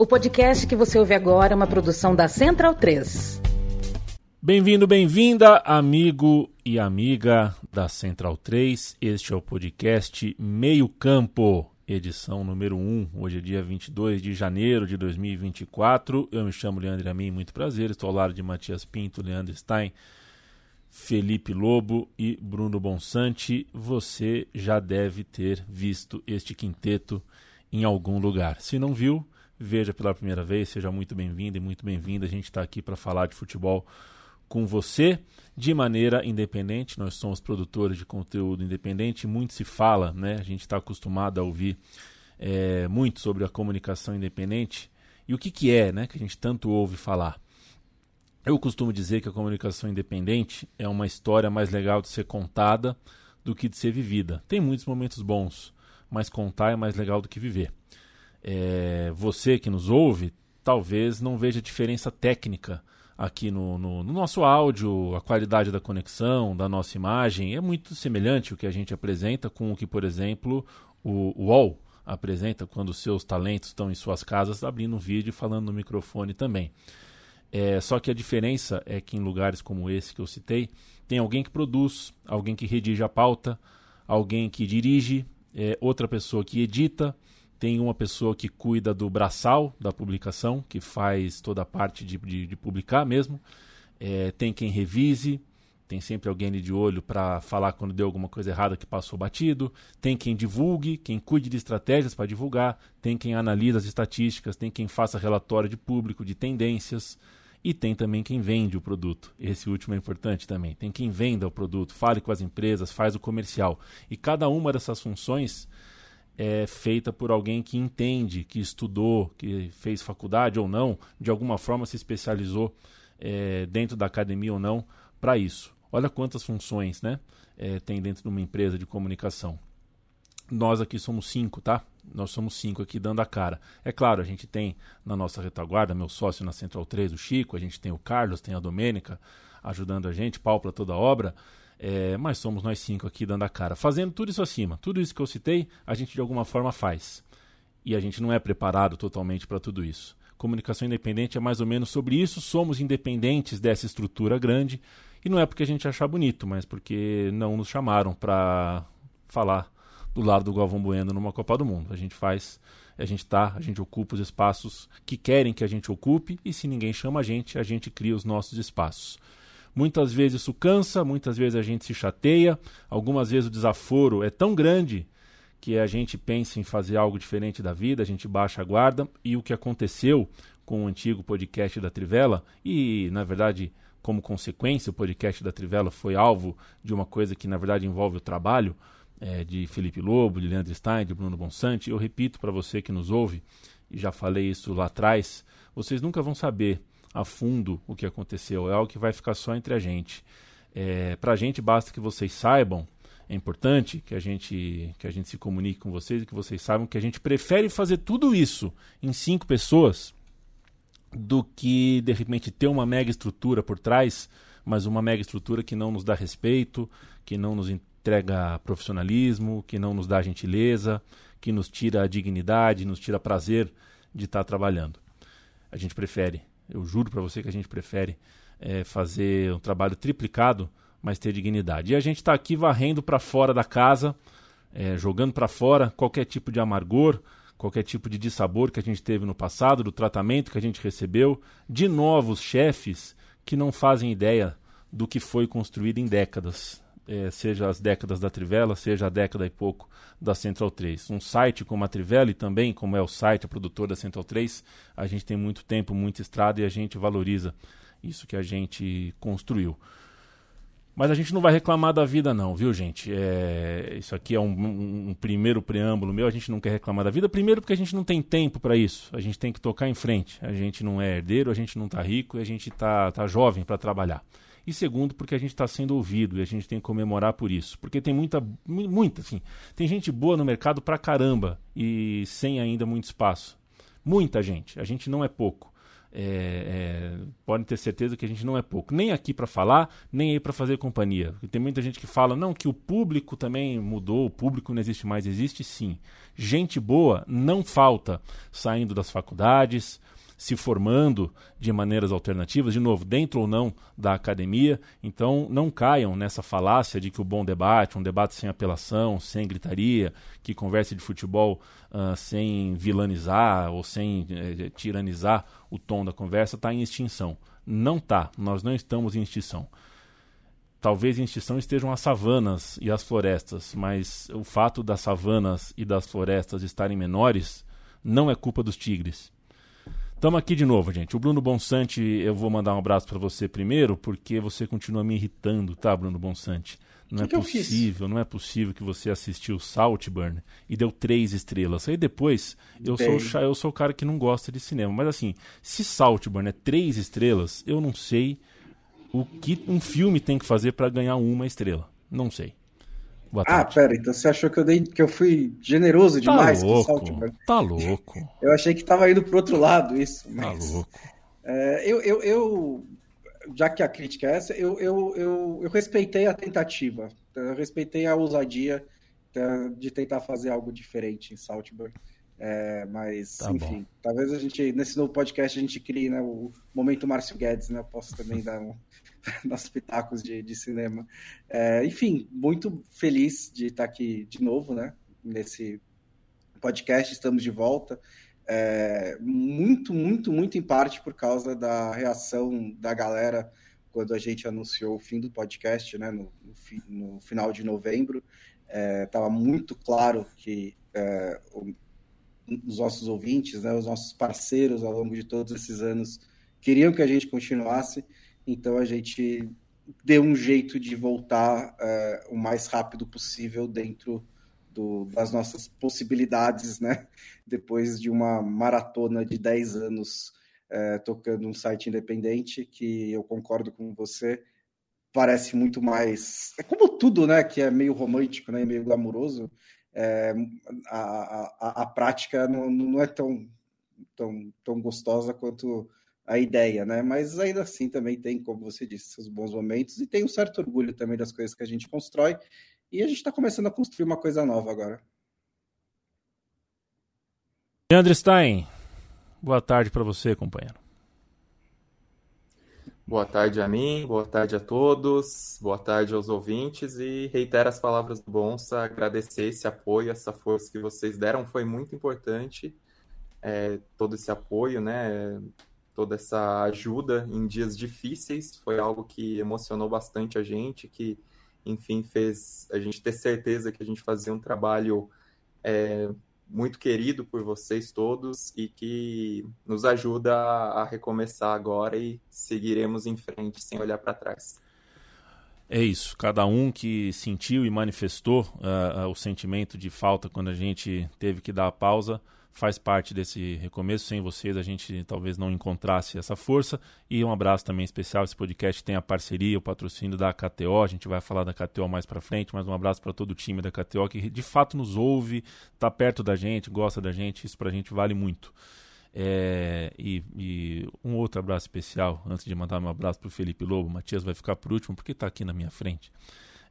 O podcast que você ouve agora é uma produção da Central 3. Bem-vindo, bem-vinda, amigo e amiga da Central 3. Este é o podcast Meio Campo, edição número 1. Hoje é dia 22 de janeiro de 2024. Eu me chamo Leandro Amin, muito prazer. Estou ao lado de Matias Pinto, Leandro Stein, Felipe Lobo e Bruno Bonsante. Você já deve ter visto este quinteto em algum lugar. Se não viu, veja pela primeira vez, seja muito bem-vindo e muito bem-vinda. A gente está aqui para falar de futebol com você de maneira independente. Nós somos produtores de conteúdo independente. Muito se fala, né? A gente está acostumado a ouvir é, muito sobre a comunicação independente e o que, que é, né? Que a gente tanto ouve falar. Eu costumo dizer que a comunicação independente é uma história mais legal de ser contada do que de ser vivida. Tem muitos momentos bons, mas contar é mais legal do que viver. É, você que nos ouve talvez não veja diferença técnica aqui no, no, no, nosso áudio, a qualidade da conexão, da nossa imagem, é muito semelhante o que a gente apresenta com o que, por exemplo, o UOL apresenta quando seus talentos estão em suas casas abrindo um vídeo e falando no microfone também. É, só que a diferença é que em lugares como esse que eu citei, tem alguém que produz, alguém que redige a pauta, alguém que dirige, é, outra pessoa que edita, tem uma pessoa que cuida do braçal da publicação, que faz toda a parte de, de, de publicar mesmo. É, tem quem revise, tem sempre alguém ali de olho para falar quando deu alguma coisa errada que passou batido. Tem quem divulgue, quem cuide de estratégias para divulgar. Tem quem analisa as estatísticas, tem quem faça relatório de público, de tendências. E tem também quem vende o produto. Esse último é importante também. Tem quem venda o produto, fale com as empresas, faz o comercial. E cada uma dessas funções é feita por alguém que entende, que estudou, que fez faculdade ou não, de alguma forma se especializou é, dentro da academia ou não para isso. Olha quantas funções né, é, tem dentro de uma empresa de comunicação. Nós aqui somos cinco, tá? Nós somos cinco aqui dando a cara. É claro, a gente tem na nossa retaguarda, meu sócio na Central 3, o Chico, a gente tem o Carlos, tem a Domênica ajudando a gente, pau para toda a obra. É, mas somos nós cinco aqui dando a cara, fazendo tudo isso acima. Tudo isso que eu citei, a gente de alguma forma faz. E a gente não é preparado totalmente para tudo isso. Comunicação independente é mais ou menos sobre isso. Somos independentes dessa estrutura grande. E não é porque a gente achar bonito, mas porque não nos chamaram para falar do lado do Galvão Bueno numa Copa do Mundo. A gente faz, a gente tá, a gente ocupa os espaços que querem que a gente ocupe e se ninguém chama a gente, a gente cria os nossos espaços. Muitas vezes isso cansa, muitas vezes a gente se chateia, algumas vezes o desaforo é tão grande que a gente pensa em fazer algo diferente da vida, a gente baixa a guarda e o que aconteceu com o antigo podcast da Trivela e, na verdade, como consequência, o podcast da Trivela foi alvo de uma coisa que, na verdade, envolve o trabalho é, de Felipe Lobo, de Leandro Stein, de Bruno Bonsante. Eu repito para você que nos ouve, e já falei isso lá atrás, vocês nunca vão saber a fundo o que aconteceu, é algo que vai ficar só entre a gente. É, Para a gente basta que vocês saibam, é importante que a gente que a gente se comunique com vocês e que vocês saibam que a gente prefere fazer tudo isso em cinco pessoas do que de repente ter uma mega estrutura por trás, mas uma mega estrutura que não nos dá respeito, que não nos entrega profissionalismo, que não nos dá gentileza, que nos tira a dignidade, nos tira prazer de estar trabalhando. A gente prefere eu juro para você que a gente prefere é, fazer um trabalho triplicado, mas ter dignidade. E a gente está aqui varrendo para fora da casa, é, jogando para fora qualquer tipo de amargor, qualquer tipo de dissabor que a gente teve no passado, do tratamento que a gente recebeu, de novos chefes que não fazem ideia do que foi construído em décadas é, seja as décadas da Trivela, seja a década e pouco da Central 3. Um site como a Trivela e também como é o site, a produtor da Central 3, a gente tem muito tempo, muita estrada e a gente valoriza isso que a gente construiu. Mas a gente não vai reclamar da vida, não, viu, gente? É, isso aqui é um, um, um, primeiro preâmbulo meu. A gente não quer reclamar da vida. Primeiro, porque a gente não tem tempo para isso. A gente tem que tocar em frente. A gente não é herdeiro, a gente não está rico e a gente está tá jovem para trabalhar e segundo, porque a gente está sendo ouvido e a gente tem que comemorar por isso. Porque tem muita, muita, assim, tem gente boa no mercado pra caramba e sem ainda muito espaço. Muita gente, a gente não é pouco. é, é, podem ter certeza que a gente não é pouco, nem aqui para falar, nem aí para fazer companhia. Porque tem muita gente que fala, não, que o público também mudou, o público não existe mais. Existe sim. Gente boa não falta saindo das faculdades, se formando de maneiras alternativas, de novo, dentro ou não da academia. Então, não caiam nessa falácia de que o bom debate, um debate sem apelação, sem gritaria, que converse de futebol uh, sem vilanizar ou sem eh, tiranizar o tom da conversa, está em extinção. Não está, nós não estamos em extinção. Talvez em extinção estejam as savanas e as florestas, mas o fato das savanas e das florestas estarem menores não é culpa dos tigres Estamos aqui de novo, gente. O Bruno Bonsante, eu vou mandar um abraço para você primeiro, porque você continua me irritando, tá, Bruno Bonsante? Não que é que possível, não é possível que você assistiu Saltburn e deu três estrelas. Aí depois, eu sou, eu sou o cara que não gosta de cinema. Mas assim, se Saltburn é três estrelas, eu não sei o que um filme tem que fazer para ganhar uma estrela. Não sei. Boa ah, tarde. pera, então você achou que eu, dei, que eu fui generoso tá demais tá louco, com o Tá louco. Eu achei que tava indo pro outro lado isso. Tá mas, tá louco. É, eu, eu, eu, já que a crítica é essa, eu, eu, eu, eu respeitei a tentativa, eu respeitei a ousadia é, de tentar fazer algo diferente em Saltburn. É, mas, tá enfim, bom. talvez a gente, nesse novo podcast, a gente crie né, o momento Márcio Guedes, né? Eu posso também dar um nossos pitacos de, de cinema. É, enfim, muito feliz de estar aqui de novo, né? Nesse podcast, estamos de volta. É, muito, muito, muito em parte por causa da reação da galera quando a gente anunciou o fim do podcast, né? No, no, no final de novembro. Estava é, muito claro que é, o, os nossos ouvintes, né, os nossos parceiros ao longo de todos esses anos queriam que a gente continuasse então a gente deu um jeito de voltar uh, o mais rápido possível dentro do, das nossas possibilidades, né? Depois de uma maratona de 10 anos uh, tocando um site independente, que eu concordo com você, parece muito mais. É como tudo, né? Que é meio romântico, né? Meio glamouroso. É, a, a, a prática não, não é tão, tão, tão gostosa quanto a ideia, né? Mas ainda assim também tem, como você disse, seus bons momentos e tem um certo orgulho também das coisas que a gente constrói. E a gente está começando a construir uma coisa nova agora. Leandro Stein, boa tarde para você, companheiro. Boa tarde a mim, boa tarde a todos, boa tarde aos ouvintes e reitero as palavras do Bonsa, agradecer esse apoio, essa força que vocês deram, foi muito importante, é, todo esse apoio, né? Toda essa ajuda em dias difíceis. Foi algo que emocionou bastante a gente, que, enfim, fez a gente ter certeza que a gente fazia um trabalho é, muito querido por vocês todos e que nos ajuda a recomeçar agora e seguiremos em frente sem olhar para trás. É isso, cada um que sentiu e manifestou uh, uh, o sentimento de falta quando a gente teve que dar a pausa faz parte desse recomeço. Sem vocês, a gente talvez não encontrasse essa força. E um abraço também especial. Esse podcast tem a parceria, o patrocínio da KTO. A gente vai falar da KTO mais para frente, mas um abraço para todo o time da KTO que de fato nos ouve, está perto da gente, gosta da gente. Isso para a gente vale muito. É, e, e, um outro abraço especial, antes de mandar meu abraço para o Felipe Lobo. Matias vai ficar por último, porque está aqui na minha frente.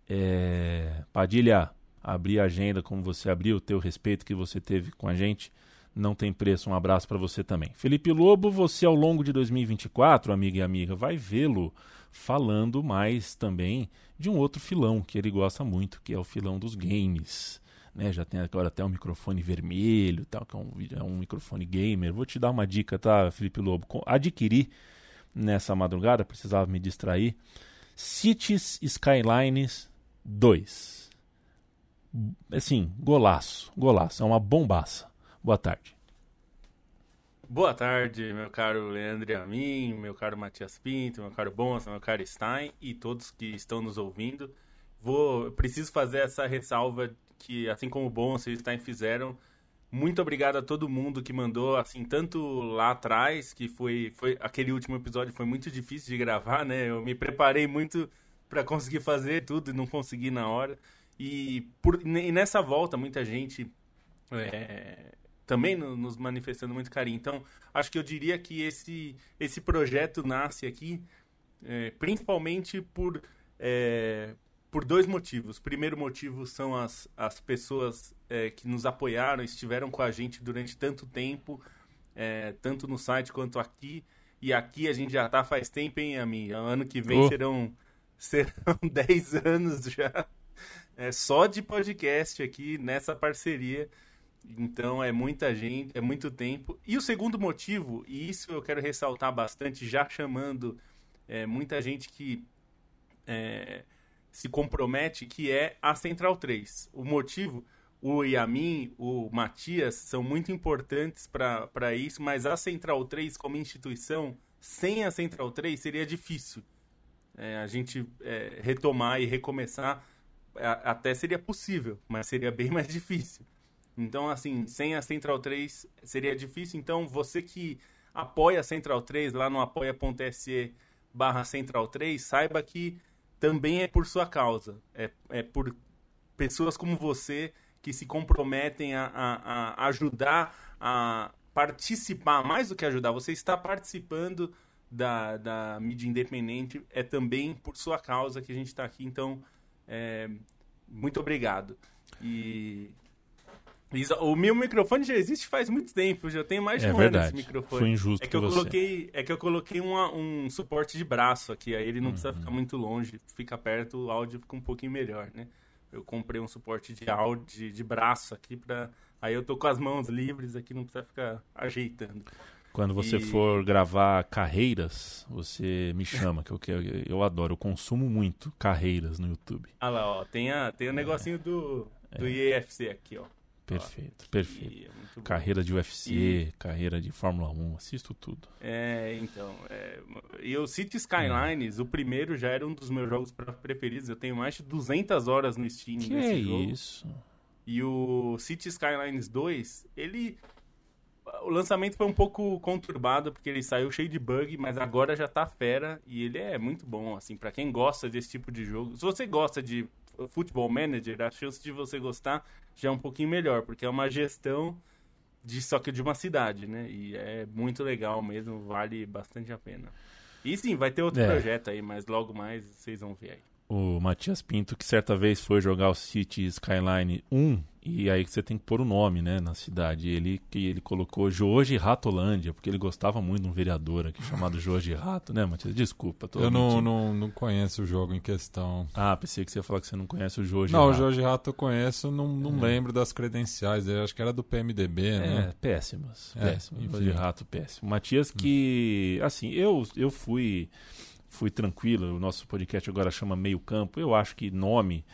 É, Padilha, abrir a agenda como você abriu, o teu respeito que você teve com a gente não tem preço. Um abraço para você também. Felipe Lobo, você ao longo de 2024, amiga e amiga, vai vê-lo falando mais também de um outro filão que ele gosta muito, que é o filão dos games. Né, já tem agora até um microfone vermelho, tal, que é um, é um microfone gamer. Vou te dar uma dica, tá, Felipe Lobo? Adquiri nessa madrugada, precisava me distrair. Cities Skylines 2. Assim, golaço, golaço. É uma bombaça. Boa tarde. Boa tarde, meu caro Leandro a mim, meu caro Matias Pinto, meu caro Bonsa, meu caro Stein e todos que estão nos ouvindo. Vou, preciso fazer essa ressalva que, assim como o Bonsa e o Stein fizeram, muito obrigado a todo mundo que mandou, assim, tanto lá atrás, que foi, foi aquele último episódio foi muito difícil de gravar, né? Eu me preparei muito para conseguir fazer tudo e não consegui na hora. E, por, e nessa volta, muita gente é, também nos manifestando muito carinho. Então, acho que eu diria que esse, esse projeto nasce aqui é, principalmente por, é, por dois motivos. O primeiro motivo são as, as pessoas é, que nos apoiaram, estiveram com a gente durante tanto tempo, é, tanto no site quanto aqui. E aqui a gente já está faz tempo, hein, Ami? Ano que vem oh. serão, serão 10 anos já. É, só de podcast aqui nessa parceria. Então é muita gente, é muito tempo. E o segundo motivo, e isso eu quero ressaltar bastante, já chamando é, muita gente que é, se compromete, que é a Central 3. O motivo, o Yamin, o Matias são muito importantes para isso, mas a Central 3 como instituição, sem a Central 3 seria difícil. É, a gente é, retomar e recomeçar até seria possível, mas seria bem mais difícil. Então, assim, sem a Central 3 seria difícil. Então, você que apoia a Central 3 lá no apoia.se barra Central 3, saiba que também é por sua causa. É, é por pessoas como você que se comprometem a, a, a ajudar, a participar, mais do que ajudar, você está participando da, da mídia independente, é também por sua causa que a gente está aqui. Então, é, muito obrigado. E o meu microfone já existe faz muito tempo, já tenho mais de é um verdade. ano esse microfone. Foi injusto é que eu você. coloquei É que eu coloquei uma, um suporte de braço aqui, aí ele não uhum. precisa ficar muito longe, fica perto, o áudio fica um pouquinho melhor, né? Eu comprei um suporte de áudio de, de braço aqui para Aí eu tô com as mãos livres aqui, não precisa ficar ajeitando. Quando você e... for gravar carreiras, você me chama, que eu, quero, eu adoro, eu consumo muito carreiras no YouTube. Ah lá, ó, tem, a, tem o um negocinho do, do é. IEFC aqui, ó. Perfeito, perfeito. É carreira de UFC, e... carreira de Fórmula 1, assisto tudo. É, então. É... E o City Skylines, o primeiro já era um dos meus jogos preferidos. Eu tenho mais de 200 horas no Steam que nesse é jogo. isso? E o City Skylines 2, ele. O lançamento foi um pouco conturbado, porque ele saiu cheio de bug, mas agora já tá fera e ele é muito bom, assim, para quem gosta desse tipo de jogo. Se você gosta de Football Manager, a chance de você gostar já é um pouquinho melhor, porque é uma gestão de só que de uma cidade, né? E é muito legal mesmo, vale bastante a pena. E sim, vai ter outro é. projeto aí, mas logo mais vocês vão ver aí o Matias Pinto, que certa vez foi jogar o City Skyline 1, e aí você tem que pôr o nome, né, na cidade. Ele que ele colocou Jorge Ratolândia, porque ele gostava muito de um vereador aqui chamado Jorge Rato, né, Matias? Desculpa. eu não, não, não conheço o jogo em questão. Ah, pensei que você ia falar que você não conhece o Jorge Não, Rato. o Jorge Rato eu conheço, não, não é. lembro das credenciais dele, acho que era do PMDB, é, né? É, péssimas, péssimas. Jorge Rato, péssimo. Matias que, assim, eu, eu fui fui tranquilo. O nosso podcast agora chama Meio Campo. Eu acho que nome.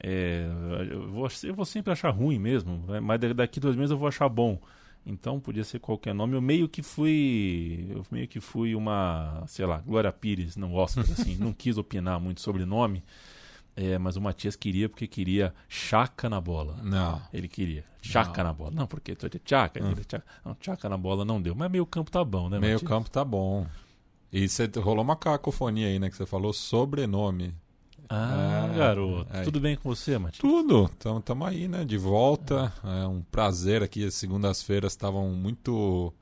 É, eu, vou, eu vou sempre achar ruim mesmo, né? mas daqui dois meses eu vou achar bom. Então podia ser qualquer nome. Eu meio que fui. Eu meio que fui uma. sei lá, Glória Pires, não Oscar, assim. não quis opinar muito sobre nome. É, mas o Matias queria porque queria chaca na bola. Não. Ele queria. Chaca não. na bola. Não, porque é chaca, hum. chaca. Não, chaca na bola não deu. Mas meio campo tá bom, né, Meio Matias? campo tá bom. E você rolou uma cacofonia aí, né? Que você falou sobrenome. Ah, é, garoto. Tudo bem com você, Matias? Tudo. Estamos aí, né? De volta. É. é um prazer aqui. As segundas-feiras estavam muito.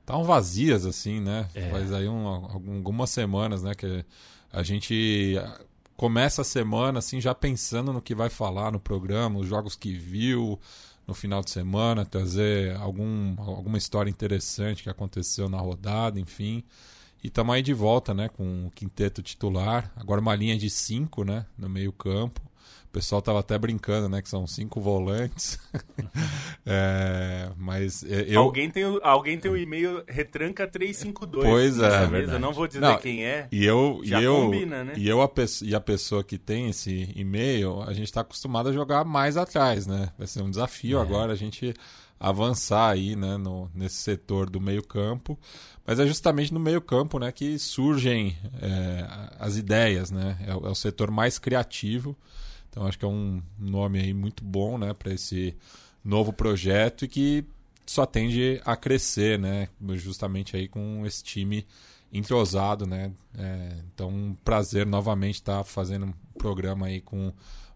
Estavam vazias, assim, né? É. Faz aí um, algumas semanas, né? Que a gente começa a semana, assim, já pensando no que vai falar no programa, os jogos que viu no final de semana, trazer algum, alguma história interessante que aconteceu na rodada, enfim. E estamos aí de volta, né, com o quinteto titular. Agora uma linha de cinco, né, no meio campo. O pessoal tava até brincando, né, que são cinco volantes. é, mas eu... Alguém tem, alguém tem o e-mail retranca 352. Pois é. Mesa. Não vou dizer não, quem é. E eu, já e eu, combina, né? E, eu, a e a pessoa que tem esse e-mail, a gente está acostumado a jogar mais atrás, né? Vai ser um desafio é. agora a gente avançar aí, né, no, nesse setor do meio campo. Mas é justamente no meio-campo né, que surgem é, as ideias, né? É, é, o setor mais criativo. Então acho que é um nome aí muito bom né, para esse novo projeto e que só tende a crescer, né? Justamente aí com esse time entrosado, né? É, então, um prazer novamente estar tá fazendo um programa aí com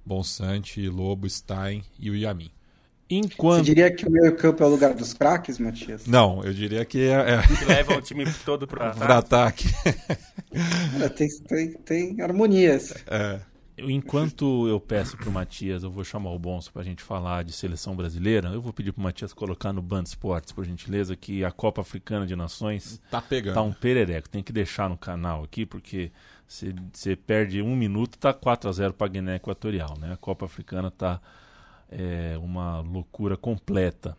Bonsante, Lobo, Stein e o Yamin. Enquanto... Você diria que o meio campo é o lugar dos craques, Matias? Não, eu diria que é... é... Que leva o time todo para ataque. ataque. tem, tem, tem harmonias. É. Enquanto eu peço para o Matias, eu vou chamar o Bonso para a gente falar de seleção brasileira. Eu vou pedir para o Matias colocar no Band Esportes, por gentileza, que a Copa Africana de Nações tá pegando. Tá um perereco. Tem que deixar no canal aqui, porque você perde um minuto, tá 4 a 0 para a Guiné Equatorial. Né? A Copa Africana tá é, uma loucura completa.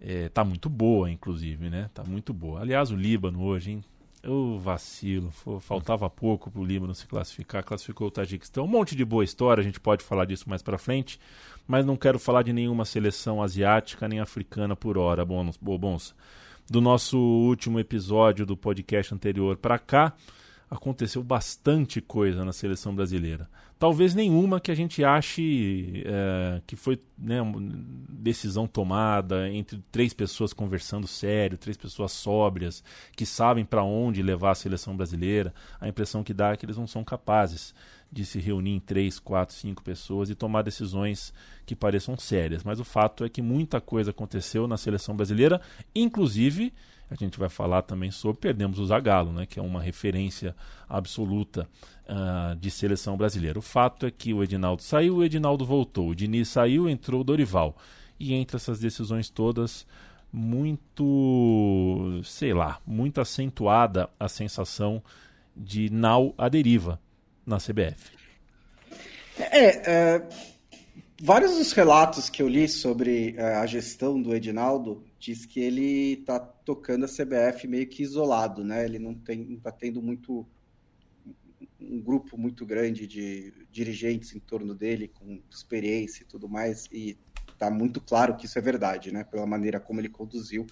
É, tá muito boa, inclusive, né? Tá muito boa. Aliás, o Líbano hoje, hein? O vacilo, faltava pouco para o Líbano se classificar, classificou o Tajiquistão. Um monte de boa história, a gente pode falar disso mais para frente, mas não quero falar de nenhuma seleção asiática nem africana por hora, bons. Do nosso último episódio do podcast anterior para cá, aconteceu bastante coisa na seleção brasileira. Talvez nenhuma que a gente ache é, que foi né, decisão tomada entre três pessoas conversando sério, três pessoas sóbrias, que sabem para onde levar a seleção brasileira. A impressão que dá é que eles não são capazes de se reunir em três, quatro, cinco pessoas e tomar decisões que pareçam sérias. Mas o fato é que muita coisa aconteceu na seleção brasileira, inclusive a gente vai falar também sobre Perdemos o Zagallo, né, que é uma referência absoluta uh, de seleção brasileira. O fato é que o Edinaldo saiu, o Edinaldo voltou, o Diniz saiu, entrou o Dorival. E entre essas decisões todas, muito, sei lá, muito acentuada a sensação de nau à deriva na CBF. É, é vários dos relatos que eu li sobre é, a gestão do Edinaldo diz que ele está tocando a CBF meio que isolado, né? Ele não está tendo muito um grupo muito grande de dirigentes em torno dele com experiência e tudo mais e está muito claro que isso é verdade, né? Pela maneira como ele conduziu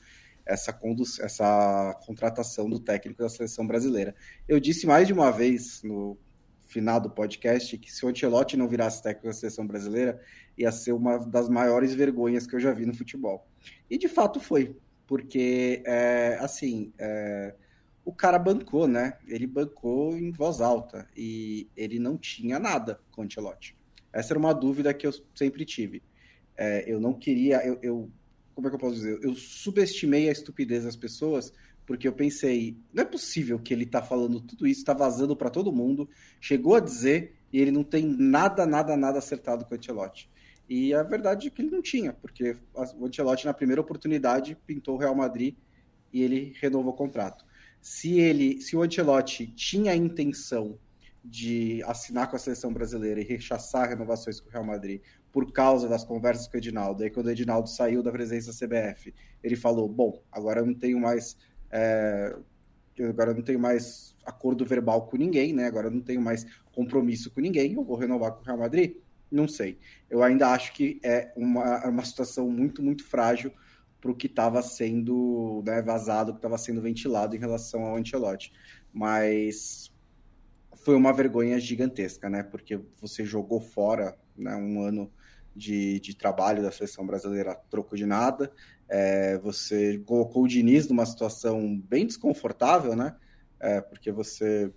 essa, condu essa contratação do técnico da seleção brasileira. Eu disse mais de uma vez no final do podcast que se o Ancelotti não virasse técnico da seleção brasileira, ia ser uma das maiores vergonhas que eu já vi no futebol. E de fato foi, porque, é, assim, é, o cara bancou, né? Ele bancou em voz alta e ele não tinha nada com o Ancelotti. Essa era uma dúvida que eu sempre tive. É, eu não queria, eu, eu, como é que eu posso dizer? Eu subestimei a estupidez das pessoas porque eu pensei, não é possível que ele tá falando tudo isso, tá vazando para todo mundo, chegou a dizer e ele não tem nada, nada, nada acertado com o Ancelotti. E a verdade é que ele não tinha, porque o Ancelotti na primeira oportunidade pintou o Real Madrid e ele renovou o contrato. Se ele, se o Ancelotti tinha a intenção de assinar com a seleção brasileira e rechaçar renovações com o Real Madrid por causa das conversas com o Edinaldo, aí quando o Edinaldo saiu da presença da CBF, ele falou: "Bom, agora eu não tenho mais é, agora eu não tenho mais acordo verbal com ninguém, né? Agora não tenho mais compromisso com ninguém, eu vou renovar com o Real Madrid? Não sei. Eu ainda acho que é uma, uma situação muito, muito frágil para o que estava sendo né, vazado, que estava sendo ventilado em relação ao Ancelotti. Mas foi uma vergonha gigantesca, né? Porque você jogou fora né, um ano de, de trabalho da seleção brasileira a troco de nada. É, você colocou o Diniz numa situação bem desconfortável, né? É, porque você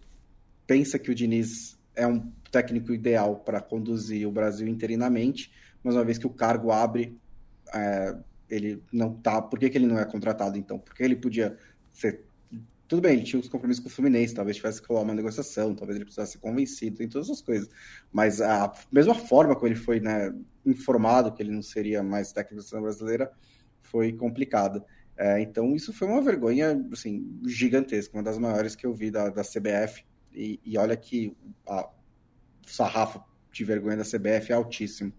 pensa que o Diniz é um técnico ideal para conduzir o Brasil interinamente, mas uma vez que o cargo abre, é, ele não tá. Por que, que ele não é contratado então? Porque ele podia ser. Tudo bem, ele tinha os compromissos com o Fluminense, talvez tivesse que rolar uma negociação, talvez ele precisasse ser convencido, tem todas essas coisas. Mas a mesma forma como ele foi né, informado que ele não seria mais técnico da seleção brasileira, foi complicada. É, então, isso foi uma vergonha assim, gigantesca, uma das maiores que eu vi da, da CBF. E, e olha que a, sarrafo de vergonha da CBF é altíssimo.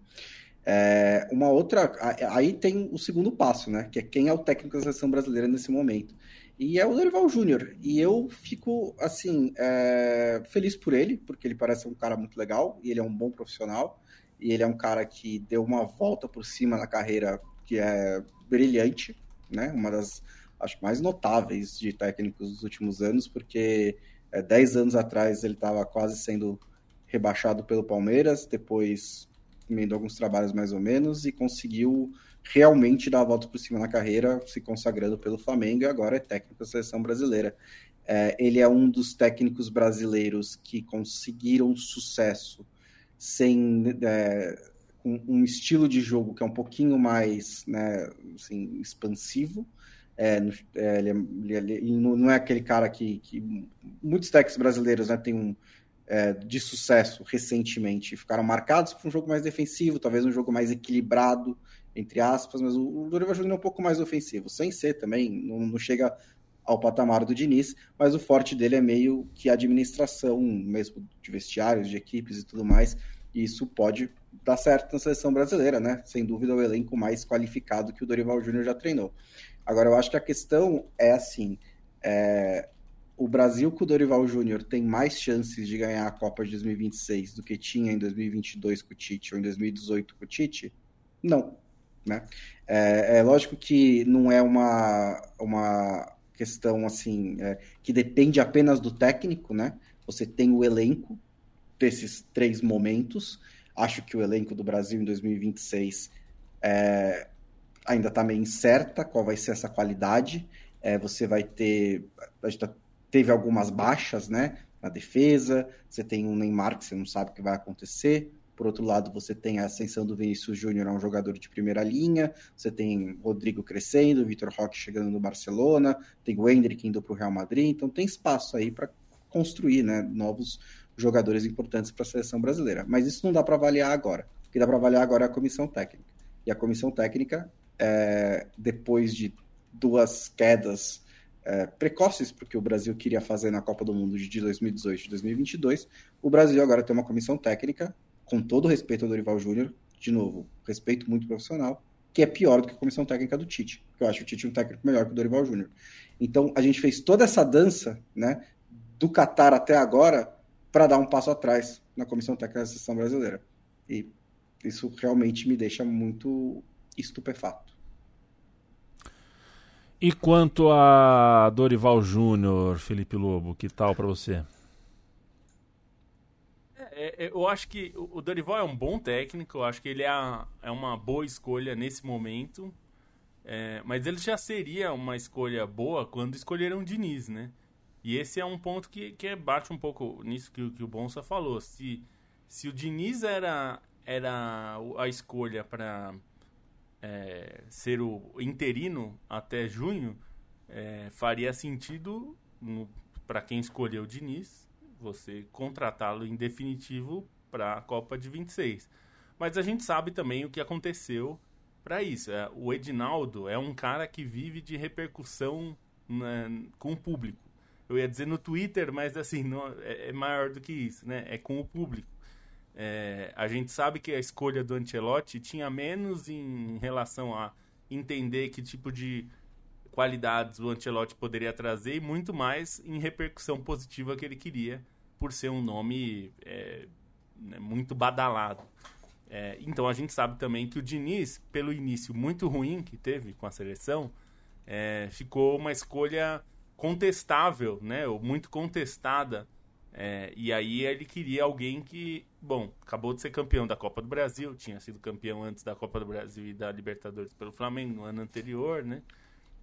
É, uma outra. Aí tem o segundo passo, né? Que é quem é o técnico da seleção brasileira nesse momento. E é o Dorival Júnior. E eu fico, assim, é, feliz por ele, porque ele parece um cara muito legal e ele é um bom profissional. E ele é um cara que deu uma volta por cima na carreira que é brilhante, né? Uma das, acho mais notáveis de técnicos dos últimos anos, porque é, 10 anos atrás ele estava quase sendo rebaixado pelo Palmeiras, depois emendou alguns trabalhos mais ou menos e conseguiu realmente dar a volta por cima na carreira, se consagrando pelo Flamengo e agora é técnico da seleção brasileira. É, ele é um dos técnicos brasileiros que conseguiram sucesso sem é, um estilo de jogo que é um pouquinho mais né, assim, expansivo. É, é, ele, é, ele, ele, não é aquele cara que, que muitos techs brasileiros né, têm um é, de sucesso recentemente. Ficaram marcados por um jogo mais defensivo, talvez um jogo mais equilibrado, entre aspas, mas o, o Dorival Júnior é um pouco mais ofensivo, sem ser também, não, não chega ao patamar do Diniz, mas o forte dele é meio que a administração, mesmo de vestiários, de equipes e tudo mais, e isso pode dar certo na seleção brasileira, né? Sem dúvida, o elenco mais qualificado que o Dorival Júnior já treinou. Agora, eu acho que a questão é assim: é, o Brasil com o Dorival Júnior tem mais chances de ganhar a Copa de 2026 do que tinha em 2022 com o Tite ou em 2018 com o Tite? Não. Né? É, é lógico que não é uma, uma questão assim é, que depende apenas do técnico, né? Você tem o elenco desses três momentos. Acho que o elenco do Brasil em 2026 é, ainda está meio incerta qual vai ser essa qualidade. É, você vai ter. A gente tá, teve algumas baixas né, na defesa. Você tem um Neymar que você não sabe o que vai acontecer. Por outro lado, você tem a ascensão do Vinícius Júnior a um jogador de primeira linha, você tem Rodrigo crescendo, Vitor Roque chegando no Barcelona, tem o Hendrick indo para o Real Madrid, então tem espaço aí para construir né, novos jogadores importantes para a seleção brasileira. Mas isso não dá para avaliar agora. O que dá para avaliar agora é a comissão técnica. E a comissão técnica, é, depois de duas quedas é, precoces, porque o Brasil queria fazer na Copa do Mundo de 2018 e 2022, o Brasil agora tem uma comissão técnica com todo respeito ao Dorival Júnior, de novo, respeito muito profissional, que é pior do que a comissão técnica do Tite. Eu acho o Tite um técnico melhor que o Dorival Júnior. Então, a gente fez toda essa dança, né, do Qatar até agora, para dar um passo atrás na comissão técnica da seleção brasileira. E isso realmente me deixa muito estupefato. E quanto a Dorival Júnior, Felipe Lobo, que tal para você? É, é, eu acho que o Dorival é um bom técnico, eu acho que ele é, a, é uma boa escolha nesse momento. É, mas ele já seria uma escolha boa quando escolheram o Diniz, né? E esse é um ponto que, que bate um pouco nisso que, que o Bonsa falou. Se, se o Diniz era, era a escolha para é, ser o interino até junho, é, faria sentido para quem escolheu o Diniz você contratá-lo em definitivo para a Copa de 26. Mas a gente sabe também o que aconteceu para isso. É, o Edinaldo é um cara que vive de repercussão né, com o público. Eu ia dizer no Twitter, mas assim, não, é, é, maior do que isso, né? É com o público. É, a gente sabe que a escolha do Ancelotti tinha menos em relação a entender que tipo de qualidades o Ancelotti poderia trazer e muito mais em repercussão positiva que ele queria por ser um nome é, né, muito badalado. É, então a gente sabe também que o Diniz, pelo início muito ruim que teve com a seleção, é, ficou uma escolha contestável, né? Ou muito contestada. É, e aí ele queria alguém que, bom, acabou de ser campeão da Copa do Brasil, tinha sido campeão antes da Copa do Brasil e da Libertadores pelo Flamengo no ano anterior, né?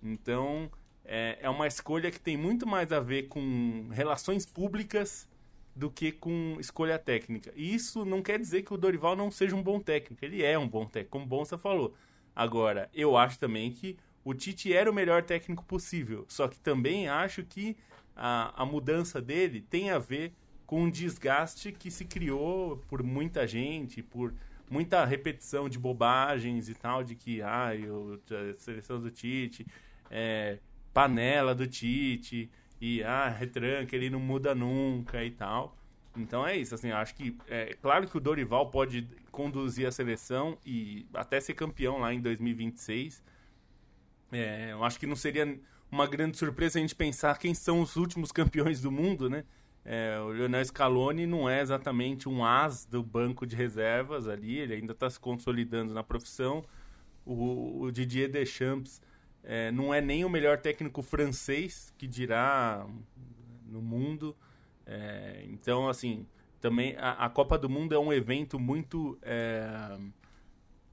Então é, é uma escolha que tem muito mais a ver com relações públicas do que com escolha técnica. E isso não quer dizer que o Dorival não seja um bom técnico. Ele é um bom técnico, como o Bonsa falou. Agora, eu acho também que o Tite era o melhor técnico possível. Só que também acho que a, a mudança dele tem a ver com um desgaste que se criou por muita gente, por muita repetição de bobagens e tal, de que ah, eu, a seleção do Tite, é, panela do Tite, e ah, retranca, ele não muda nunca e tal. Então é isso, assim, acho que é claro que o Dorival pode conduzir a seleção e até ser campeão lá em 2026. É, eu acho que não seria uma grande surpresa a gente pensar quem são os últimos campeões do mundo, né? É, o Lionel Scaloni não é exatamente um as do banco de reservas ali, ele ainda está se consolidando na profissão. O, o Didier Deschamps é, não é nem o melhor técnico francês que dirá no mundo. É, então, assim, também a, a, Copa do Mundo é um evento muito é,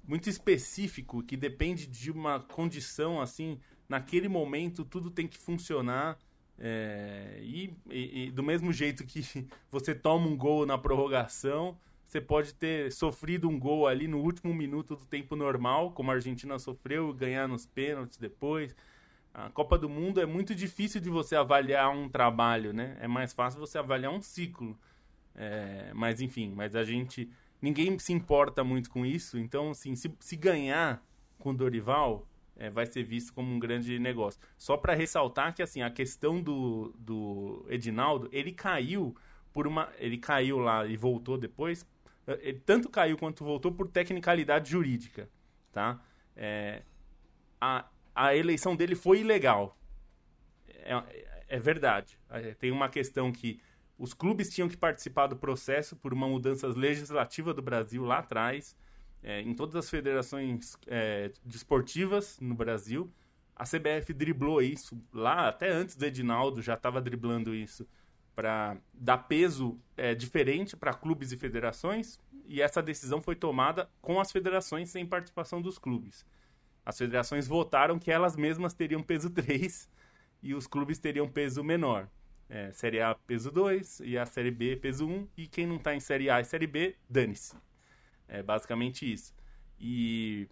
muito específico que depende de uma condição assim. Naquele momento tudo tem que funcionar é, e, e, e, do mesmo jeito que você toma um gol na prorrogação, você pode ter sofrido um gol ali no último minuto do tempo normal, como a Argentina sofreu, ganhar nos pênaltis depois. A Copa do Mundo é muito difícil de você avaliar um trabalho, né? É mais fácil você avaliar um ciclo. É, mas enfim, mas a gente. Ninguém se importa muito com isso. Então, assim, se, se ganhar com o Dorival, é, vai ser visto como um grande negócio. Só para ressaltar que assim, a questão do, do Edinaldo, ele caiu por uma. Ele caiu lá e voltou depois. Ele tanto caiu quanto voltou por tecnicalidade jurídica. Tá? É, a, a eleição dele foi ilegal. É, é verdade. É, tem uma questão que os clubes tinham que participar do processo por uma mudança legislativa do Brasil lá atrás, é, em todas as federações é, desportivas no Brasil. A CBF driblou isso lá, até antes do Edinaldo já estava driblando isso, para dar peso é, diferente para clubes e federações, e essa decisão foi tomada com as federações sem participação dos clubes. As federações votaram que elas mesmas teriam peso 3 e os clubes teriam peso menor. É, série A, peso 2 e a Série B, peso 1. E quem não está em Série A e Série B, dane-se. É basicamente isso. E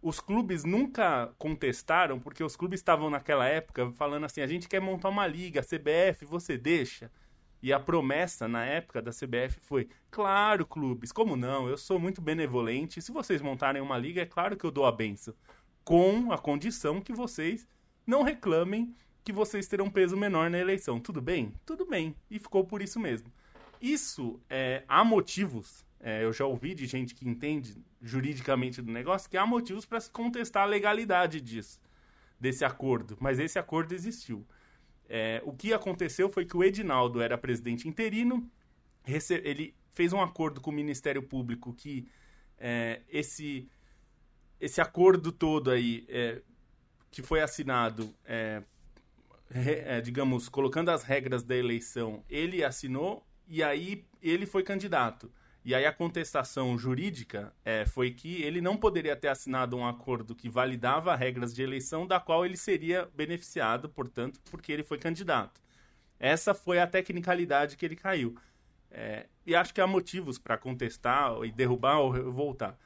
os clubes nunca contestaram, porque os clubes estavam naquela época falando assim: a gente quer montar uma liga, CBF, você deixa? E a promessa na época da CBF foi: claro, clubes, como não? Eu sou muito benevolente. Se vocês montarem uma liga, é claro que eu dou a benção com a condição que vocês não reclamem que vocês terão peso menor na eleição. Tudo bem? Tudo bem. E ficou por isso mesmo. Isso, é, há motivos, é, eu já ouvi de gente que entende juridicamente do negócio, que há motivos para se contestar a legalidade disso, desse acordo. Mas esse acordo existiu. É, o que aconteceu foi que o Edinaldo era presidente interino, ele fez um acordo com o Ministério Público que é, esse esse acordo todo aí é, que foi assinado, é, digamos, colocando as regras da eleição, ele assinou e aí ele foi candidato. E aí a contestação jurídica é, foi que ele não poderia ter assinado um acordo que validava regras de eleição da qual ele seria beneficiado, portanto, porque ele foi candidato. Essa foi a tecnicalidade que ele caiu. É, e acho que há motivos para contestar e derrubar ou voltar.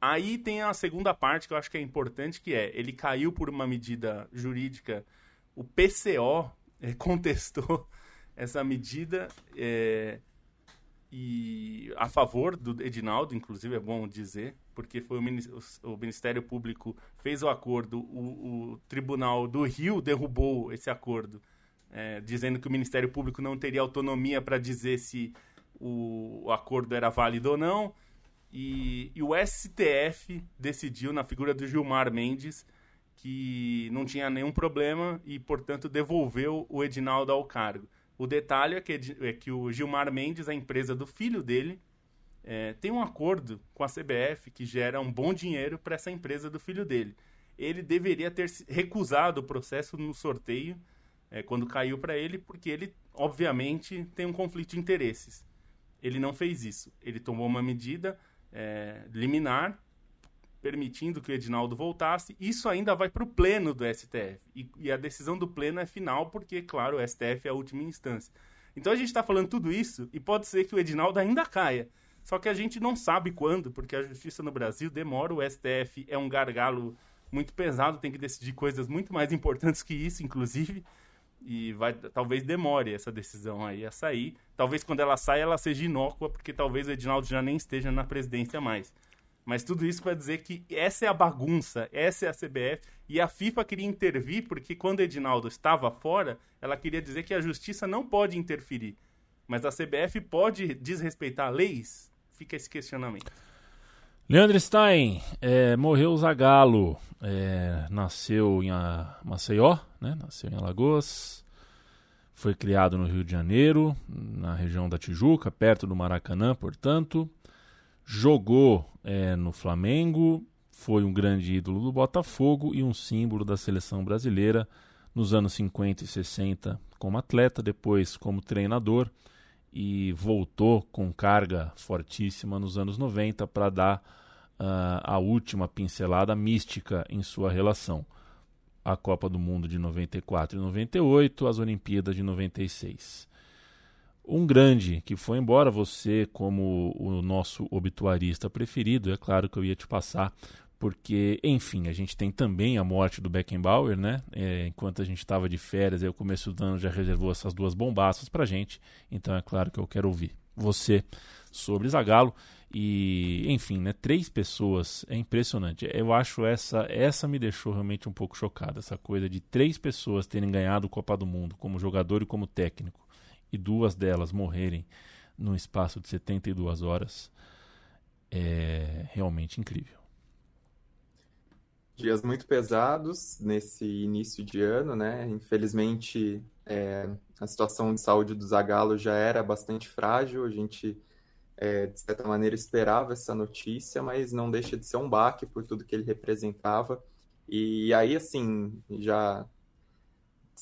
Aí tem a segunda parte que eu acho que é importante, que é ele caiu por uma medida jurídica. O PCO é, contestou essa medida é, e a favor do Edinaldo, inclusive é bom dizer, porque foi o, o Ministério Público fez o acordo, o, o, Tribunal do Rio derrubou esse acordo, é, dizendo que o Ministério Público não teria autonomia para dizer se o, o acordo era válido ou não. E, e, o STF decidiu, na figura do Gilmar Mendes, que não tinha nenhum problema e, portanto, devolveu o Edinaldo ao cargo. O detalhe é que, é que o Gilmar Mendes, a empresa do filho dele, é, tem um acordo com a CBF que gera um bom dinheiro para essa empresa do filho dele. Ele deveria ter recusado o processo no sorteio é, quando caiu para ele, porque ele, obviamente, tem um conflito de interesses. Ele não fez isso. Ele tomou uma medida é, liminar, permitindo que o Edinaldo voltasse. Isso ainda vai para o pleno do STF. E, e, a decisão do pleno é final, porque, claro, o STF é a última instância. Então a gente está falando tudo isso e pode ser que o Edinaldo ainda caia. Só que a gente não sabe quando, porque a justiça no Brasil demora, o STF é um gargalo muito pesado, tem que decidir coisas muito mais importantes que isso, inclusive e vai talvez demore essa decisão aí a sair. Talvez quando ela saia ela seja inócua, porque talvez o Edinaldo já nem esteja na presidência mais. Mas tudo isso para dizer que essa é a bagunça, essa é a CBF e a FIFA queria intervir porque quando Edinaldo estava fora, ela queria dizer que a justiça não pode interferir. Mas a CBF pode desrespeitar leis? Fica esse questionamento. Leandro Stein, é, morreu o Zagalo, é, nasceu em Maceió, né? nasceu em Alagoas, foi criado no Rio de Janeiro, na região da Tijuca, perto do Maracanã, portanto, jogou é, no Flamengo, foi um grande ídolo do Botafogo e um símbolo da seleção brasileira nos anos 50 e 60 como atleta, depois como treinador e voltou com carga fortíssima nos anos 90 para dar uh, a última pincelada mística em sua relação. A Copa do Mundo de 94 e 98, as Olimpíadas de 96. Um grande que foi embora, você como o nosso obituarista preferido, é claro que eu ia te passar, porque, enfim, a gente tem também a morte do Beckenbauer, né? É, enquanto a gente estava de férias, aí o começo do ano já reservou essas duas bombaças pra gente, então é claro que eu quero ouvir você sobre Zagallo e, enfim, né, três pessoas, é impressionante. Eu acho essa essa me deixou realmente um pouco chocado, essa coisa de três pessoas terem ganhado o Copa do Mundo como jogador e como técnico e duas delas morrerem num espaço de 72 horas é realmente incrível. Dias muito pesados nesse início de ano, né? Infelizmente, é, a situação de saúde do Zagallo já era bastante frágil, a gente, é, de certa maneira, esperava essa notícia, mas não deixa de ser um baque por tudo que ele representava. E aí, assim, já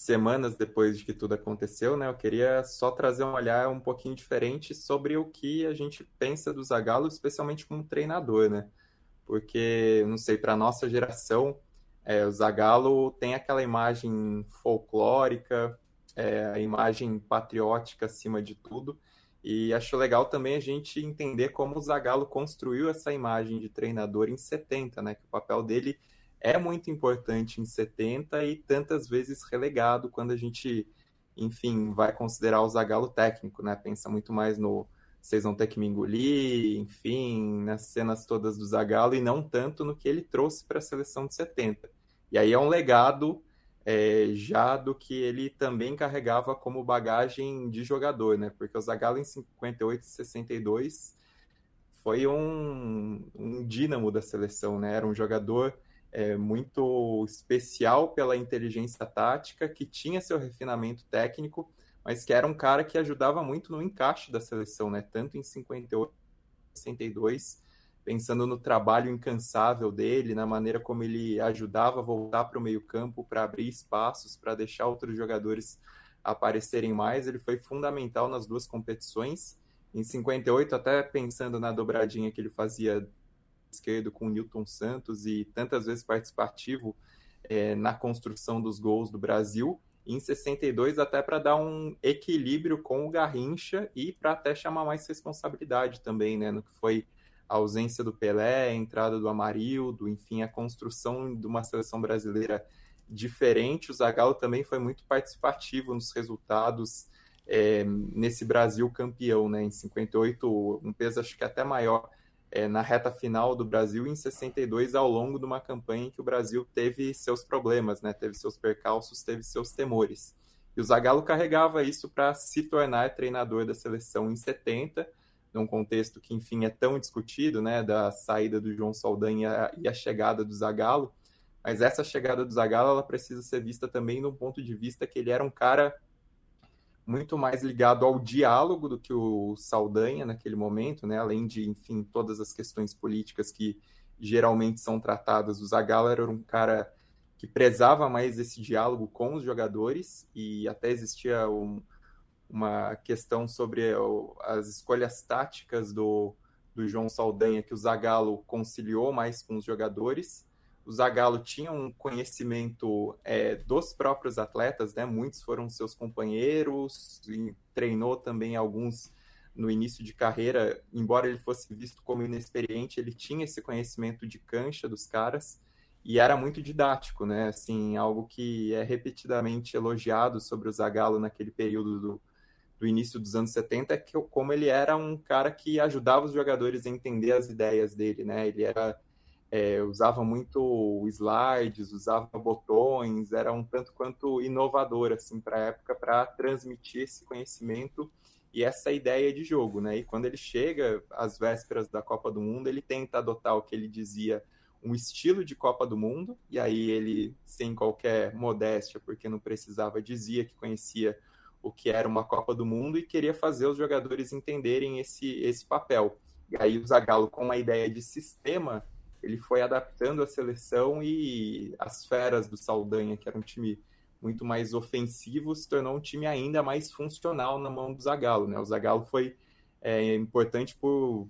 semanas depois de que tudo aconteceu, né, eu queria só trazer um olhar um pouquinho diferente sobre o que a gente pensa do Zagallo, especialmente como treinador, né? Porque, não sei, para nossa geração, é, o Zagallo tem aquela imagem folclórica, é, a imagem patriótica acima de tudo. E acho legal também a gente entender como o Zagallo construiu essa imagem de treinador em 70, né? Que o papel dele é muito importante em 70 e tantas vezes relegado quando a gente, enfim, vai considerar o Zagallo técnico, né? Pensa muito mais no vocês vão ter que me engolir, enfim, nas cenas todas do Zagallo e não tanto no que ele trouxe para a seleção de 70. E aí é um legado é, já do que ele também carregava como bagagem de jogador, né? Porque o Zagallo em 58 e 62 foi um, um dínamo da seleção, né? Era um jogador é, muito especial pela inteligência tática, que tinha seu refinamento técnico, mas que era um cara que ajudava muito no encaixe da seleção, né? Tanto em 58 62, pensando no trabalho incansável dele, na maneira como ele ajudava a voltar para o meio-campo para abrir espaços, para deixar outros jogadores aparecerem mais. Ele foi fundamental nas duas competições. Em 58, até pensando na dobradinha que ele fazia esquerdo com o Newton Santos e tantas vezes participativo é, na construção dos gols do Brasil. Em 62, até para dar um equilíbrio com o Garrincha e para até chamar mais responsabilidade também, né? No que foi a ausência do Pelé, a entrada do Amarildo, enfim, a construção de uma seleção brasileira diferente. O Zagallo também foi muito participativo nos resultados é, nesse Brasil campeão, né? Em 58, um peso acho que até maior é, na reta final do Brasil em 62 ao longo de uma campanha em que o Brasil teve seus problemas, né? Teve seus percalços, teve seus temores. E o Zagallo carregava isso para se tornar treinador da seleção em 70, num contexto que, enfim, é tão discutido, né? Da saída do João Saldanha e a chegada do Zagallo. Mas essa chegada do Zagallo, ela precisa ser vista também do ponto de vista que ele era um cara muito mais ligado ao diálogo do que o Saldanha naquele momento, né? Além de, enfim, todas as questões políticas que geralmente são tratadas, o Zagallo era um cara que prezava mais esse diálogo com os jogadores e até existia um, uma questão sobre as escolhas táticas do, do João Saldanha que o Zagallo conciliou mais com os jogadores o Zagallo tinha um conhecimento é, dos próprios atletas, né? Muitos foram seus companheiros treinou também alguns no início de carreira, embora ele fosse visto como inexperiente, ele tinha esse conhecimento de cancha dos caras e era muito didático, né? Assim, algo que é repetidamente elogiado sobre o Zagallo naquele período do, do início dos anos 70 é que como ele era um cara que ajudava os jogadores a entender as ideias dele, né? Ele era é, usava muito slides, usava botões, era um tanto quanto inovador assim para a época para transmitir esse conhecimento e essa ideia de jogo, né? E quando ele chega às vésperas da Copa do Mundo, ele tenta adotar o que ele dizia um estilo de Copa do Mundo, e aí ele, sem qualquer modéstia, porque não precisava, dizia que conhecia o que era uma Copa do Mundo e queria fazer os jogadores entenderem esse, esse papel. E aí o Zagallo, com uma ideia de sistema, ele foi adaptando a seleção e as feras do Saldanha, que era um time muito mais ofensivo, se tornou um time ainda mais funcional na mão do Zagallo. Né? O Zagallo foi é, importante por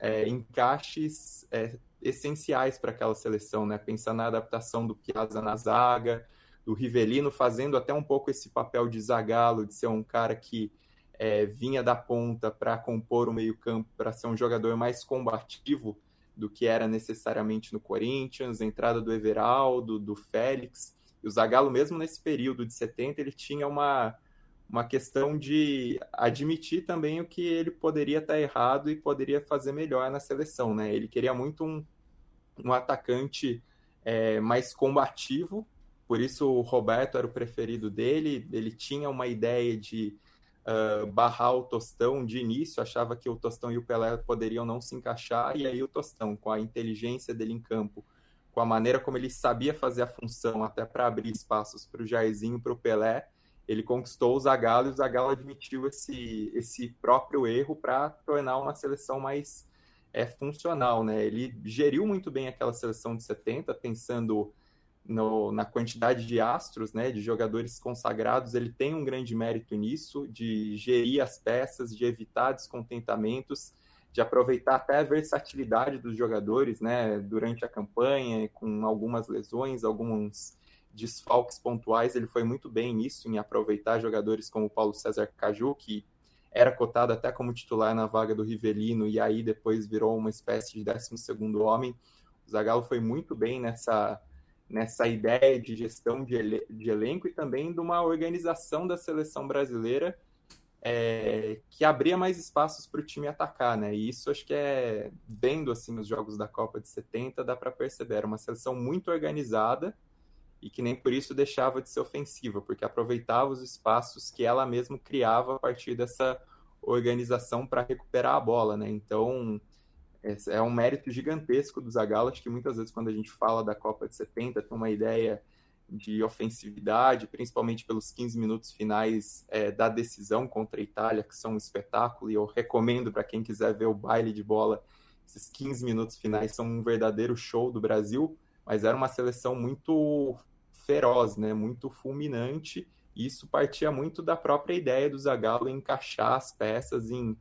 é, encaixes é, essenciais para aquela seleção, né? Pensar na adaptação do Piazza na zaga, do Rivelino fazendo até um pouco esse papel de Zagallo, de ser um cara que é, vinha da ponta para compor o meio-campo, para ser um jogador mais combativo do que era necessariamente no Corinthians, entrada do Everaldo, do Félix. E o Zagallo, mesmo nesse período de 70, ele tinha uma, uma questão de admitir também o que ele poderia estar errado e poderia fazer melhor na seleção. Né? Ele queria muito um, um atacante é, mais combativo, por isso o Roberto era o preferido dele. Ele tinha uma ideia de uh, barrar o Tostão de início, achava que o Tostão e o Pelé poderiam não se encaixar, e aí o Tostão, com a inteligência dele em campo, com a maneira como ele sabia fazer a função, até para abrir espaços para o Jairzinho, para o Pelé, ele conquistou o Zagallo e o Zagallo admitiu esse, esse próprio erro para tornar uma seleção mais é, funcional. Né? Ele geriu muito bem aquela seleção de 70, pensando no, na quantidade de astros, né, de jogadores consagrados, ele tem um grande mérito nisso, de gerir as peças, de evitar descontentamentos, de aproveitar até a versatilidade dos jogadores, né, durante a campanha, com algumas lesões, alguns desfalques pontuais, ele foi muito bem nisso, em aproveitar jogadores como Paulo César Caju, que era cotado até como titular na vaga do Rivelino, e aí depois virou uma espécie de 12 segundo homem. O Zagallo foi muito bem nessa nessa ideia de gestão de, de elenco e também de uma organização da seleção brasileira é, que abria mais espaços para o time atacar, né? E isso acho que é vendo assim os jogos da Copa de 70 dá para perceber era uma seleção muito organizada e que nem por isso deixava de ser ofensiva, porque aproveitava os espaços que ela mesma criava a partir dessa organização para recuperar a bola, né? Então é um mérito gigantesco do Zagallo, acho que muitas vezes quando a gente fala da Copa de 70 tem uma ideia de ofensividade, principalmente pelos 15 minutos finais é, da decisão contra a Itália, que são um espetáculo, e eu recomendo para quem quiser ver o baile de bola, esses 15 minutos finais são um verdadeiro show do Brasil, mas era uma seleção muito feroz, né, muito fulminante, e isso partia muito da própria ideia do Zagallo em encaixar as peças, em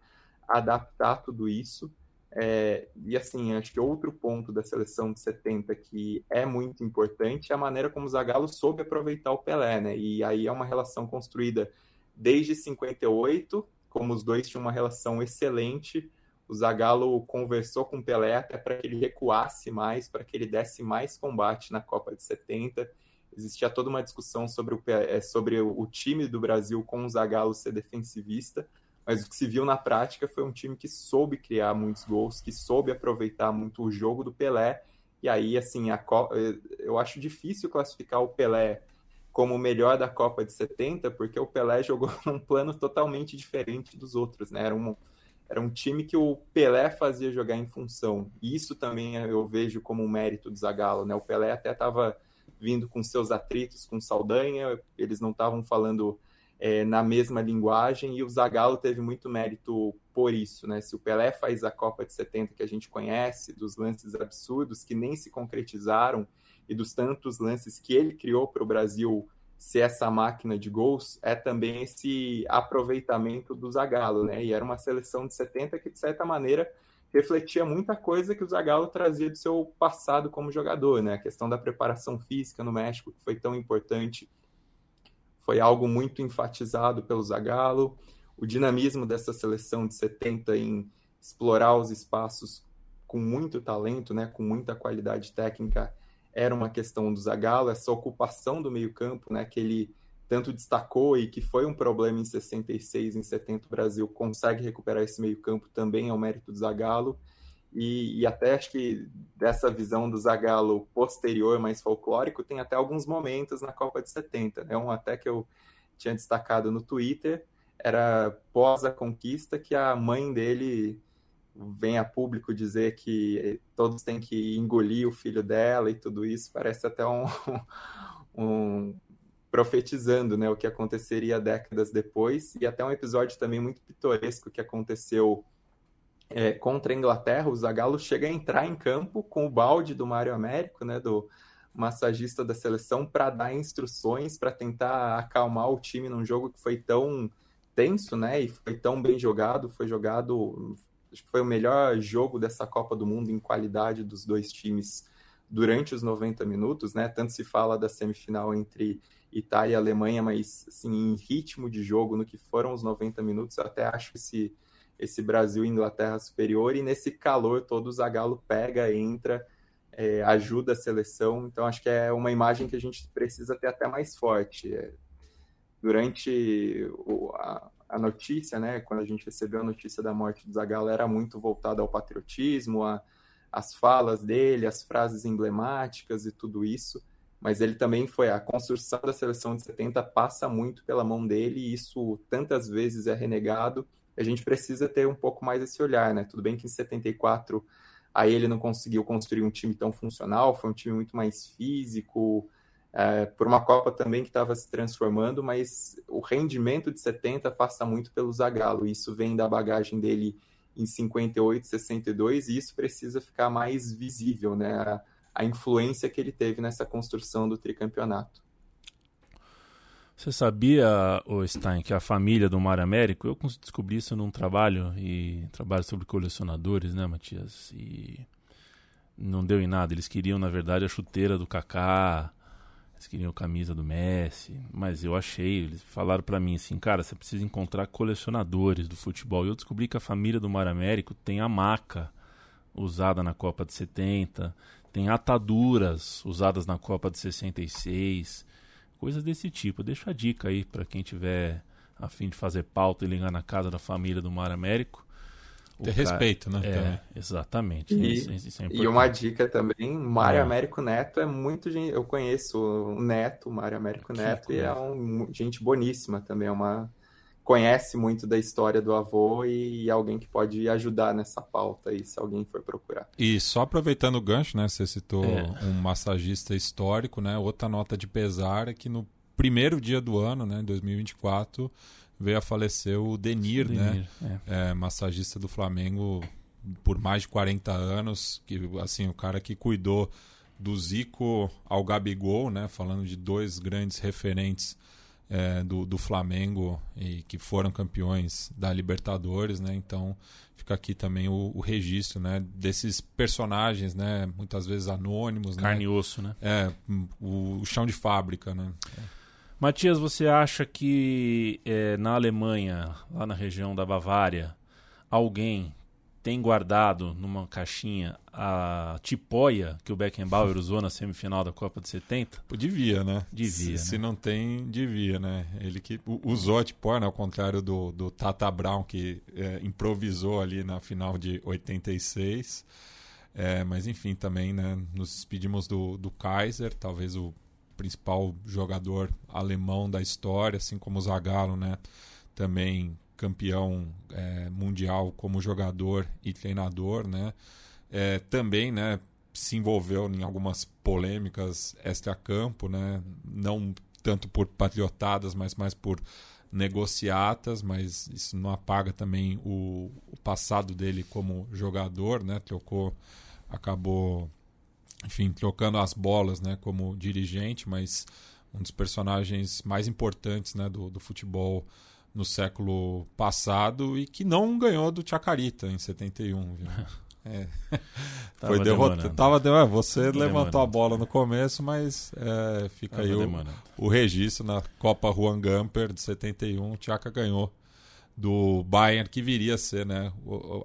adaptar tudo isso, é, e assim, acho que outro ponto da seleção de 70 que é muito importante é a maneira como o Zagallo soube aproveitar o Pelé, né? E aí é uma relação construída desde 58, como os dois tinham uma relação excelente. O Zagallo conversou com o Pelé até para que ele recuasse mais, para que ele desse mais combate na Copa de 70. Existia toda uma discussão sobre o, é, sobre o time do Brasil com o Zagallo ser defensivista mas o que se viu na prática foi um time que soube criar muitos gols, que soube aproveitar muito o jogo do Pelé. E aí, assim, a eu acho difícil classificar o Pelé como o melhor da Copa de 70, porque o Pelé jogou num plano totalmente diferente dos outros, né? Era um, era um time que o Pelé fazia jogar em função. E isso também eu vejo como um mérito do Zagallo, né? O Pelé até estava vindo com seus atritos com Saldanha, eles não estavam falando é, na mesma linguagem, e o Zagallo teve muito mérito por isso, né? Se o Pelé faz a Copa de 70 que a gente conhece, dos lances absurdos que nem se concretizaram, e dos tantos lances que ele criou para o Brasil ser essa máquina de gols, é também esse aproveitamento do Zagallo, né? E era uma seleção de 70 que, de certa maneira, refletia muita coisa que o Zagallo trazia do seu passado como jogador, né? A questão da preparação física no México, que foi tão importante, foi algo muito enfatizado pelo Zagallo. O dinamismo dessa seleção de 70 em explorar os espaços com muito talento, né, com muita qualidade técnica, era uma questão do Zagallo, essa ocupação do meio-campo, né, que ele tanto destacou e que foi um problema em 66, em 70 o Brasil consegue recuperar esse meio-campo também é o mérito do Zagallo. E, e, até acho que dessa visão do Zagallo posterior, mais folclórico, tem até alguns momentos na Copa de 70. Né? Um até que eu tinha destacado no Twitter, era pós a conquista, que a mãe dele vem a público dizer que todos têm que engolir o filho dela e tudo isso. Parece até um, um profetizando né, o que aconteceria décadas depois. E até um episódio também muito pitoresco que aconteceu é, contra a Inglaterra, o Zagallo chega a entrar em campo com o balde do Mário Américo, né, do massagista da seleção, para dar instruções, para tentar acalmar o time num jogo que foi tão tenso, né, e foi tão bem jogado, foi jogado, acho que foi o melhor jogo dessa Copa do Mundo em qualidade dos dois times durante os 90 minutos, né? Tanto se fala da semifinal entre Itália e Alemanha, mas assim, em ritmo de jogo, no que foram os 90 minutos, até acho esse, esse Brasil e Inglaterra superior, e nesse calor todo o Zagallo pega, entra, é, ajuda a seleção, então acho que é uma imagem que a gente precisa ter até mais forte. É, durante o, a, a, notícia, né, quando a gente recebeu a notícia da morte do Zagallo, era muito voltada ao patriotismo, a as falas dele, as frases emblemáticas e tudo isso, mas ele também foi a construção da seleção de 70 passa muito pela mão dele e isso tantas vezes é renegado. A gente precisa ter um pouco mais esse olhar, né? Tudo bem que em 74 aí ele não conseguiu construir um time tão funcional, foi um time muito mais físico, é, por uma Copa também que estava se transformando, mas o rendimento de 70 passa muito pelo Zagallo, isso vem da bagagem dele em 58, 62, e isso precisa ficar mais visível, né? A, a influência que ele teve nessa construção do tricampeonato. Você sabia, o Stein, que a família do Mário Américo, eu descobri isso num trabalho, e trabalho sobre colecionadores, né, Matias? E não deu em nada. Eles queriam, na verdade, a chuteira do Kaká, eles queriam camisa do Messi, mas eu achei, eles falaram para mim assim, cara, você precisa encontrar colecionadores do futebol. E eu descobri que a família do Mar Américo tem a maca usada na Copa de 70, tem ataduras usadas na Copa de 66, coisas desse tipo. Deixa a dica aí para quem tiver a fim de fazer pauta e ligar na casa da família do Mar Américo. Ter respeito, né? É, exatamente. E, isso, isso é e, uma dica também, Mário é. Américo Neto é muito gente. Eu conheço o Neto, o Mário Américo Neto, que e é um, gente boníssima também. É uma. Conhece muito da história do avô e, e alguém que pode ajudar nessa pauta aí, se alguém for procurar. E só aproveitando o gancho, né? Você citou é. um massagista histórico, né? Outra nota de pesar é que no primeiro dia do ano, né, 2024 veio a falecer o Denir, Denir né? É. É, massagista do Flamengo por mais de 40 anos, que assim, o cara que cuidou do Zico ao Gabigol, né? Falando de dois grandes referentes é, do, do Flamengo e que foram campeões da Libertadores, né? Então fica aqui também o, o registro, né? Desses personagens, né? Muitas vezes anônimos, carne né? e osso, né? É, o, o chão de fábrica, né? É. Matias, você acha que é, na Alemanha, lá na região da Bavária, alguém tem guardado numa caixinha a tipóia que o Beckenbauer usou na semifinal da Copa de 70? Devia, né? Devia. Se, né? se não tem, devia, né? Ele que usou a tipóia, né? ao contrário do, do Tata Brown, que é, improvisou ali na final de 86. É, mas enfim, também né, nos despedimos do, do Kaiser, talvez o principal jogador alemão da história, assim como o Zagallo, né? Também campeão é, mundial como jogador e treinador, né? É, também, né? Se envolveu em algumas polêmicas extra-campo, né? Não tanto por patriotadas, mas mais por negociatas, mas isso não apaga também o, o passado dele como jogador, né? Trocou, acabou enfim, trocando as bolas né, como dirigente, mas um dos personagens mais importantes né, do, do futebol no século passado e que não ganhou do Chacarita em 71. Viu? É. Foi derrotado. Tava de... É, você levantou demorando. a bola no começo, mas é, fica Tava aí o, o, registro na Copa Juan Gamper de 71. O Chaka ganhou do Bayern, que viria a ser né,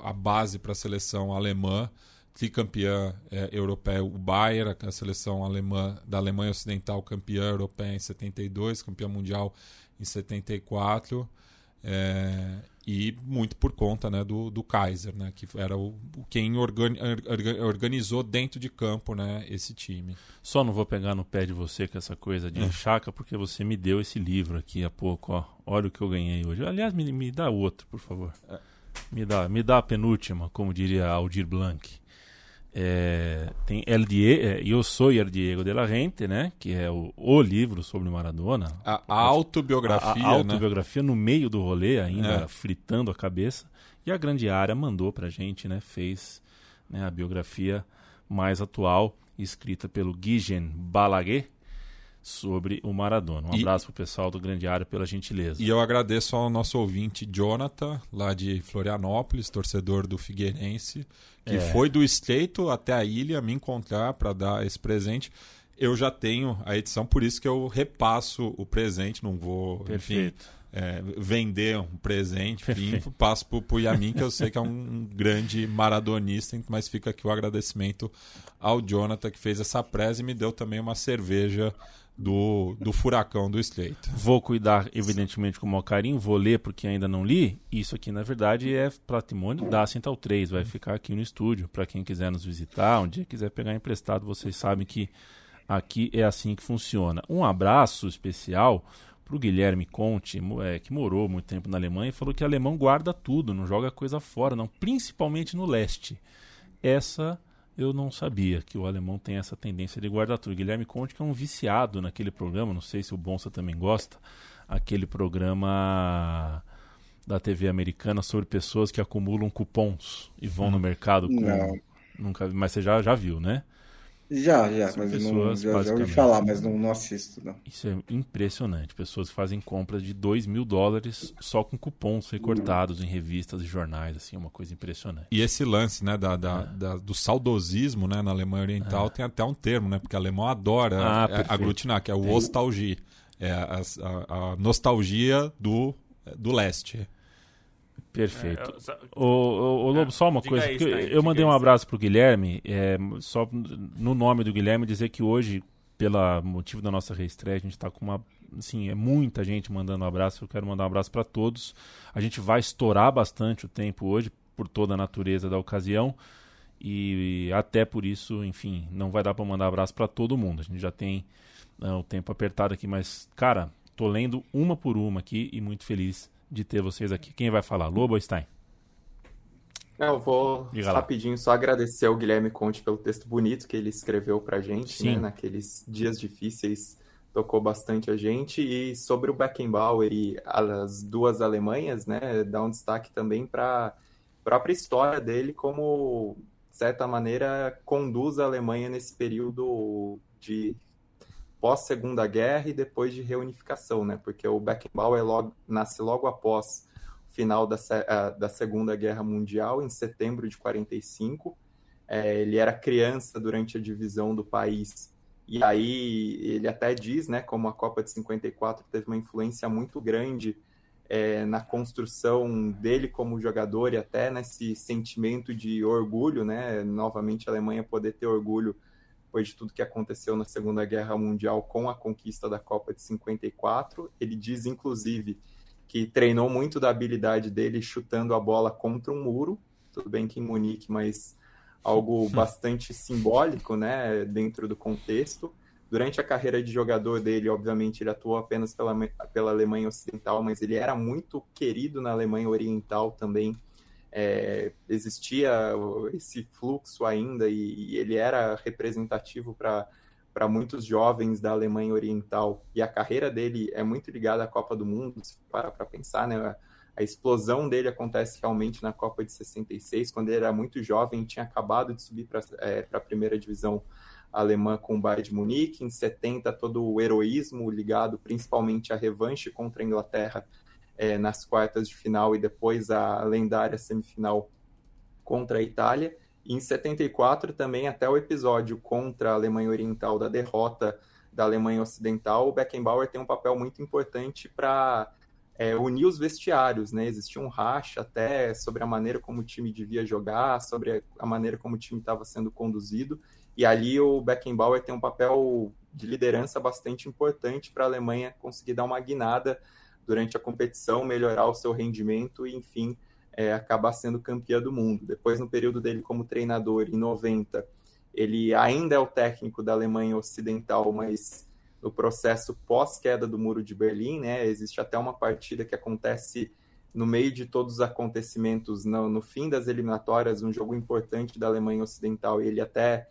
a base para a seleção alemã tricampeã é, europeia, o Bayern, a seleção alemã da Alemanha Ocidental, campeã europeia em 72, campeã mundial em 74, é, e muito por conta né, do, do Kaiser, né, que era o, quem organi organizou dentro de campo né, esse time. Só não vou pegar no pé de você com essa coisa de enxaca, porque você me deu esse livro aqui há pouco. Ó. Olha o que eu ganhei hoje. Aliás, me, me dá outro, por favor. É. Me dá, me dá a penúltima, como diria Aldir Blanc. É, tem El Diego, é, Eu Sou El Diego de la Gente, né? Que é o, o livro sobre Maradona. A, a autobiografia, a, a né? autobiografia né? no meio do rolê ainda, é. fritando a cabeça. E a Grande Área mandou pra gente, né? Fez né, a biografia mais atual, escrita pelo Guigen Balaguer, sobre o Maradona. Um e, abraço pro pessoal do Grande Área pela gentileza. E eu agradeço ao nosso ouvinte Jonathan, lá de Florianópolis, torcedor do Figueirense, que é. foi do Estreito até a ilha me encontrar para dar esse presente. Eu já tenho a edição, por isso que eu repasso o presente, não vou, Perfeito. enfim, é, vender um presente, enfim, passo pro, pro Yamin, que eu sei que é um grande maradonista, mas fica aqui o agradecimento ao Jonathan que fez essa presa e me deu também uma cerveja do, do furacão do Estreito. Vou cuidar, evidentemente, com o maior carinho, vou ler porque ainda não li. Isso aqui, na verdade, é patrimônio da Central 3, vai ficar aqui no estúdio para quem quiser nos visitar, um dia quiser pegar emprestado, vocês sabem que aqui é assim que funciona. Um abraço especial para o Guilherme Conte, é, que morou muito tempo na Alemanha, e falou que alemão guarda tudo, não joga coisa fora, não, principalmente no leste. Essa eu não sabia que o alemão tem essa tendência de guardar tudo. Guilherme Conte, que é um viciado naquele programa, não sei se o Bonsa também gosta, aquele programa da TV americana sobre pessoas que acumulam cupons e vão no mercado com. Não. Nunca, mas você já, já viu, né? Já, já, São mas pessoas, não, já, já ouvi falar, mas não, não assisto. Não. Isso é impressionante. Pessoas fazem compras de 2 mil dólares só com cupons recortados em revistas e jornais, assim, uma coisa impressionante. E esse lance, né, da, da, é. da do saudosismo, né, na Alemanha Oriental, é. tem até um termo, né, porque o alemão adora ah, é, aglutinar, que é o tem... ostalgia. É a, a, a nostalgia do, do leste. Perfeito. É, o, o, o, Lobo, só uma coisa. Isso, tá, eu mandei um abraço pro Guilherme, é, só no nome do Guilherme, dizer que hoje, pelo motivo da nossa reestreia, a gente está com uma. Assim, é muita gente mandando um abraço. Eu quero mandar um abraço para todos. A gente vai estourar bastante o tempo hoje, por toda a natureza da ocasião. E, e até por isso, enfim, não vai dar para mandar abraço para todo mundo. A gente já tem uh, o tempo apertado aqui, mas, cara, tô lendo uma por uma aqui e muito feliz de ter vocês aqui. Quem vai falar? Lobo ou Stein? Eu vou rapidinho só agradecer ao Guilherme Conte pelo texto bonito que ele escreveu pra gente, né? Naqueles dias difíceis, tocou bastante a gente. E sobre o Beckenbauer e as duas Alemanhas, né? Dá um destaque também para a própria história dele, como, de certa maneira, conduz a Alemanha nesse período de pós-segunda guerra e depois de reunificação, né? Porque o Beckenbauer logo, nasce logo após o final da, uh, da Segunda Guerra Mundial, em setembro de 45. É, ele era criança durante a divisão do país e aí ele até diz, né, como a Copa de 54 teve uma influência muito grande é, na construção dele como jogador e até nesse sentimento de orgulho, né, novamente a Alemanha poder ter orgulho depois de tudo que aconteceu na Segunda Guerra Mundial com a conquista da Copa de 54. Ele diz, inclusive, que treinou muito da habilidade dele chutando a bola contra um muro, tudo bem que em Munique, mas algo bastante simbólico, né, dentro do contexto. Durante a carreira de jogador dele, obviamente, ele atuou apenas pela, pela Alemanha Ocidental, mas ele era muito querido na Alemanha Oriental também é, existia esse fluxo ainda e, e ele era representativo para muitos jovens da Alemanha Oriental. E a carreira dele é muito ligada à Copa do Mundo, se para para pensar, né? A, a explosão dele acontece realmente na Copa de 66, quando ele era muito jovem tinha acabado de subir para é, a primeira divisão alemã com o Bayern de Munique. Em 70, todo o heroísmo ligado principalmente à revanche contra a Inglaterra é, nas quartas de final e depois a lendária semifinal contra a Itália. E em 74 também até o episódio contra a Alemanha Oriental da derrota da Alemanha Ocidental, o Beckenbauer tem um papel muito importante para é, unir os vestiários, né? Existia um racha até sobre a maneira como o time devia jogar, sobre a maneira como o time estava sendo conduzido. E ali o Beckenbauer tem um papel de liderança bastante importante para a Alemanha conseguir dar uma guinada durante a competição, melhorar o seu rendimento e, enfim, é, acabar sendo campeã do mundo. Depois, no período dele como treinador, em 90, ele ainda é o técnico da Alemanha Ocidental, mas no processo pós-queda do Muro de Berlim, né, existe até uma partida que acontece no meio de todos os acontecimentos, no, no fim das eliminatórias, um jogo importante da Alemanha Ocidental, e ele até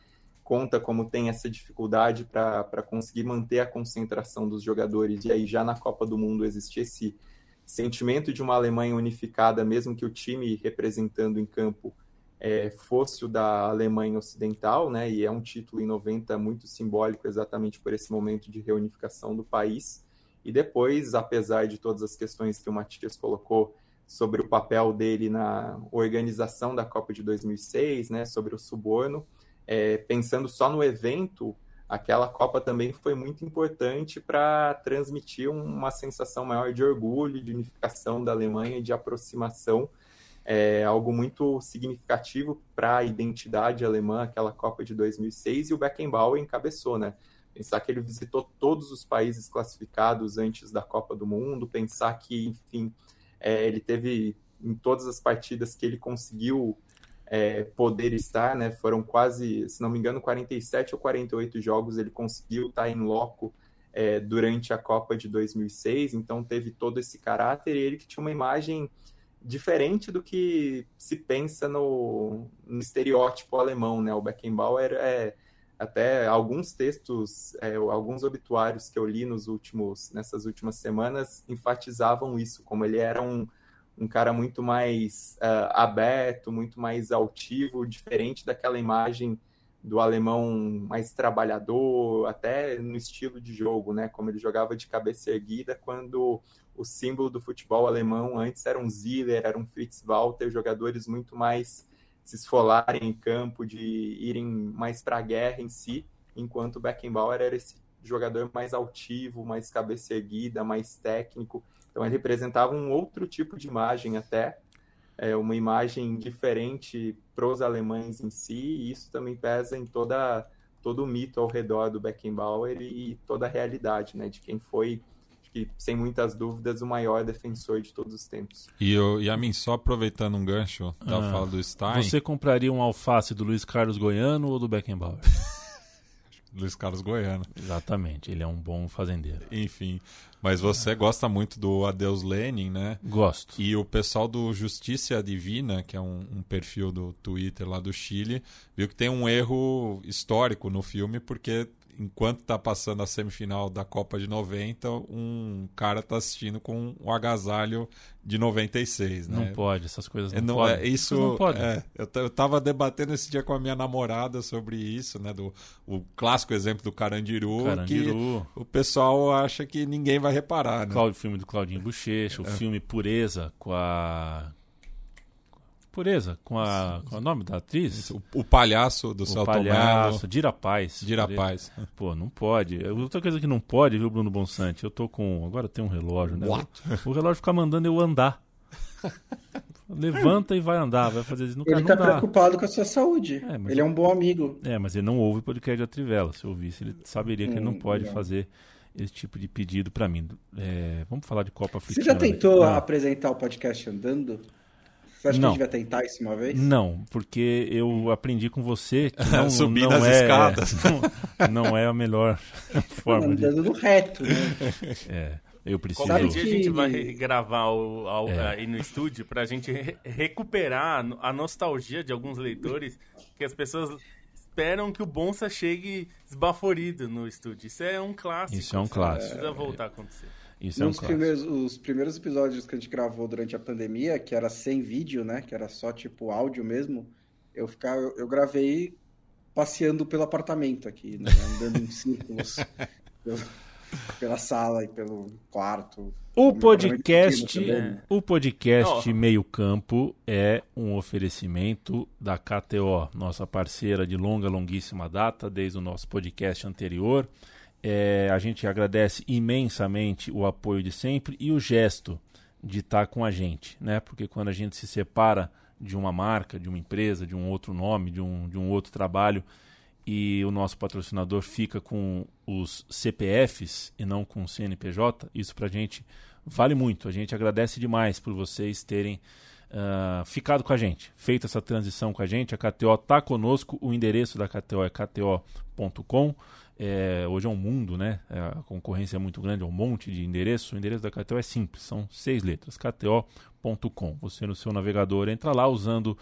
conta como tem essa dificuldade para conseguir manter a concentração dos jogadores. E aí, já na Copa do Mundo, existe esse sentimento de uma Alemanha unificada, mesmo que o time representando em campo é, fosse o da Alemanha Ocidental, né? E é um título em 90 muito simbólico exatamente por esse momento de reunificação do país. E depois, apesar de todas as questões que o Matias colocou sobre o papel dele na organização da Copa de 2006, né, sobre o suborno, é, pensando só no evento, aquela Copa também foi muito importante para transmitir uma sensação maior de orgulho, de unificação da Alemanha, de aproximação é algo muito significativo para a identidade alemã, aquela Copa de 2006, e o Beckenbauer encabeçou, né? Pensar que ele visitou todos os países classificados antes da Copa do Mundo, pensar que, enfim, é, ele teve em todas as partidas que ele conseguiu é, poder estar, né? Foram quase, se não me engano, 47 ou 48 jogos ele conseguiu estar em loco é, durante a Copa de 2006, então teve todo esse caráter e ele que tinha uma imagem diferente do que se pensa no, no estereótipo alemão, né? O Beckenbauer é até alguns textos, é, alguns obituários que eu li nos últimos, nessas últimas semanas enfatizavam isso, como ele era um, um cara muito mais uh, aberto, muito mais altivo, diferente daquela imagem do alemão mais trabalhador, até no estilo de jogo, né? Como ele jogava de cabeça erguida, quando o símbolo do futebol alemão antes era um Ziller, era um Fritz Walter, jogadores muito mais se esfolarem em campo, de irem mais para a guerra em si, enquanto o Beckenbauer era esse jogador mais altivo, mais cabeça erguida, mais técnico. Então ele representava um outro tipo de imagem até, é, uma imagem diferente para os alemães em si, e isso também pesa em toda todo o mito ao redor do Beckenbauer e toda a realidade, né, de quem foi que, sem muitas dúvidas, o maior defensor de todos os tempos. E, eu, e a mim, só aproveitando um gancho da ah, fala do Stein. Você compraria um alface do Luiz Carlos Goiano ou do Beckenbauer? Luiz Carlos Goiano. Exatamente, ele é um bom fazendeiro. Enfim, mas você gosta muito do Adeus Lenin, né? Gosto. E o pessoal do Justiça Divina, que é um, um, perfil do Twitter lá do Chile, viu que tem um erro histórico no filme, porque enquanto tá passando a semifinal da Copa de 90, um cara tá assistindo com um agasalho de 96, né? Não pode, essas coisas não, não podem. É, isso não pode. É, eu, eu tava debatendo esse dia com a minha namorada sobre isso, né? Do o clássico exemplo do Carandiru, Carandiru. que o pessoal acha que ninguém vai reparar, né? O filme do Claudinho Bochecha, o é. filme Pureza com a Pureza, com a. Qual é o nome da atriz? O, o palhaço do Celto palhaço, Dira Paz. Dira Paz. Pô, não pode. Outra coisa que não pode, viu, Bruno Bonsante? Eu tô com. Agora tem um relógio, né? What? O relógio fica mandando eu andar. Levanta e vai andar, vai fazer isso. Ele tá preocupado com a sua saúde. É, ele é um bom amigo. É, mas ele não ouve o podcast da Trivela. Se ouvisse, ele saberia que hum, ele não hum, pode não. fazer esse tipo de pedido para mim. É, vamos falar de Copa Africana. Você já tentou ah. apresentar o podcast andando? Você acha não. que a gente vai tentar isso uma vez? Não, porque eu aprendi com você que não, Subir não nas é, escadas. Não, não, é a melhor forma Andando de... no reto, né? É. Eu preciso. Qualquer dia a gente vai gravar o, ao, é. aí no estúdio para a gente re recuperar a nostalgia de alguns leitores que as pessoas esperam que o Bonsa chegue esbaforido no estúdio. Isso é um clássico. Isso é um clássico. Precisa voltar a acontecer. Isso é um primeiros, os primeiros episódios que a gente gravou durante a pandemia, que era sem vídeo, né? Que era só tipo áudio mesmo, eu ficava, eu, eu gravei passeando pelo apartamento aqui, né? andando em círculos pelo, pela sala e pelo quarto. O podcast, o podcast oh. Meio Campo é um oferecimento da KTO, nossa parceira de longa, longuíssima data, desde o nosso podcast anterior. É, a gente agradece imensamente o apoio de sempre e o gesto de estar com a gente, né? Porque quando a gente se separa de uma marca, de uma empresa, de um outro nome, de um, de um outro trabalho e o nosso patrocinador fica com os CPFs e não com o CNPJ, isso para a gente vale muito. A gente agradece demais por vocês terem uh, ficado com a gente, feito essa transição com a gente. A KTO está conosco, o endereço da KTO é kto.com. É, hoje é um mundo, né? É, a concorrência é muito grande, é um monte de endereço. O endereço da KTO é simples, são seis letras, kto.com. Você no seu navegador entra lá usando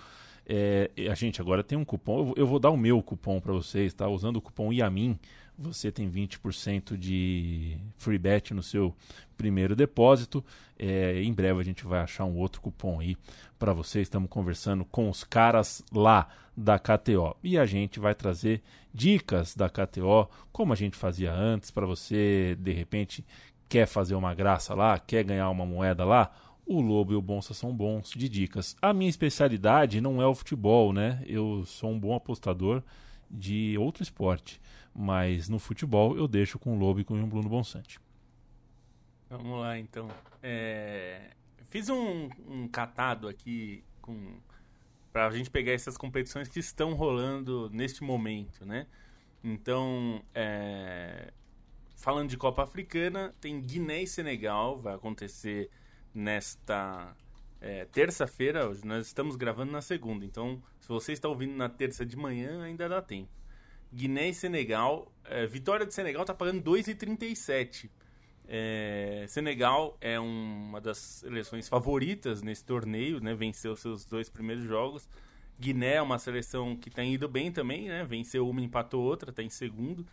É, a gente agora tem um cupom, eu vou dar o meu cupom para vocês, tá? Usando o cupom IAMIN, você tem 20% de free bet no seu primeiro depósito. É, em breve a gente vai achar um outro cupom aí para vocês. Estamos conversando com os caras lá da KTO e a gente vai trazer dicas da KTO, como a gente fazia antes, para você de repente quer fazer uma graça lá, quer ganhar uma moeda lá. O Lobo e o Bonsa são bons de dicas. A minha especialidade não é o futebol, né? Eu sou um bom apostador de outro esporte mas no futebol eu deixo com o Lobo e com o Bruno Bonsante. Vamos lá então. É... Fiz um, um, catado aqui com para a gente pegar essas competições que estão rolando neste momento, né? Então, é... falando de Copa Africana, tem Guiné e Senegal, vai acontecer nesta é, terça-feira. Nós estamos gravando na segunda, então se você está ouvindo na terça de manhã, ainda dá tempo. Guiné e Senegal. É, vitória de Senegal tá pagando 2,37. É, Senegal é uma das seleções favoritas nesse torneio, né? Venceu seus dois primeiros jogos. Guiné é uma seleção que tem ido bem também, né? Venceu uma, empatou outra, está em segundo.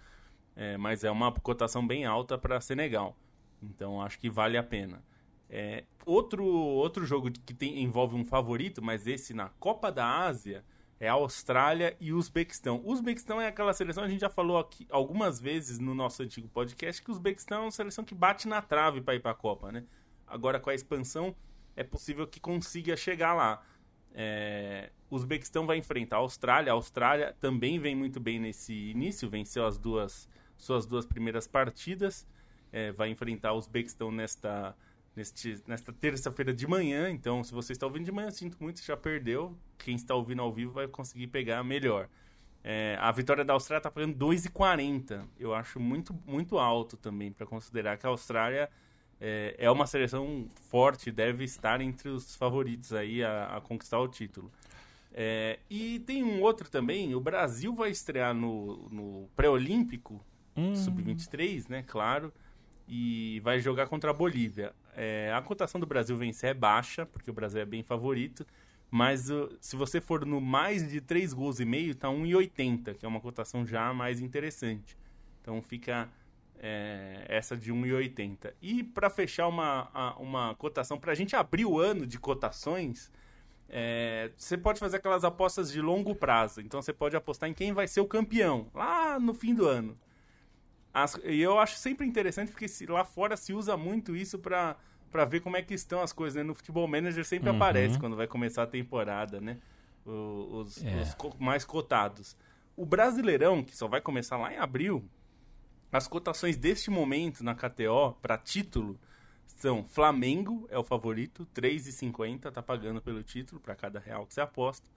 É, mas é uma cotação bem alta para Senegal. Então acho que vale a pena. É, outro, outro jogo que tem, envolve um favorito, mas esse na Copa da Ásia, é a Austrália e o Uzbequistão. O Uzbequistão é aquela seleção, a gente já falou aqui algumas vezes no nosso antigo podcast, que o Uzbequistão é uma seleção que bate na trave para ir para a Copa, né? Agora com a expansão é possível que consiga chegar lá. É... O Uzbequistão vai enfrentar a Austrália. A Austrália também vem muito bem nesse início, venceu as duas suas duas primeiras partidas. É, vai enfrentar o Uzbequistão nesta neste, nesta terça-feira de manhã. Então, se você está ouvindo de manhã, sinto muito, já perdeu. Quem está ouvindo ao vivo vai conseguir pegar melhor. É, a vitória da Austrália está pagando 2,40. Eu acho muito, muito alto também para considerar que a Austrália é, é, uma seleção forte, deve estar entre os favoritos aí a, a conquistar o título. É, e tem um outro também, o Brasil vai estrear no, no pré-olímpico, hum. sub-23, né, claro, e vai jogar contra a Bolívia. É, a cotação do Brasil vencer é baixa, porque o Brasil é bem favorito. Mas uh, se você for no mais de 3 gols e meio, tá 1,80, que é uma cotação já mais interessante. Então fica é, essa de 1,80. E para fechar uma, uma cotação, para a gente abrir o ano de cotações, é, você pode fazer aquelas apostas de longo prazo. Então você pode apostar em quem vai ser o campeão lá no fim do ano. As, e eu acho sempre interessante porque se, lá fora se usa muito isso para para ver como é que estão as coisas, né? No Futebol Manager sempre uhum. aparece quando vai começar a temporada, né? os, é. os co mais cotados. O Brasileirão, que só vai começar lá em abril, as cotações deste momento na KTO para título são Flamengo é o favorito, 3,50 tá pagando pelo título para cada real que você aposta.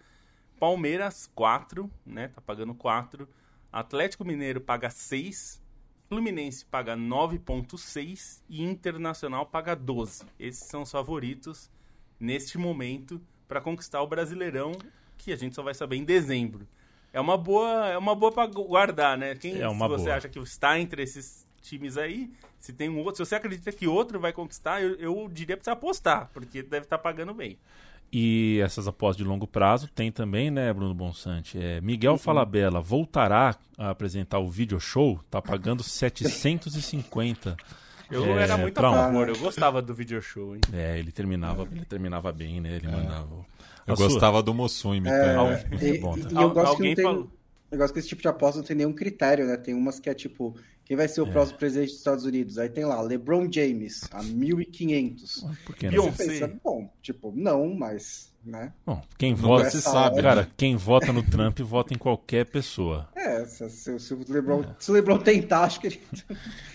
Palmeiras 4, né? Tá pagando 4. Atlético Mineiro paga 6 Fluminense paga 9,6 e Internacional paga 12. Esses são os favoritos neste momento para conquistar o Brasileirão, que a gente só vai saber em dezembro. É uma boa, é uma boa para guardar, né? Quem, é uma se você boa. acha que está entre esses times aí, se tem um outro, se você acredita que outro vai conquistar, eu, eu diria para você apostar, porque deve estar tá pagando bem. E essas apostas de longo prazo tem também, né, Bruno Bonsante? É, Miguel uhum. Falabella voltará a apresentar o video show, tá pagando 750. Eu é, era muito a favor, eu gostava do video show, hein? É, ele terminava, ele terminava bem, né? Ele é. mandava. Eu gostava sua... do Mossum imitando. É, é, e, tá? e eu gosto que não tem, falou... eu gosto que esse tipo de aposta não tem nenhum critério, né? Tem umas que é tipo, quem vai ser o é. próximo presidente dos Estados Unidos? Aí tem lá, LeBron James, a 1500. Por que não? Pensa, bom, tipo, não, mas, né? Bom, quem vota, se sabe, cara, quem vota no Trump vota em qualquer pessoa. É, se, se, o, LeBron, é. se o LeBron tentar, acho que ele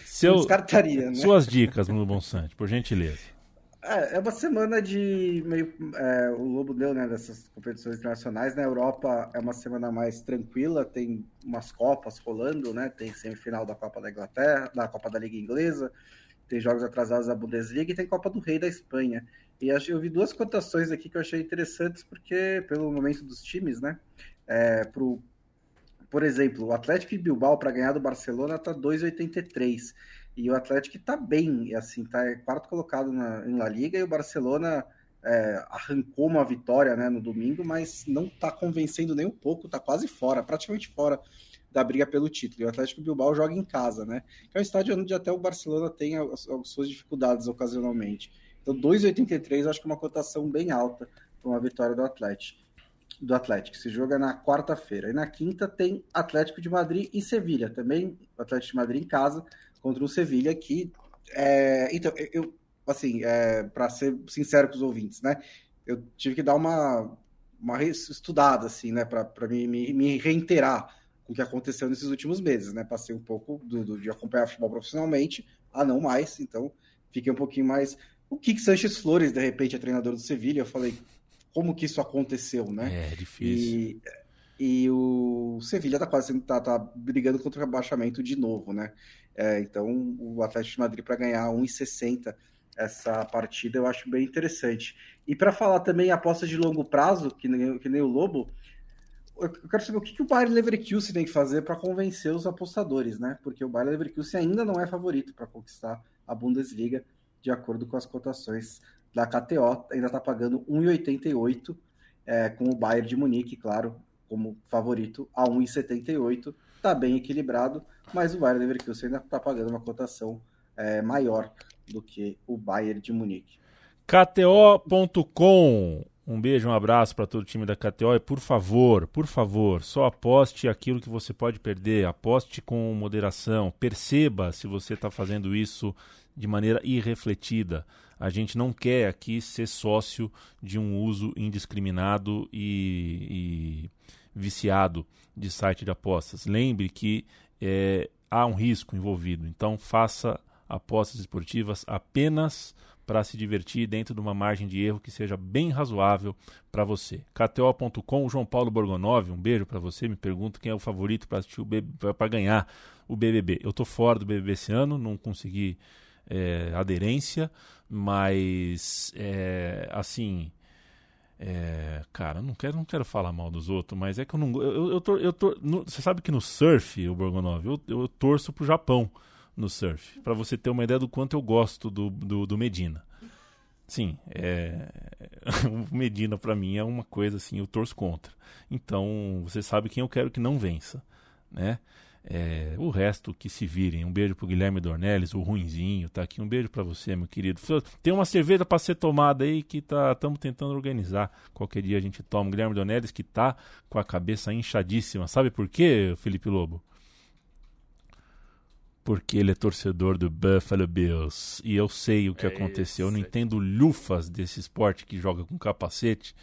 Seu, descartaria, né? Suas dicas, Bruno Bonsante, por gentileza. É, é uma semana de meio. É, o Lobo deu, né, dessas competições internacionais. Na Europa é uma semana mais tranquila, tem umas Copas rolando, né? Tem semifinal da Copa da Inglaterra, da Copa da Liga Inglesa, tem jogos atrasados da Bundesliga e tem Copa do Rei da Espanha. E eu vi duas cotações aqui que eu achei interessantes, porque, pelo momento dos times, né? É, pro, por exemplo, o Atlético de Bilbao para ganhar do Barcelona tá 2,83. E o Atlético está bem, assim, tá quarto colocado na, em La Liga e o Barcelona é, arrancou uma vitória né, no domingo, mas não está convencendo nem um pouco, está quase fora, praticamente fora da briga pelo título. E o Atlético Bilbao joga em casa, né? Que é um estádio onde até o Barcelona tem as, as suas dificuldades ocasionalmente. Então, 2,83 acho que é uma cotação bem alta para uma vitória do Atlético. Do Atlético. Se joga na quarta-feira. E na quinta tem Atlético de Madrid e Sevilha. Também Atlético de Madrid em casa contra o Sevilha, que. É... Então, eu, assim, é... para ser sincero com os ouvintes, né? Eu tive que dar uma, uma estudada, assim, né? Para me, me, me reiterar com o que aconteceu nesses últimos meses, né? Passei um pouco do, do, de acompanhar futebol profissionalmente a não mais, então fiquei um pouquinho mais o Kik Sanches Flores, de repente, é treinador do Sevilha. Eu falei, como que isso aconteceu, né? É, difícil. E, e o Sevilha tá quase tá, tá brigando contra o rebaixamento de novo, né? É, então, o Atlético de Madrid para ganhar 1,60 essa partida eu acho bem interessante. E para falar também apostas de longo prazo, que nem, que nem o Lobo, eu quero saber o que, que o Bayern Leverkusen tem que fazer para convencer os apostadores, né? Porque o Bayern Leverkusen ainda não é favorito para conquistar a Bundesliga de acordo com as cotações da KTO, ainda está pagando 1,88 é, com o Bayern de Munique, claro, como favorito a 1,78. Está bem equilibrado, mas o Bayern Leverkusen ainda está pagando uma cotação é, maior do que o Bayern de Munique. KTO.com um beijo, um abraço para todo o time da KTO e por favor, por favor, só aposte aquilo que você pode perder, aposte com moderação, perceba se você está fazendo isso de maneira irrefletida. A gente não quer aqui ser sócio de um uso indiscriminado e, e viciado de site de apostas. Lembre que é, há um risco envolvido, então faça apostas esportivas apenas para se divertir dentro de uma margem de erro que seja bem razoável para você. KTO.com, João Paulo Borgonov, um beijo para você. Me pergunta quem é o favorito para para ganhar o BBB. Eu tô fora do BBB esse ano, não consegui é, aderência, mas é, assim. É, cara, não quero, não quero falar mal dos outros, mas é que eu não. Eu, eu, tô, eu tô, no, você sabe que no surf, o Borgonov, eu, eu torço pro Japão no surf, para você ter uma ideia do quanto eu gosto do, do, do Medina. Sim, é... o Medina para mim é uma coisa assim, eu torço contra. Então, você sabe quem eu quero que não vença, né? É, o resto que se virem. Um beijo pro Guilherme Dornelles, o ruinzinho, tá aqui. Um beijo para você, meu querido. Tem uma cerveja para ser tomada aí que tá estamos tentando organizar. Qualquer dia a gente toma. O Guilherme Dornelles que tá com a cabeça inchadíssima. Sabe por quê, Felipe Lobo? Porque ele é torcedor do Buffalo Bills. E eu sei o que é aconteceu. Eu não entendo lufas desse esporte que joga com capacete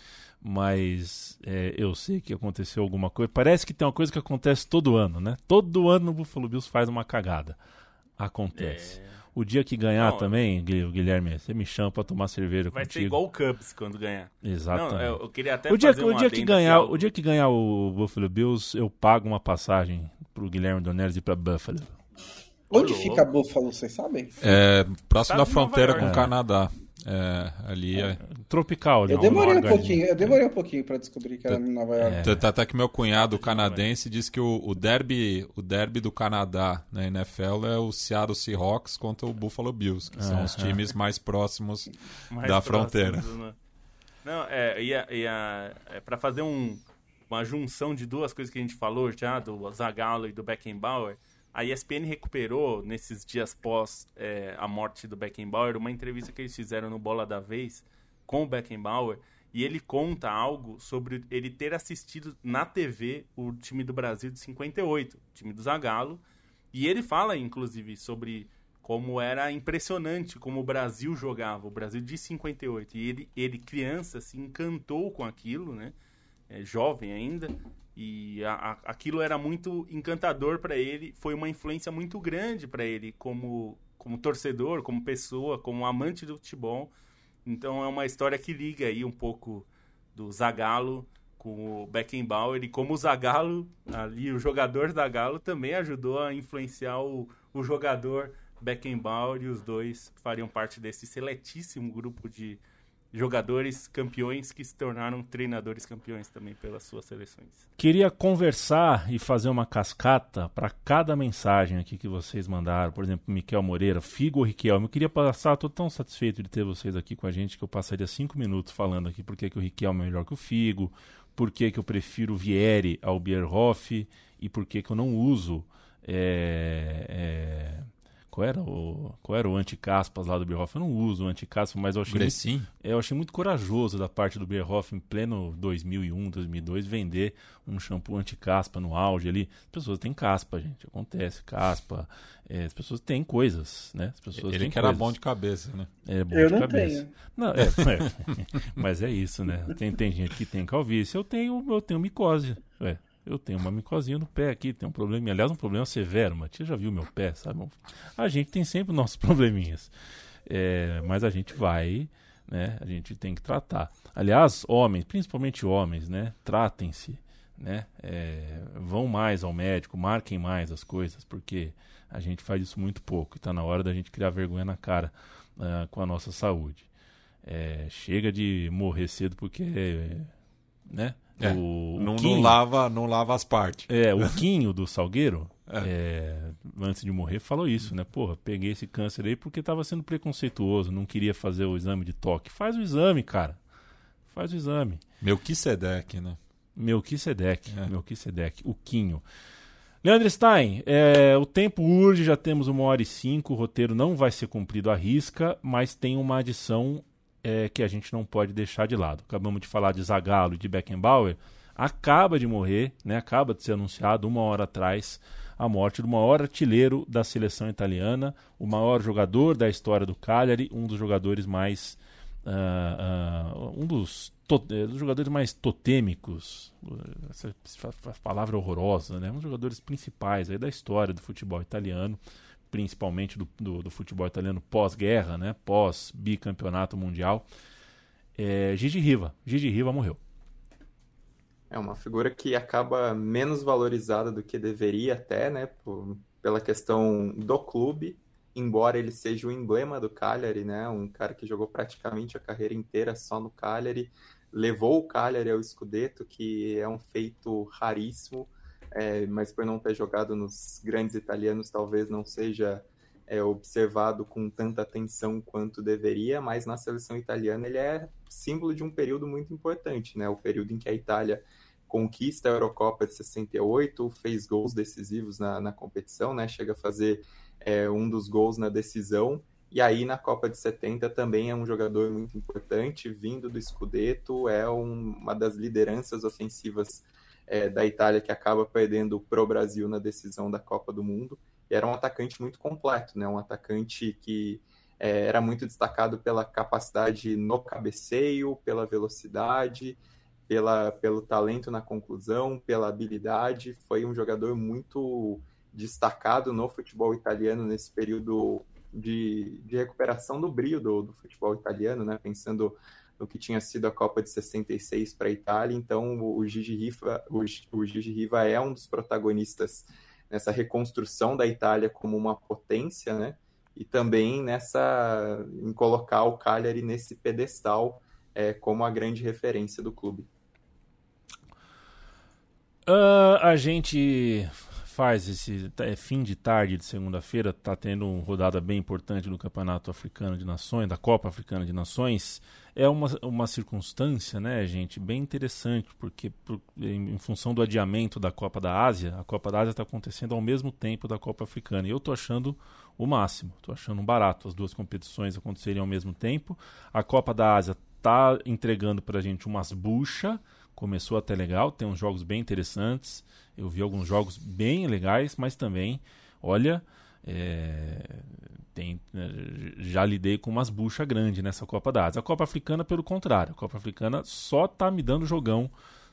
mas é, eu sei que aconteceu alguma coisa. Parece que tem uma coisa que acontece todo ano, né? Todo ano o Buffalo Bills faz uma cagada. Acontece. É... O dia que ganhar não, também, Guilherme, você me chama para tomar cerveja vai contigo. Vai ser igual o Cubs quando ganhar. Exatamente. Não, eu, eu, queria até o dia, o dia que ganhar, o dia que ganhar o Buffalo Bills, eu pago uma passagem pro Guilherme Donelis ir para Buffalo. Onde fica Buffalo, vocês sabem? É, próximo da fronteira com o Canadá. É, ali é. Tropical, Eu demorei um pouquinho, eu demorei um pouquinho para descobrir que era em Nova York. É. Até que meu cunhado canadense disse que o, o, derby, o derby do Canadá na NFL é o Seattle Seahawks contra o Buffalo Bills, que são os times mais próximos mais da fronteira. Né? Não, é, ia, ia, é para fazer um, uma junção de duas coisas que a gente falou já, do Zagallo e do Beckenbauer, a ESPN recuperou, nesses dias pós é, a morte do Beckenbauer, uma entrevista que eles fizeram no Bola da Vez com o Beckenbauer, e ele conta algo sobre ele ter assistido na TV o time do Brasil de 58, o time do Zagallo, e ele fala, inclusive, sobre como era impressionante como o Brasil jogava, o Brasil de 58. E ele, ele criança, se encantou com aquilo, né? É, jovem ainda, e a, a, aquilo era muito encantador para ele, foi uma influência muito grande para ele como, como torcedor, como pessoa, como amante do futebol. Então é uma história que liga aí um pouco do Zagallo com o Beckenbauer e como o Zagallo, ali o jogador Zagallo também ajudou a influenciar o, o jogador Beckenbauer e os dois fariam parte desse seletíssimo grupo de jogadores campeões que se tornaram treinadores campeões também pelas suas seleções. Queria conversar e fazer uma cascata para cada mensagem aqui que vocês mandaram. Por exemplo, Miquel Moreira, Figo Riquelme. Eu queria passar, estou tão satisfeito de ter vocês aqui com a gente que eu passaria cinco minutos falando aqui porque que o Riquelme é melhor que o Figo, por que eu prefiro o Vieri ao Bierhoff e por que eu não uso. É, é, qual era o, qual era o anti-caspas lá do Bierhoff? Eu não uso o anti-caspas, mas eu achei, muito, é, eu achei muito corajoso da parte do Bierhoff em pleno 2001, 2002 vender um shampoo anti-caspa no auge ali. As pessoas têm caspa, gente. Acontece, caspa. É, as pessoas têm coisas, né? As pessoas Ele que era bom de cabeça, né? É bom eu de não cabeça. Tenho. Não, é, é, mas é isso, né? Tem, tem gente que tem calvície. Eu tenho, eu tenho micose. É, eu tenho uma micosinha no pé aqui, tem um problema, aliás, um problema severo, Matias já viu meu pé, sabe? A gente tem sempre nossos probleminhas. É, mas a gente vai, né? A gente tem que tratar. Aliás, homens, principalmente homens, né? Tratem-se, né? É, vão mais ao médico, marquem mais as coisas, porque a gente faz isso muito pouco. E está na hora da gente criar vergonha na cara uh, com a nossa saúde. É, chega de morrer cedo porque, né? É, o, não, não, lava, não lava as partes. É, o Quinho do Salgueiro, é. É, antes de morrer, falou isso, né? Porra, peguei esse câncer aí porque estava sendo preconceituoso, não queria fazer o exame de toque. Faz o exame, cara. Faz o exame. Melquisedeque, né? Melquisedeque, é. Melquisedeque, o Quinho. Leandro Stein, é, o tempo urge, já temos uma hora e cinco, o roteiro não vai ser cumprido à risca, mas tem uma adição é, que a gente não pode deixar de lado. Acabamos de falar de Zagallo e de Beckenbauer. Acaba de morrer, né, acaba de ser anunciado uma hora atrás a morte do maior artilheiro da seleção italiana, o maior jogador da história do Cagliari, um dos jogadores mais uh, uh, um dos, eh, dos, jogadores mais totêmicos, essa, palavra horrorosa, né? um dos jogadores principais da história do futebol italiano principalmente do, do, do futebol italiano pós-guerra, né? pós-bicampeonato mundial. É, Gigi Riva. Gigi Riva morreu. É uma figura que acaba menos valorizada do que deveria até, né? Por, pela questão do clube, embora ele seja o emblema do Cagliari, né? Um cara que jogou praticamente a carreira inteira só no Cagliari, levou o Cagliari ao Scudetto, que é um feito raríssimo é, mas por não ter jogado nos grandes italianos, talvez não seja é, observado com tanta atenção quanto deveria, mas na seleção italiana ele é símbolo de um período muito importante, né? O período em que a Itália conquista a Eurocopa de 68, fez gols decisivos na, na competição, né? Chega a fazer é, um dos gols na decisão. E aí na Copa de 70 também é um jogador muito importante, vindo do Scudetto, é um, uma das lideranças ofensivas é, da Itália que acaba perdendo para o Brasil na decisão da Copa do Mundo. E era um atacante muito completo, né? um atacante que é, era muito destacado pela capacidade no cabeceio, pela velocidade, pela, pelo talento na conclusão, pela habilidade. Foi um jogador muito destacado no futebol italiano nesse período de, de recuperação do brilho do, do futebol italiano, né? pensando no que tinha sido a Copa de 66 para a Itália. Então, o Gigi Riva, o, Gigi Riva é um dos protagonistas nessa reconstrução da Itália como uma potência, né? E também nessa em colocar o Cagliari nesse pedestal é, como a grande referência do clube. Uh, a gente faz esse é fim de tarde de segunda-feira, está tendo uma rodada bem importante do Campeonato Africano de Nações, da Copa Africana de Nações. É uma, uma circunstância, né, gente, bem interessante, porque por, em, em, função do adiamento da Copa da Ásia, a Copa da Ásia está acontecendo ao mesmo tempo da Copa Africana. E eu estou achando o máximo, estou achando barato as duas competições acontecerem ao mesmo tempo. A Copa da Ásia está entregando para a gente umas buchas começou até legal, tem uns jogos bem interessantes. Eu vi alguns jogos bem legais, mas também, olha, é, tem, né, já lidei com umas buchas grandes nessa Copa da Ásia. A Copa Africana, pelo contrário, a Copa Africana só tá me dando jogão.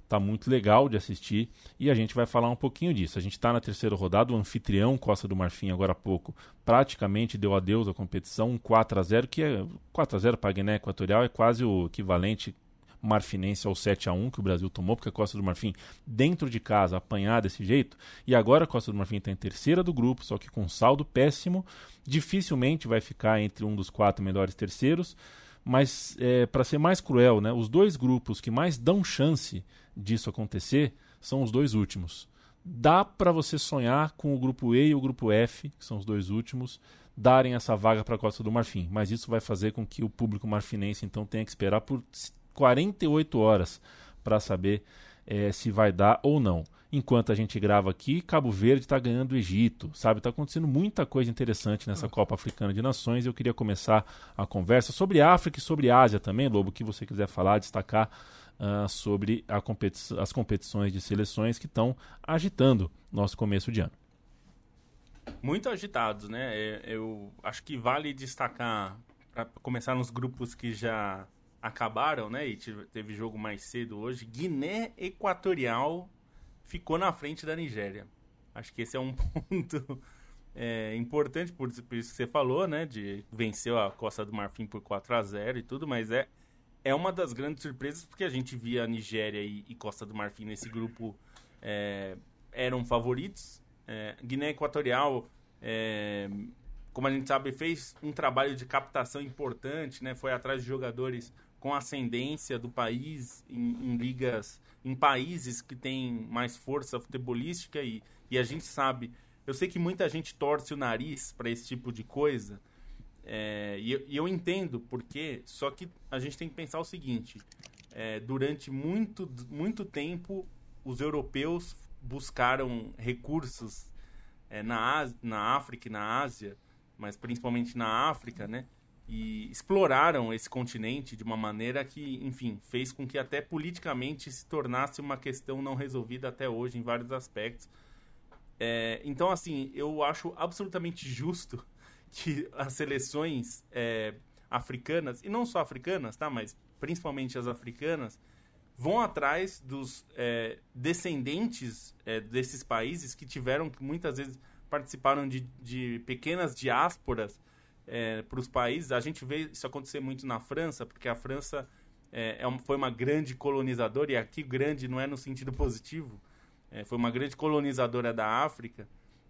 Tá muito legal de assistir e a gente vai falar um pouquinho disso. A gente está na terceira rodada, o anfitrião Costa do Marfim, agora há pouco, praticamente deu adeus à competição, um 4 a 0 que é 4 a 0 para a Guiné Equatorial, é quase o equivalente marfinense ao 7 a 1 que o Brasil tomou, porque a Costa do Marfim, dentro de casa, apanhar desse jeito, e agora a Costa do Marfim está em terceira do grupo, só que com saldo péssimo, dificilmente vai ficar entre um dos quatro melhores terceiros, Mas, é, para ser mais cruel, né, os dois grupos que mais dão chance disso acontecer são os dois últimos. Dá para você sonhar com o grupo E e o grupo F, que são os dois últimos, darem essa vaga para a Costa do Marfim. Mas isso vai fazer com que o público marfinense então tenha que esperar por 48 horas para saber é, se vai dar ou não. Enquanto a gente grava aqui, Cabo Verde está ganhando o Egito, sabe? Está acontecendo muita coisa interessante nessa Copa Africana de Nações. Eu queria começar a conversa sobre África e sobre Ásia também, Lobo, que você quiser falar, destacar uh, sobre competi as competições de seleções que estão agitando nosso começo de ano. Muito agitados, né? É, eu acho que vale destacar, para começar nos grupos que já acabaram, né? E teve jogo mais cedo hoje. Guiné Equatorial ficou na frente da Nigéria. Acho que esse é um ponto é, importante, por, por, isso que você falou, né? De venceu a Costa do Marfim por 4 a 0 e tudo, mas é, é uma das grandes surpresas porque a gente via a Nigéria e, e Costa do Marfim nesse grupo é, eram favoritos. É, Guiné Equatorial, é, como a gente sabe, fez um trabalho de captação importante, né? Foi atrás de jogadores com ascendência do país em, em, ligas, em países que têm mais força futebolística e, e a gente sabe. Eu sei que muita gente torce o nariz para esse tipo de coisa é, e, eu, e, eu entendo porque, só que a gente tem que pensar o seguinte: é, durante muito, muito tempo, os europeus buscaram recursos é, na, na África e na Ásia, mas principalmente na África, né? E exploraram esse continente de uma maneira que, enfim, fez com que até politicamente se tornasse uma questão não resolvida até hoje em vários aspectos. É, então, assim, eu acho absolutamente justo que as seleções é, africanas, e não só africanas, tá, mas principalmente as africanas, vão atrás dos é, descendentes é, desses países que tiveram, que muitas vezes participaram de, de pequenas diásporas é, para os países. A gente vê isso acontecer muito na França, porque a França é, é foi uma grande colonizadora, e aqui grande não é no sentido positivo, é, foi uma grande colonizadora da África.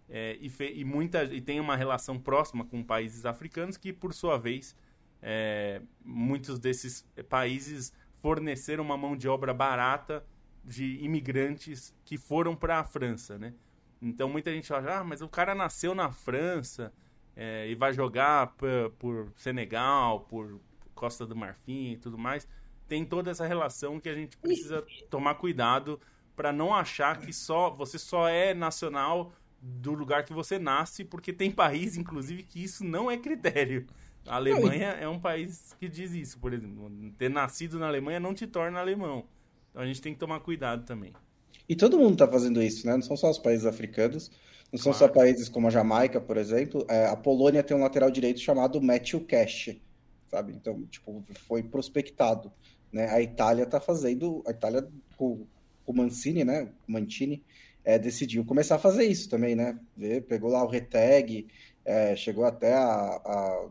É, e, fe, e, muita, e tem uma relação próxima com países africanos que, por sua vez, é, muitos desses países forneceram uma mão de obra barata de imigrantes que foram para a França, né? Então muita gente fala, ah, mas o cara nasceu na França, é, e vai jogar por, por, Senegal, por Costa do Marfim e tudo mais, tem toda essa relação que a gente precisa tomar cuidado para não achar que só você só é nacional do lugar que você nasce, porque tem país, inclusive, que isso não é critério. A Alemanha é um país que diz isso, por exemplo. Ter nascido na Alemanha não te torna alemão. Então a gente tem que tomar cuidado também. E todo mundo está fazendo isso, né? Não são só os países africanos. Não são claro. só países como a Jamaica, por exemplo. É, a Polônia tem um lateral direito chamado Matthew Cash, sabe? Então, tipo, foi prospectado. Né? A Itália está fazendo. A Itália, com o Mancini, né? O Mantini, é, decidiu começar a fazer isso também, né? Pegou lá o Reteg, é, chegou até a, a,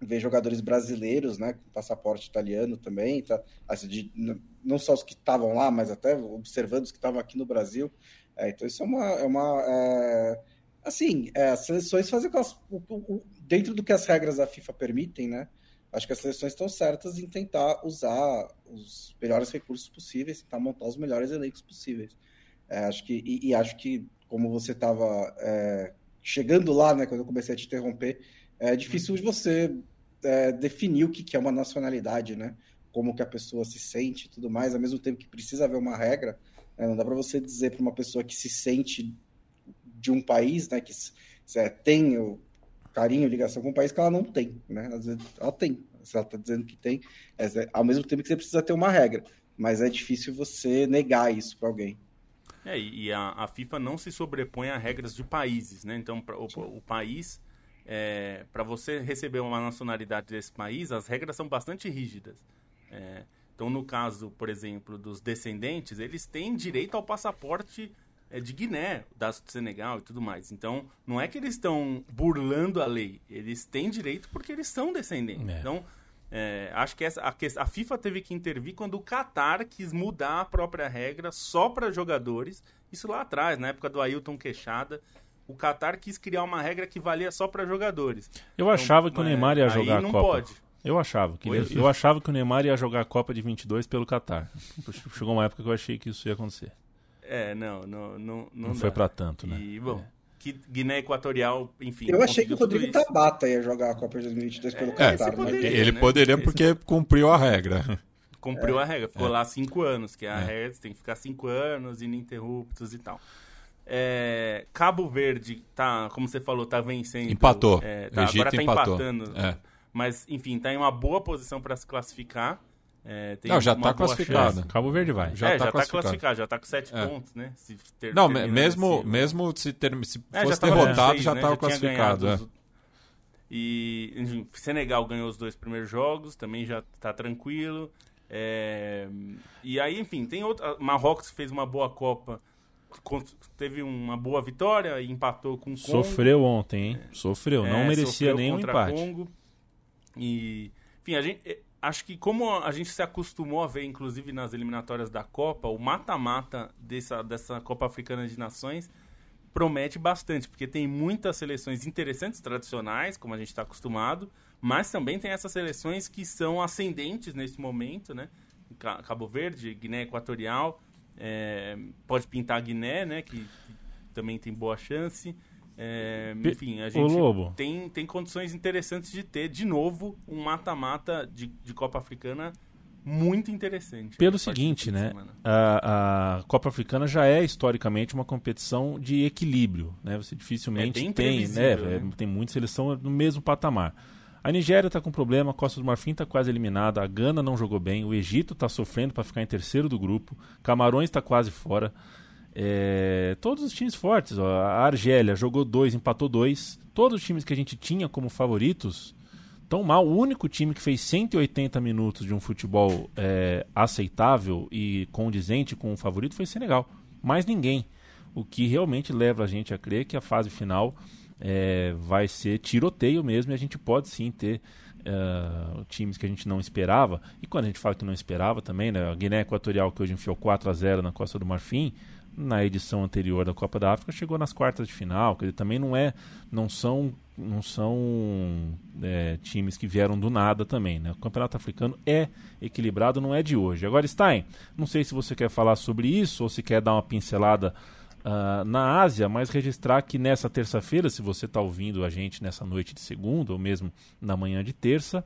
ver jogadores brasileiros, né? Com passaporte italiano também. Tá? Assim, de, não só os que estavam lá, mas até observando os que estavam aqui no Brasil. É, então isso é uma. É uma é, assim, é, as seleções fazem o, o, dentro do que as regras da FIFA permitem, né? Acho que as seleções estão certas em tentar usar os melhores recursos possíveis, tentar montar os melhores elencos possíveis. É, acho que, e, e, acho que, como você estava é, chegando lá, né, quando eu comecei a te interromper, é difícil de você é, definir o que, que é uma nacionalidade, né? Como que a pessoa se sente e tudo mais, ao mesmo tempo que precisa haver uma regra, é, não dá para você dizer para uma pessoa que se sente de um país, né, que é, tem o carinho, ligação com o país, que ela não tem, né? Às vezes ela tem, se ela está dizendo que tem, é, ao mesmo tempo que você precisa ter uma regra, mas é difícil você negar isso para alguém. É, e a, a, FIFA não se sobrepõe a regras de países, né? Então, pra, o, o, país, é, para você receber uma nacionalidade desse país, as regras são bastante rígidas. É, então, no caso, por exemplo, dos descendentes, eles têm direito ao passaporte é, de Guiné, da Senegal e tudo mais. Então, não é que eles estão burlando a lei, eles têm direito porque eles são descendentes. É. Então, é, acho que essa, a, a, FIFA teve que intervir quando o Qatar quis mudar a própria regra só para jogadores. Isso lá atrás, na época do Ailton Queixada. O Qatar quis criar uma regra que valia só para jogadores. Eu achava então, que o Neymar ia jogar a Copa. Não pode. Eu achava. Que ele, eu achava que o Neymar ia jogar a Copa de 22 pelo Qatar. Chegou uma época que eu achei que isso ia acontecer. É, não, não, não, não, não foi para tanto, né? E, bom, é. Guiné Equatorial, enfim. Eu achei que o Rodrigo Tabata ia jogar a Copa de 2022 pelo é, Qatar. Poderia, ele né? poderia porque cumpriu a regra. Cumpriu é. a regra, ficou é. lá cinco anos, que é a é. regra, tem que ficar cinco anos ininterruptos e tal. É, Cabo Verde tá, como você falou, tá vencendo. Empatou. É, tá, agora tá empatou. empatando. É. Mas, enfim, tá em uma boa posição para se classificar. É, Não, já tá classificado. Chance. Cabo Verde vai. Já, é, tá, já tá classificado. tá classificado, já tá com sete é. pontos, né? Se ter, Não, mesmo, assim, mesmo se, ter, se é, fosse derrotado, já né? tava já classificado. Os... E, enfim, Senegal ganhou os dois primeiros jogos, também já tá tranquilo. É... E aí, enfim, tem outra. Marrocos fez uma boa Copa teve uma boa vitória e empatou com o Congo. Sofreu ontem, hein? Sofreu, não é, merecia nenhum empate. Congo. E, enfim, a gente, eh, acho que como a gente se acostumou a ver, inclusive nas eliminatórias da Copa, o mata-mata dessa, dessa Copa Africana de Nações promete bastante, porque tem muitas seleções interessantes, tradicionais, como a gente está acostumado, mas também tem essas seleções que são ascendentes nesse momento, né? Cabo Verde, Guiné Equatorial, é, pode pintar a Guiné, né? Que, que também tem boa chance. É, enfim, a gente tem, tem condições interessantes de ter, de novo, um mata-mata de, de Copa Africana muito interessante. Pelo seguinte, né? A, a, Copa Africana já é historicamente uma competição de equilíbrio, né? Você dificilmente é tem, né? né? É, tem muita seleção no mesmo patamar. A Nigéria está com problema, a Costa do Marfim está quase eliminada, a Gana não jogou bem, o Egito está sofrendo para ficar em terceiro do grupo, Camarões está quase fora. É, todos os times fortes, ó, a Argélia jogou dois, empatou dois. Todos os times que a gente tinha como favoritos tão mal. O único time que fez 180 minutos de um futebol é, aceitável e condizente com o favorito foi o Senegal. Mais ninguém. O que realmente leva a gente a crer que a fase final é, vai ser tiroteio mesmo e a gente pode sim ter uh, times que a gente não esperava. E quando a gente fala que não esperava também, né, a Guiné Equatorial, que hoje enfiou 4 a 0 na Costa do Marfim, na edição anterior da Copa da África chegou nas quartas de final. Dizer, também não é, não são, não são é, times que vieram do nada também. Né? O campeonato africano é equilibrado, não é de hoje. Agora, Stein, não sei se você quer falar sobre isso ou se quer dar uma pincelada uh, na Ásia, mas registrar que nessa terça-feira, se você está ouvindo a gente nessa noite de segunda ou mesmo na manhã de terça,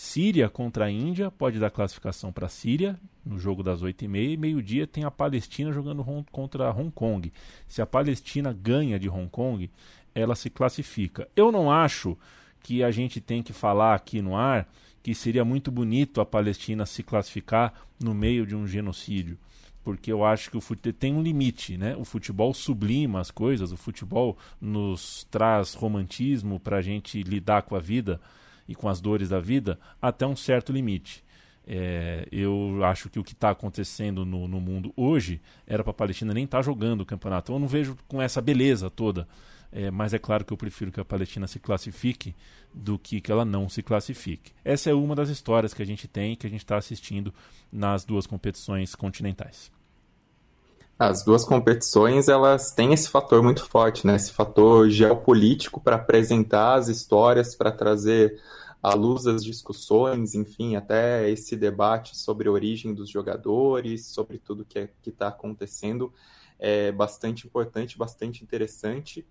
Síria contra a Índia pode dar classificação para a Síria no jogo das 8h30 e meio-dia tem a Palestina jogando contra Hong Kong. Se a Palestina ganha de Hong Kong, ela se classifica. Eu não acho que a gente tem que falar aqui no ar que seria muito bonito a Palestina se classificar no meio de um genocídio porque eu acho que o futebol tem um limite, né? O futebol sublima as coisas, o futebol nos traz romantismo para a gente lidar com a vida e com as dores da vida até um certo limite. É, eu acho que o que está acontecendo no, no, mundo hoje era para a Palestina nem estar tá jogando o campeonato. Eu não vejo com essa beleza toda. É, mas é claro que eu prefiro que a Palestina se classifique do que que ela não se classifique. Essa é uma das histórias que a gente tem que a gente está assistindo nas duas competições continentais. As duas competições elas têm esse fator muito forte, né? Esse fator geopolítico para apresentar as histórias, para trazer à luz as discussões, enfim, até esse debate sobre a origem dos jogadores, sobre tudo que é, está acontecendo, é bastante importante, bastante interessante.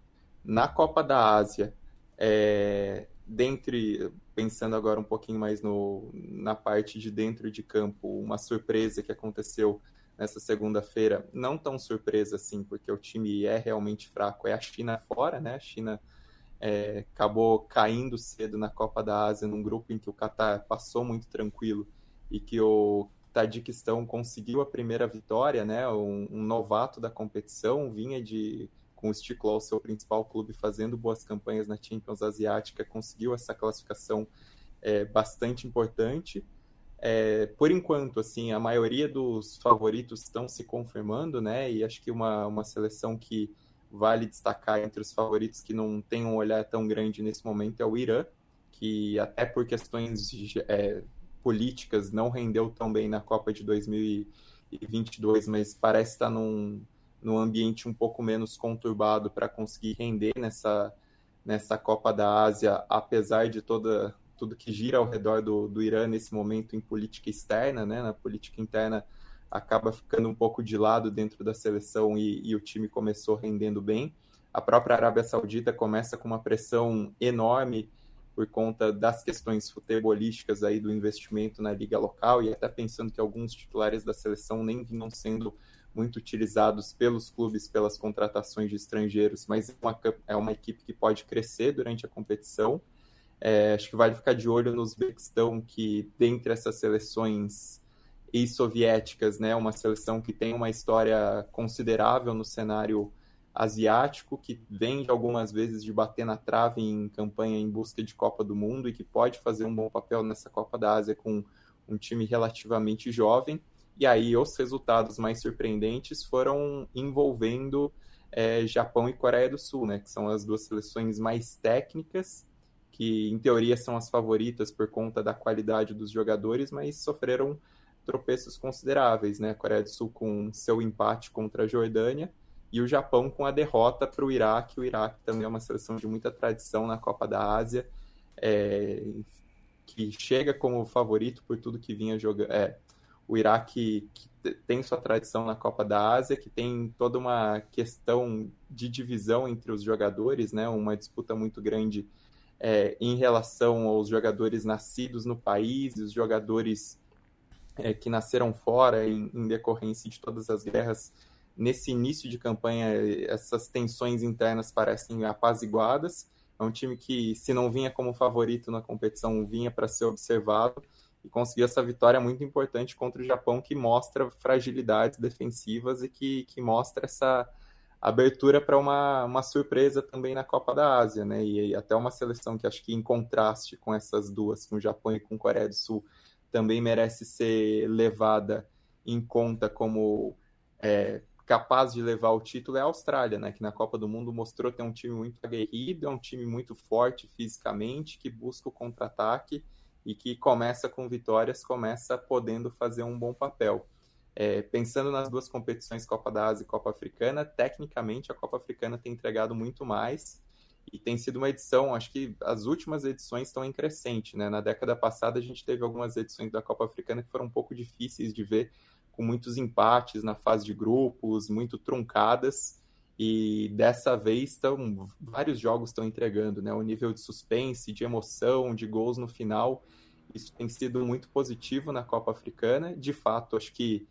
Na Copa da Ásia, é, dentre, pensando agora um pouquinho mais no, na parte de dentro de campo, uma surpresa que aconteceu nessa segunda-feira, não tão surpresa assim, porque o time é realmente fraco, é a China fora, né? A China é, acabou caindo cedo na Copa da Ásia, num grupo em que o Qatar passou muito tranquilo e que o Tadiquistão conseguiu a primeira vitória, né? Um, um novato da competição, vinha de com o Stiklol, seu principal clube, fazendo boas campanhas na Champions Asiática, conseguiu essa classificação é, bastante importante é, por enquanto, assim, a maioria dos favoritos estão se confirmando, né? E acho que uma, uma seleção que vale destacar entre os favoritos que não tem um olhar tão grande nesse momento é o Irã, que até por questões é, políticas não rendeu tão bem na Copa de 2022, mas parece estar num, num ambiente um pouco menos conturbado para conseguir render nessa, nessa Copa da Ásia, apesar de toda tudo que gira ao redor do, do Irã nesse momento em política externa, né? Na política interna acaba ficando um pouco de lado dentro da seleção e, e o time começou rendendo bem. A própria Arábia Saudita começa com uma pressão enorme por conta das questões futebolísticas aí do investimento na liga local e até pensando que alguns titulares da seleção nem vinham sendo muito utilizados pelos clubes pelas contratações de estrangeiros, mas é uma, é uma equipe que pode crescer durante a competição. É, acho que vale ficar de olho no Uzbequistão, que dentre essas seleções ex-soviéticas, né, uma seleção que tem uma história considerável no cenário asiático, que vem algumas vezes de bater na trave em campanha em busca de Copa do Mundo e que pode fazer um bom papel nessa Copa da Ásia com um time relativamente jovem. E aí os resultados mais surpreendentes foram envolvendo é, Japão e Coreia do Sul, né, que são as duas seleções mais técnicas, que em teoria são as favoritas por conta da qualidade dos jogadores, mas sofreram tropeços consideráveis, né? A Coreia do Sul com seu empate contra a Jordânia e o Japão com a derrota para o Iraque. O Iraque também é uma seleção de muita tradição na Copa da Ásia, é, que chega como favorito por tudo que vinha jogando. É, o Iraque que tem sua tradição na Copa da Ásia, que tem toda uma questão de divisão entre os jogadores, né? Uma disputa muito grande é, em relação aos jogadores nascidos no país os jogadores é, que nasceram fora em, em decorrência de todas as guerras nesse início de campanha, essas tensões internas parecem apaziguadas. É um time que, se não vinha como favorito na competição, vinha para ser observado e conseguiu essa vitória muito importante contra o Japão, que mostra fragilidades defensivas e que, que mostra essa abertura para uma, uma surpresa também na Copa da Ásia, né? E, e até uma seleção que acho que em contraste com essas duas, com o Japão e com a Coreia do Sul, também merece ser levada em conta como é, capaz de levar o título é a Austrália, né? Que na Copa do Mundo mostrou ter um time muito aguerrido, é um time muito forte fisicamente, que busca o contra-ataque e que começa com vitórias, começa podendo fazer um bom papel. É, pensando nas duas competições, Copa da Ásia e Copa Africana, tecnicamente a Copa Africana tem entregado muito mais e tem sido uma edição, acho que as últimas edições estão em crescente, né? Na década passada a gente teve algumas edições da Copa Africana que foram um pouco difíceis de ver com muitos empates na fase de grupos, muito truncadas. E dessa vez estão vários jogos estão entregando, né? O nível de suspense, de emoção, de gols no final, isso tem sido muito positivo na Copa Africana. De fato, acho que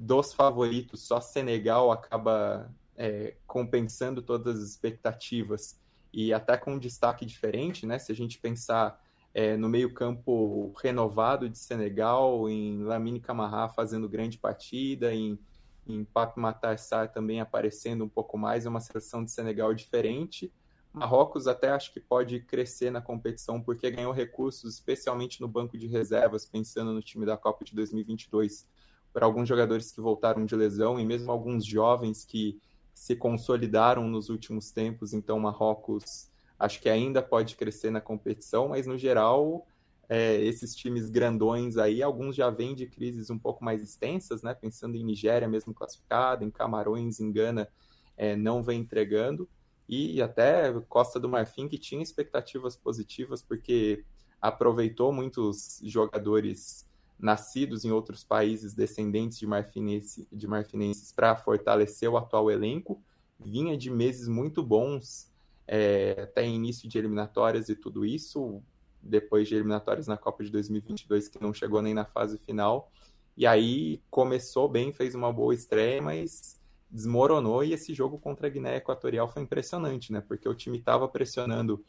dos favoritos, só Senegal acaba é, compensando todas as expectativas e até com um destaque diferente, né? Se a gente pensar é, no meio-campo renovado de Senegal, em Lamine Camara fazendo grande partida, em, em Pape Matar também aparecendo um pouco mais, é uma seleção de Senegal diferente. Marrocos até acho que pode crescer na competição porque ganhou recursos, especialmente no banco de reservas, pensando no time da Copa de 2022, para alguns jogadores que voltaram de lesão e mesmo alguns jovens que se consolidaram nos últimos tempos. Então, Marrocos acho que ainda pode crescer na competição, mas no geral, é, esses times grandões aí, alguns já vêm de crises um pouco mais extensas, né? Pensando em Nigéria mesmo classificada, em Camarões, em Gana, é, não vem entregando. E até Costa do Marfim, que tinha expectativas positivas, porque aproveitou muitos jogadores nascidos em outros países descendentes de, marfinense, de marfinenses para fortalecer o atual elenco. Vinha de meses muito bons é, até início de eliminatórias e tudo isso, depois de eliminatórias na Copa de 2022, que não chegou nem na fase final. E aí começou bem, fez uma boa estreia, mas desmoronou. E esse jogo contra a Guiné Equatorial foi impressionante, né? Porque o time estava pressionando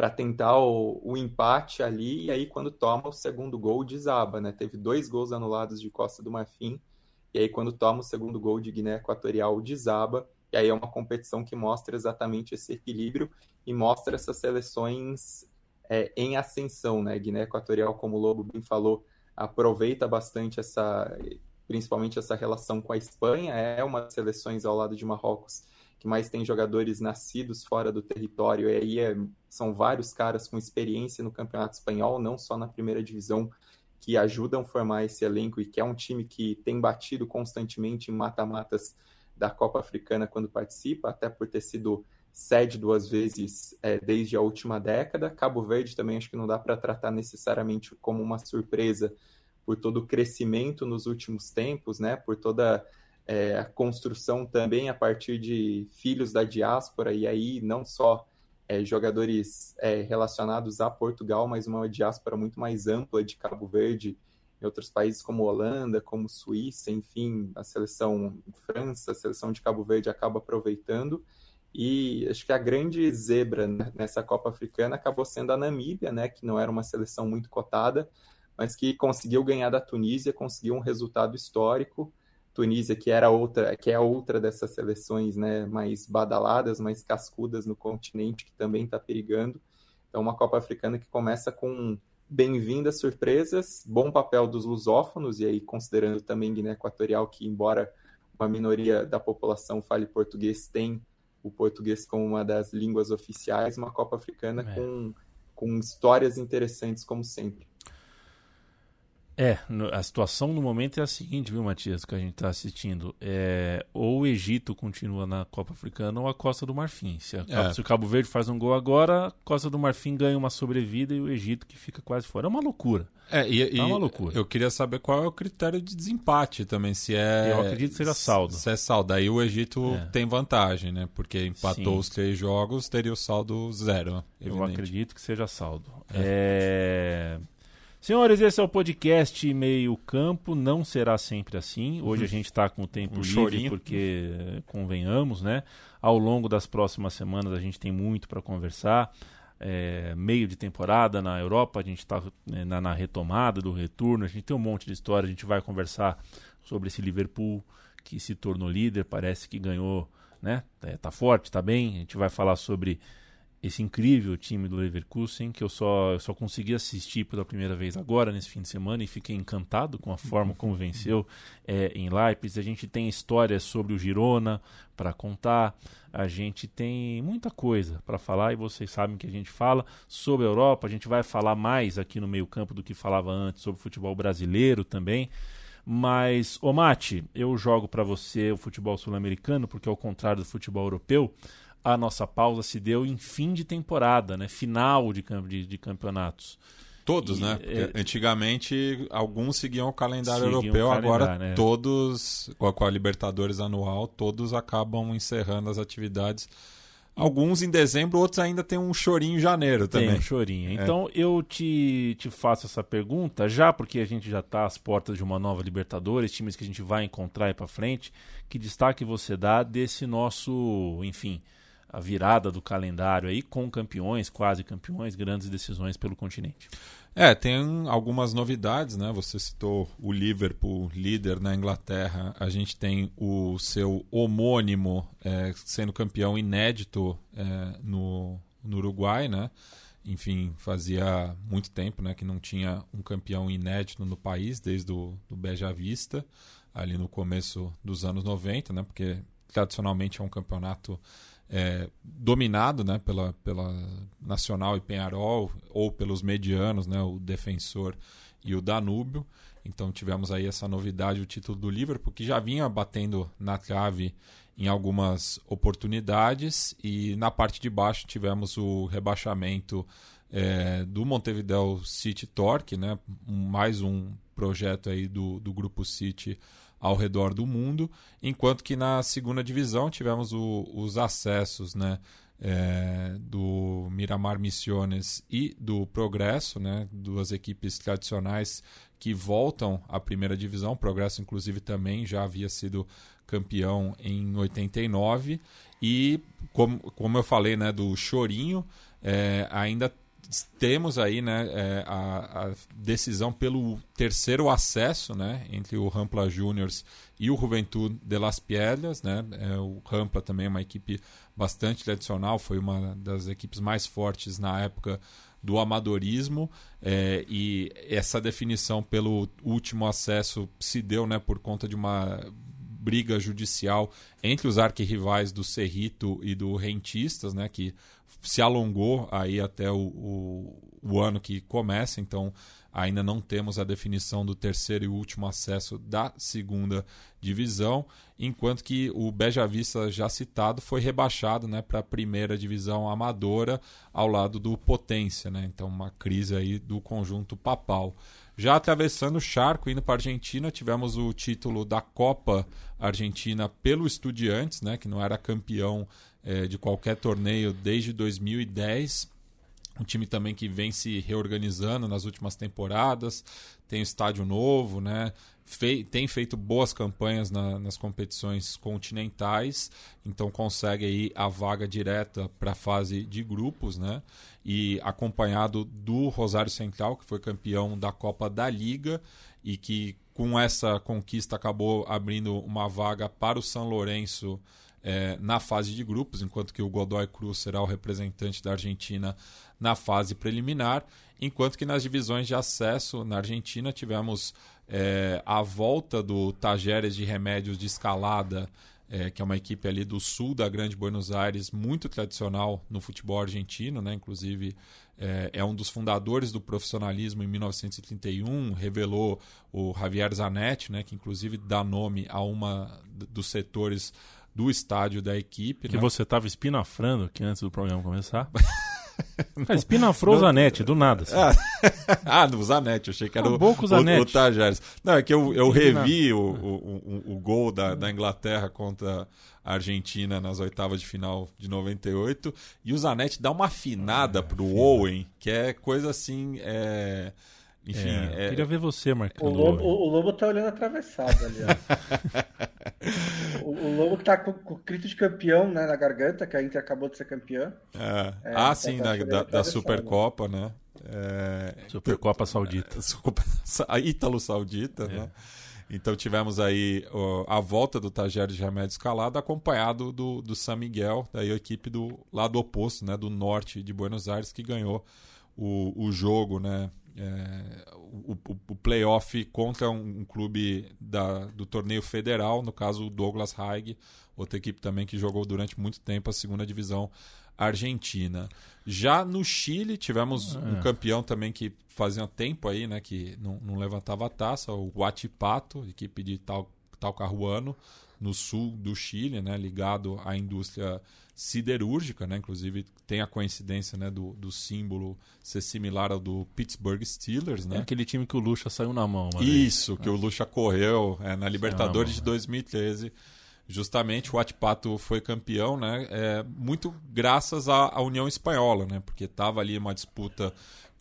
para tentar o, o, empate ali, e aí quando toma o segundo gol, desaba, né? Teve dois gols anulados de Costa do Marfim, e aí quando toma o segundo gol de Guiné Equatorial, desaba. E aí é uma competição que mostra exatamente esse equilíbrio e mostra essas seleções é, em ascensão, né? Guiné Equatorial, como o Lobo bem falou, aproveita bastante essa, principalmente essa relação com a Espanha, é uma das seleções ao lado de Marrocos que mais tem jogadores nascidos fora do território, e aí é, são vários caras com experiência no Campeonato Espanhol, não só na primeira divisão, que ajudam a formar esse elenco e que é um time que tem batido constantemente em mata-matas da Copa Africana quando participa, até por ter sido sede duas vezes é, desde a última década. Cabo Verde também acho que não dá para tratar necessariamente como uma surpresa por todo o crescimento nos últimos tempos, né? Por toda é, a construção também a partir de filhos da diáspora e aí não só é, jogadores é, relacionados a Portugal, mas uma diáspora muito mais ampla de Cabo Verde em outros países como Holanda, como Suíça, enfim, a seleção França, a seleção de Cabo Verde acaba aproveitando. E acho que a grande zebra nessa Copa Africana acabou sendo a Namíbia, né, que não era uma seleção muito cotada, mas que conseguiu ganhar da Tunísia, conseguiu um resultado histórico. Tunísia, que era outra, que é outra dessas seleções, né, mais badaladas, mais cascudas no continente, que também está perigando. Então, uma Copa Africana que começa com bem-vindas surpresas, bom papel dos lusófonos, e aí considerando também Guiné Equatorial, que embora uma minoria da população fale português, tem o português como uma das línguas oficiais, uma Copa Africana é. com, com histórias interessantes, como sempre. É, a situação no momento é a seguinte, viu, Matias, que a gente está assistindo. É, ou o Egito continua na Copa Africana ou a Costa do Marfim. Se, a, é. se o Cabo Verde faz um gol agora, a Costa do Marfim ganha uma sobrevida e o Egito que fica quase fora. É uma loucura. É, e, é uma loucura. Eu queria saber qual é o critério de desempate também, se é... Eu acredito que seja saldo. Se é saldo. Aí o Egito é. tem vantagem, né? Porque empatou Sim. os três jogos, teria o saldo zero. Evidente. Eu acredito que seja saldo. é... é... Senhores, esse é o podcast Meio Campo. Não será sempre assim. Hoje a gente está com o tempo um livre, chorinho. porque, convenhamos, né? Ao longo das próximas semanas a gente tem muito para conversar. É, meio de temporada na Europa, a gente está né, na, na, retomada do retorno, a gente tem um monte de história, a gente vai conversar sobre esse Liverpool que se tornou líder, parece que ganhou, né? É, tá forte, tá bem. A gente vai falar sobre esse incrível time do Leverkusen, que eu só, eu só consegui assistir pela primeira vez agora, nesse fim de semana, e fiquei encantado com a forma como venceu é, em Leipzig. A gente tem histórias sobre o Girona para contar, a gente tem muita coisa para falar, e vocês sabem que a gente fala sobre a Europa, a gente vai falar mais aqui no meio campo do que falava antes sobre o futebol brasileiro também. Mas, ô Mate, eu jogo para você o futebol sul-americano, porque ao contrário do futebol europeu, a nossa pausa se deu em fim de temporada, né? Final de, de, de campeonatos. Todos, e, né? É, antigamente alguns seguiam o calendário seguiam europeu, o calendário, agora né? todos, com a, com a Libertadores anual, todos acabam encerrando as atividades. Alguns em dezembro, outros ainda tem um chorinho em janeiro também. Tem um chorinho. É. Então eu te, te faço essa pergunta, já porque a gente já está às portas de uma nova Libertadores, times que a gente vai encontrar aí para frente. Que destaque você dá desse nosso, enfim, a virada do calendário aí com campeões, quase campeões, grandes decisões pelo continente. É, tem algumas novidades, né? Você citou o Liverpool, líder na Inglaterra. A gente tem o seu homônimo é, sendo campeão inédito é, no, no Uruguai, né? Enfim, fazia muito tempo né, que não tinha um campeão inédito no país, desde o do Beja Vista, ali no começo dos anos 90, né? Porque tradicionalmente é um campeonato é, dominado né, pela, pela Nacional e Penharol, ou pelos medianos, né, o Defensor e o Danúbio. Então tivemos aí essa novidade, o título do Liverpool, que já vinha batendo na trave em algumas oportunidades. E na parte de baixo tivemos o rebaixamento é, do Montevideo City Torque, né, mais um projeto aí do, do Grupo City ao redor do mundo, enquanto que na segunda divisão tivemos o, os acessos né, é, do Miramar Missiones e do Progresso, né, duas equipes tradicionais que voltam à primeira divisão. O Progresso, inclusive, também já havia sido campeão em 89. E, como, como eu falei né, do Chorinho, é, ainda temos aí né, é, a, a, decisão pelo terceiro acesso né, entre o Rampla Juniors e o Juventude de Las Piedras. Né? É, o Rampla também é uma equipe bastante tradicional, foi uma das equipes mais fortes na época do amadorismo é, e essa definição pelo último acesso se deu né, por conta de uma briga judicial entre os arquirrivais do Cerrito e do Rentistas, né, que se alongou aí até o, o, o ano que começa, então ainda não temos a definição do terceiro e último acesso da segunda divisão, enquanto que o Beja Vista já citado foi rebaixado né, para a primeira divisão amadora ao lado do Potência, né? então uma crise aí do conjunto papal. Já atravessando o charco, indo para a Argentina, tivemos o título da Copa Argentina pelo Estudiantes, né, que não era campeão é, de qualquer torneio desde 2010. Um time também que vem se reorganizando nas últimas temporadas, tem estádio novo, né? Tem feito boas campanhas na, nas competições continentais, então consegue aí a vaga direta para a fase de grupos, né? E acompanhado do Rosário Central, que foi campeão da Copa da Liga e que com essa conquista acabou abrindo uma vaga para o São Lourenço é, na fase de grupos, enquanto que o Godoy Cruz será o representante da Argentina na fase preliminar, enquanto que nas divisões de acesso na Argentina tivemos é, a volta do Tajeres de Remédios de Escalada, é, que é uma equipe ali do sul da Grande Buenos Aires, muito tradicional no futebol argentino, né? inclusive é, é, um dos fundadores do profissionalismo em 1931, revelou o Javier Zanetti, né? que inclusive dá nome a uma dos setores do estádio da equipe. Que né? você estava espinafrando aqui antes do programa começar. Ah, espinafrou o Zanetti, do nada. Assim. Ah, do Zanetti, achei que era o, o, o, Tajares. Não, é que eu, eu revi o, o, o, gol da, da Inglaterra contra a Argentina nas oitavas de final de 98 e o Zanetti dá uma afinada ah, pro Owen, que é coisa assim. É enfim, é, é... queria ver você marcando. O Lobo, o, o Lobo tá olhando atravessado ali. o, o, Lobo tá com, com o grito de campeão né, na garganta, que a Inter acabou de ser campeã. É. É, ah, tá sim, da, da, da, Supercopa, né? É, Supercopa Saudita. A Ítalo Saudita, né? Então tivemos aí a volta do Tajeres de Remédio Escalado, acompanhado do, do San Miguel, daí a equipe do lado oposto, né, do norte de Buenos Aires, que ganhou o, o jogo, né, é, o, o, playoff contra um, um, clube da, do torneio federal, no caso o Douglas Haig, outra equipe também que jogou durante muito tempo a segunda divisão argentina. Já no Chile tivemos é. um campeão também que fazia tempo aí, né, que não, não levantava a taça, o Huachipato, equipe de Tal, Talcahuano, no sul do Chile, né, ligado à indústria siderúrgica, né? Inclusive tem a coincidência, né, do, do símbolo ser similar ao do Pittsburgh Steelers, né? É aquele time que o Lucha saiu na mão. Isso, vez. que o Lucha correu é, na Libertadores de 2013. Justamente o Atipato foi campeão, né? É, muito graças à, à União Espanhola, né? Porque estava ali uma disputa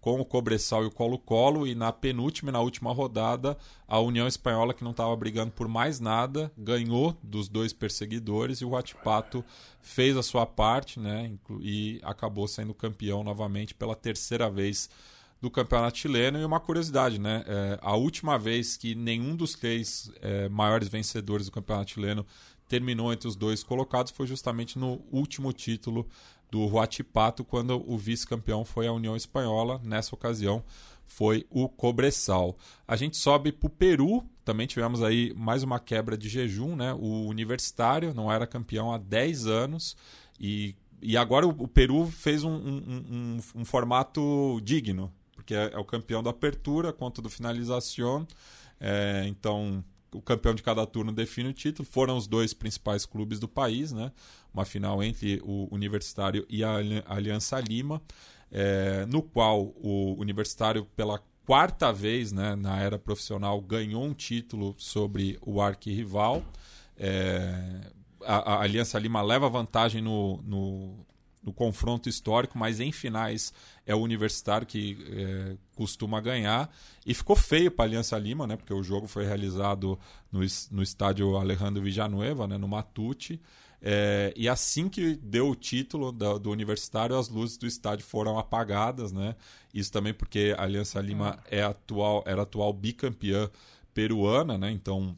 com o Cobressal e o Colo-Colo, e na penúltima e na última rodada, a União Espanhola, que não estava brigando por mais nada, ganhou dos dois perseguidores e o Huachipato fez a sua parte né, e acabou sendo campeão novamente pela terceira vez do campeonato chileno. E uma curiosidade, né? É, a última vez que nenhum dos três é, maiores vencedores do campeonato chileno terminou entre os dois colocados foi justamente no último título do Huachipato quando o vice-campeão foi a União Espanhola. Nessa ocasião foi o Cobressal. A gente sobe para o Peru, também tivemos aí mais uma quebra de jejum, né? O Universitário não era campeão há 10 anos e, e agora o, o Peru fez um, um, um, um, formato digno, porque é, é, o campeão da apertura contra do finalização. É, então o campeão de cada turno define o título. Foram os dois principais clubes do país, né? Uma final entre o Universitário e a Aliança Lima, é, no qual o Universitário, pela quarta vez né, na era profissional, ganhou um título sobre o arquirrival. É, a, a Aliança Lima leva vantagem no, no no confronto histórico, mas em finais é o Universitário que é, costuma ganhar. E ficou feio para a Aliança Lima, né? Porque o jogo foi realizado no, no estádio Alejandro Villanueva, né? no Matute. É, e assim que deu o título do, do, Universitário, as luzes do estádio foram apagadas, né? Isso também porque a Aliança Lima é atual, era atual bicampeã peruana, né? Então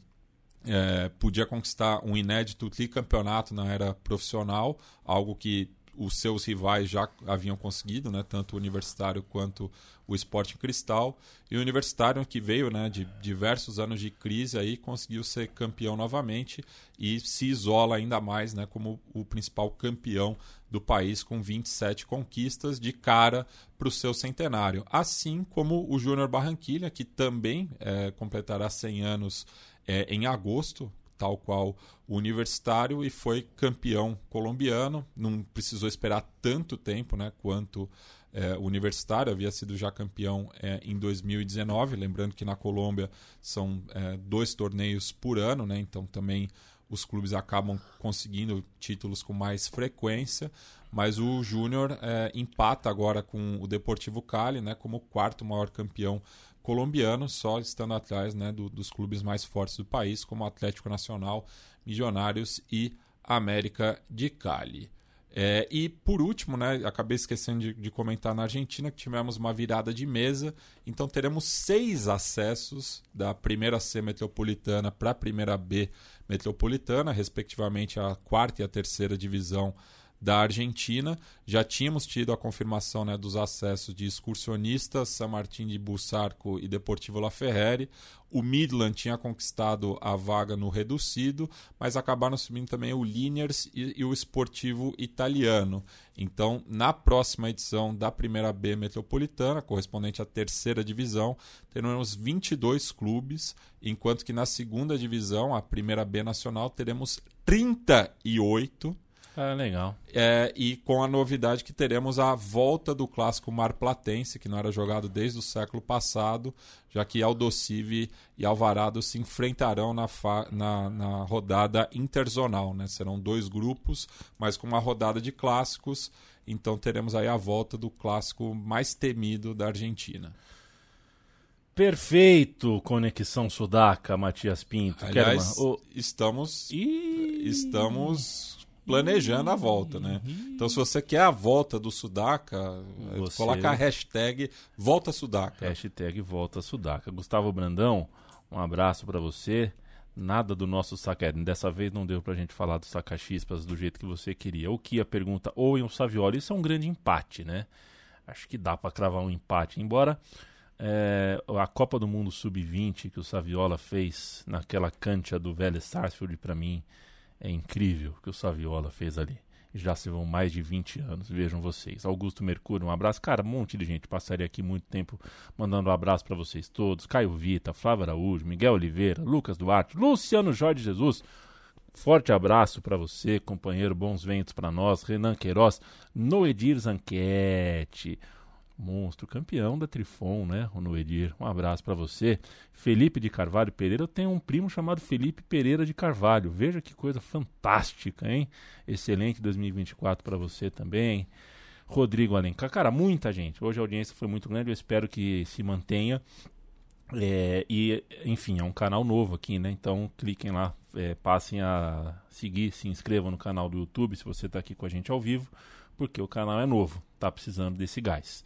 é, podia conquistar um inédito tricampeonato na era profissional, algo que os seus rivais já haviam conseguido, né, tanto o Universitário quanto o Sporting Cristal. E o Universitário, que veio né, de diversos anos de crise, aí, conseguiu ser campeão novamente e se isola ainda mais né, como o principal campeão do país, com 27 conquistas de cara para o seu centenário. Assim como o Júnior Barranquilha, que também é, completará 100 anos é, em agosto, tal qual o Universitário, e foi campeão colombiano. Não precisou esperar tanto tempo né, quanto é, o Universitário, havia sido já campeão é, em 2019. Lembrando que na Colômbia são é, dois torneios por ano, né, então também os clubes acabam conseguindo títulos com mais frequência. Mas o Júnior é, empata agora com o Deportivo Cali né, como quarto maior campeão colombiano, só estando atrás né, do, dos clubes mais fortes do país, como Atlético Nacional, Milionários e América de Cali. É, e por último, né, acabei esquecendo de, de, comentar na Argentina que tivemos uma virada de mesa, então teremos seis acessos da primeira C metropolitana para a primeira B metropolitana, respectivamente a quarta e a terceira divisão da Argentina. Já tínhamos tido a confirmação né, dos acessos de excursionistas, San Martín de Bussarco e Deportivo La Ferreri. O Midland tinha conquistado a vaga no reducido, mas acabaram subindo também o Liniers e, e o Esportivo Italiano. Então, na próxima edição da Primeira B Metropolitana, correspondente à terceira divisão, teremos 22 clubes, enquanto que na segunda divisão, a Primeira B Nacional, teremos 38 ah, legal. É, e com a novidade que teremos a volta do clássico marplatense, que não era jogado desde o século passado, já que Aldocive e Alvarado se enfrentarão na, na, na rodada interzonal. Né? Serão dois grupos, mas com uma rodada de clássicos. Então teremos aí a volta do clássico mais temido da Argentina. Perfeito, Conexão Sudaca, Matias Pinto. Aliás, uma... estamos, e... estamos planejando a volta, né? Então, se você quer a volta do Sudaca, você... coloca a hashtag Volta Sudaca. Hashtag Volta Sudaca. Gustavo Brandão, um abraço para você. Nada do nosso saca. Dessa vez não deu pra gente falar do saca-chispas do jeito que você queria. O que a pergunta ou em um Saviola, isso é um grande empate, né? Acho que dá para cravar um empate. Embora é, a Copa do Mundo Sub-20 que o Saviola fez naquela cancha do velho Sarsfield, para mim, é incrível o que o Saviola fez ali. Já se vão mais de 20 anos, vejam vocês. Augusto Mercúrio, um abraço. Cara, um monte de gente passaria aqui muito tempo mandando um abraço para vocês todos. Caio Vita, Flávio Araújo, Miguel Oliveira, Lucas Duarte, Luciano Jorge Jesus. Forte abraço para você, companheiro. Bons ventos para nós. Renan Queiroz, Noedir Zanquete monstro, campeão da Trifon, né? O Noedir. Um abraço para você. Felipe de Carvalho Pereira. Eu tenho um primo chamado Felipe Pereira de Carvalho. Veja que coisa fantástica, hein? Excelente 2024 para você também. Rodrigo Alencar. Cara, muita gente. Hoje a audiência foi muito grande. Eu espero que se mantenha. É, e, enfim, é um canal novo aqui, né? Então cliquem lá, é, passem a seguir, se inscrevam no canal do YouTube se você está aqui com a gente ao vivo, porque o canal é novo, tá precisando desse gás.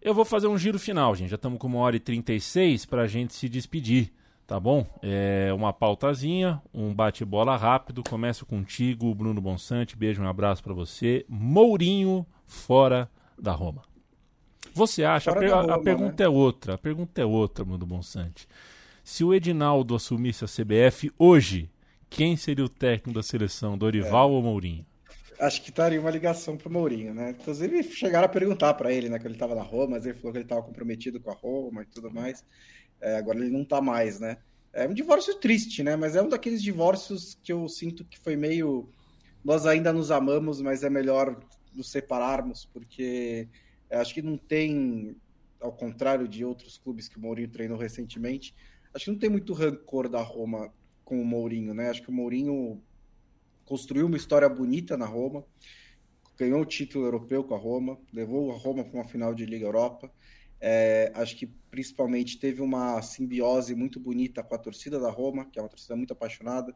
Eu vou fazer um giro final, gente. Já estamos com uma hora e 36 para a gente se despedir, tá bom? É uma pautazinha, um bate-bola rápido. Começo contigo, Bruno Bonsante. Beijo, um abraço para você. Mourinho fora da Roma. Você acha? A, per Roma, a, pergunta né? é outra. A pergunta é outra, Bruno Bonsante. Se o Edinaldo assumisse a CBF hoje, quem seria o técnico da seleção, Dorival é. ou Mourinho? Acho que estaria uma ligação pro Mourinho, né? Inclusive chegaram a perguntar para ele, né, que ele estava na Roma, mas ele falou que ele estava comprometido com a Roma e tudo mais. É, agora ele não está mais, né? É um divórcio triste, né? Mas é um daqueles divórcios que eu sinto que foi meio nós ainda nos amamos, mas é melhor nos separarmos, porque acho que não tem, ao contrário de outros clubes que o Mourinho treinou recentemente, acho que não tem muito rancor da Roma com o Mourinho, né? Acho que o Mourinho construiu uma história bonita na Roma, ganhou o título europeu com a Roma, levou a Roma para uma final de Liga Europa. É, acho que principalmente teve uma simbiose muito bonita com a torcida da Roma, que é uma torcida muito apaixonada.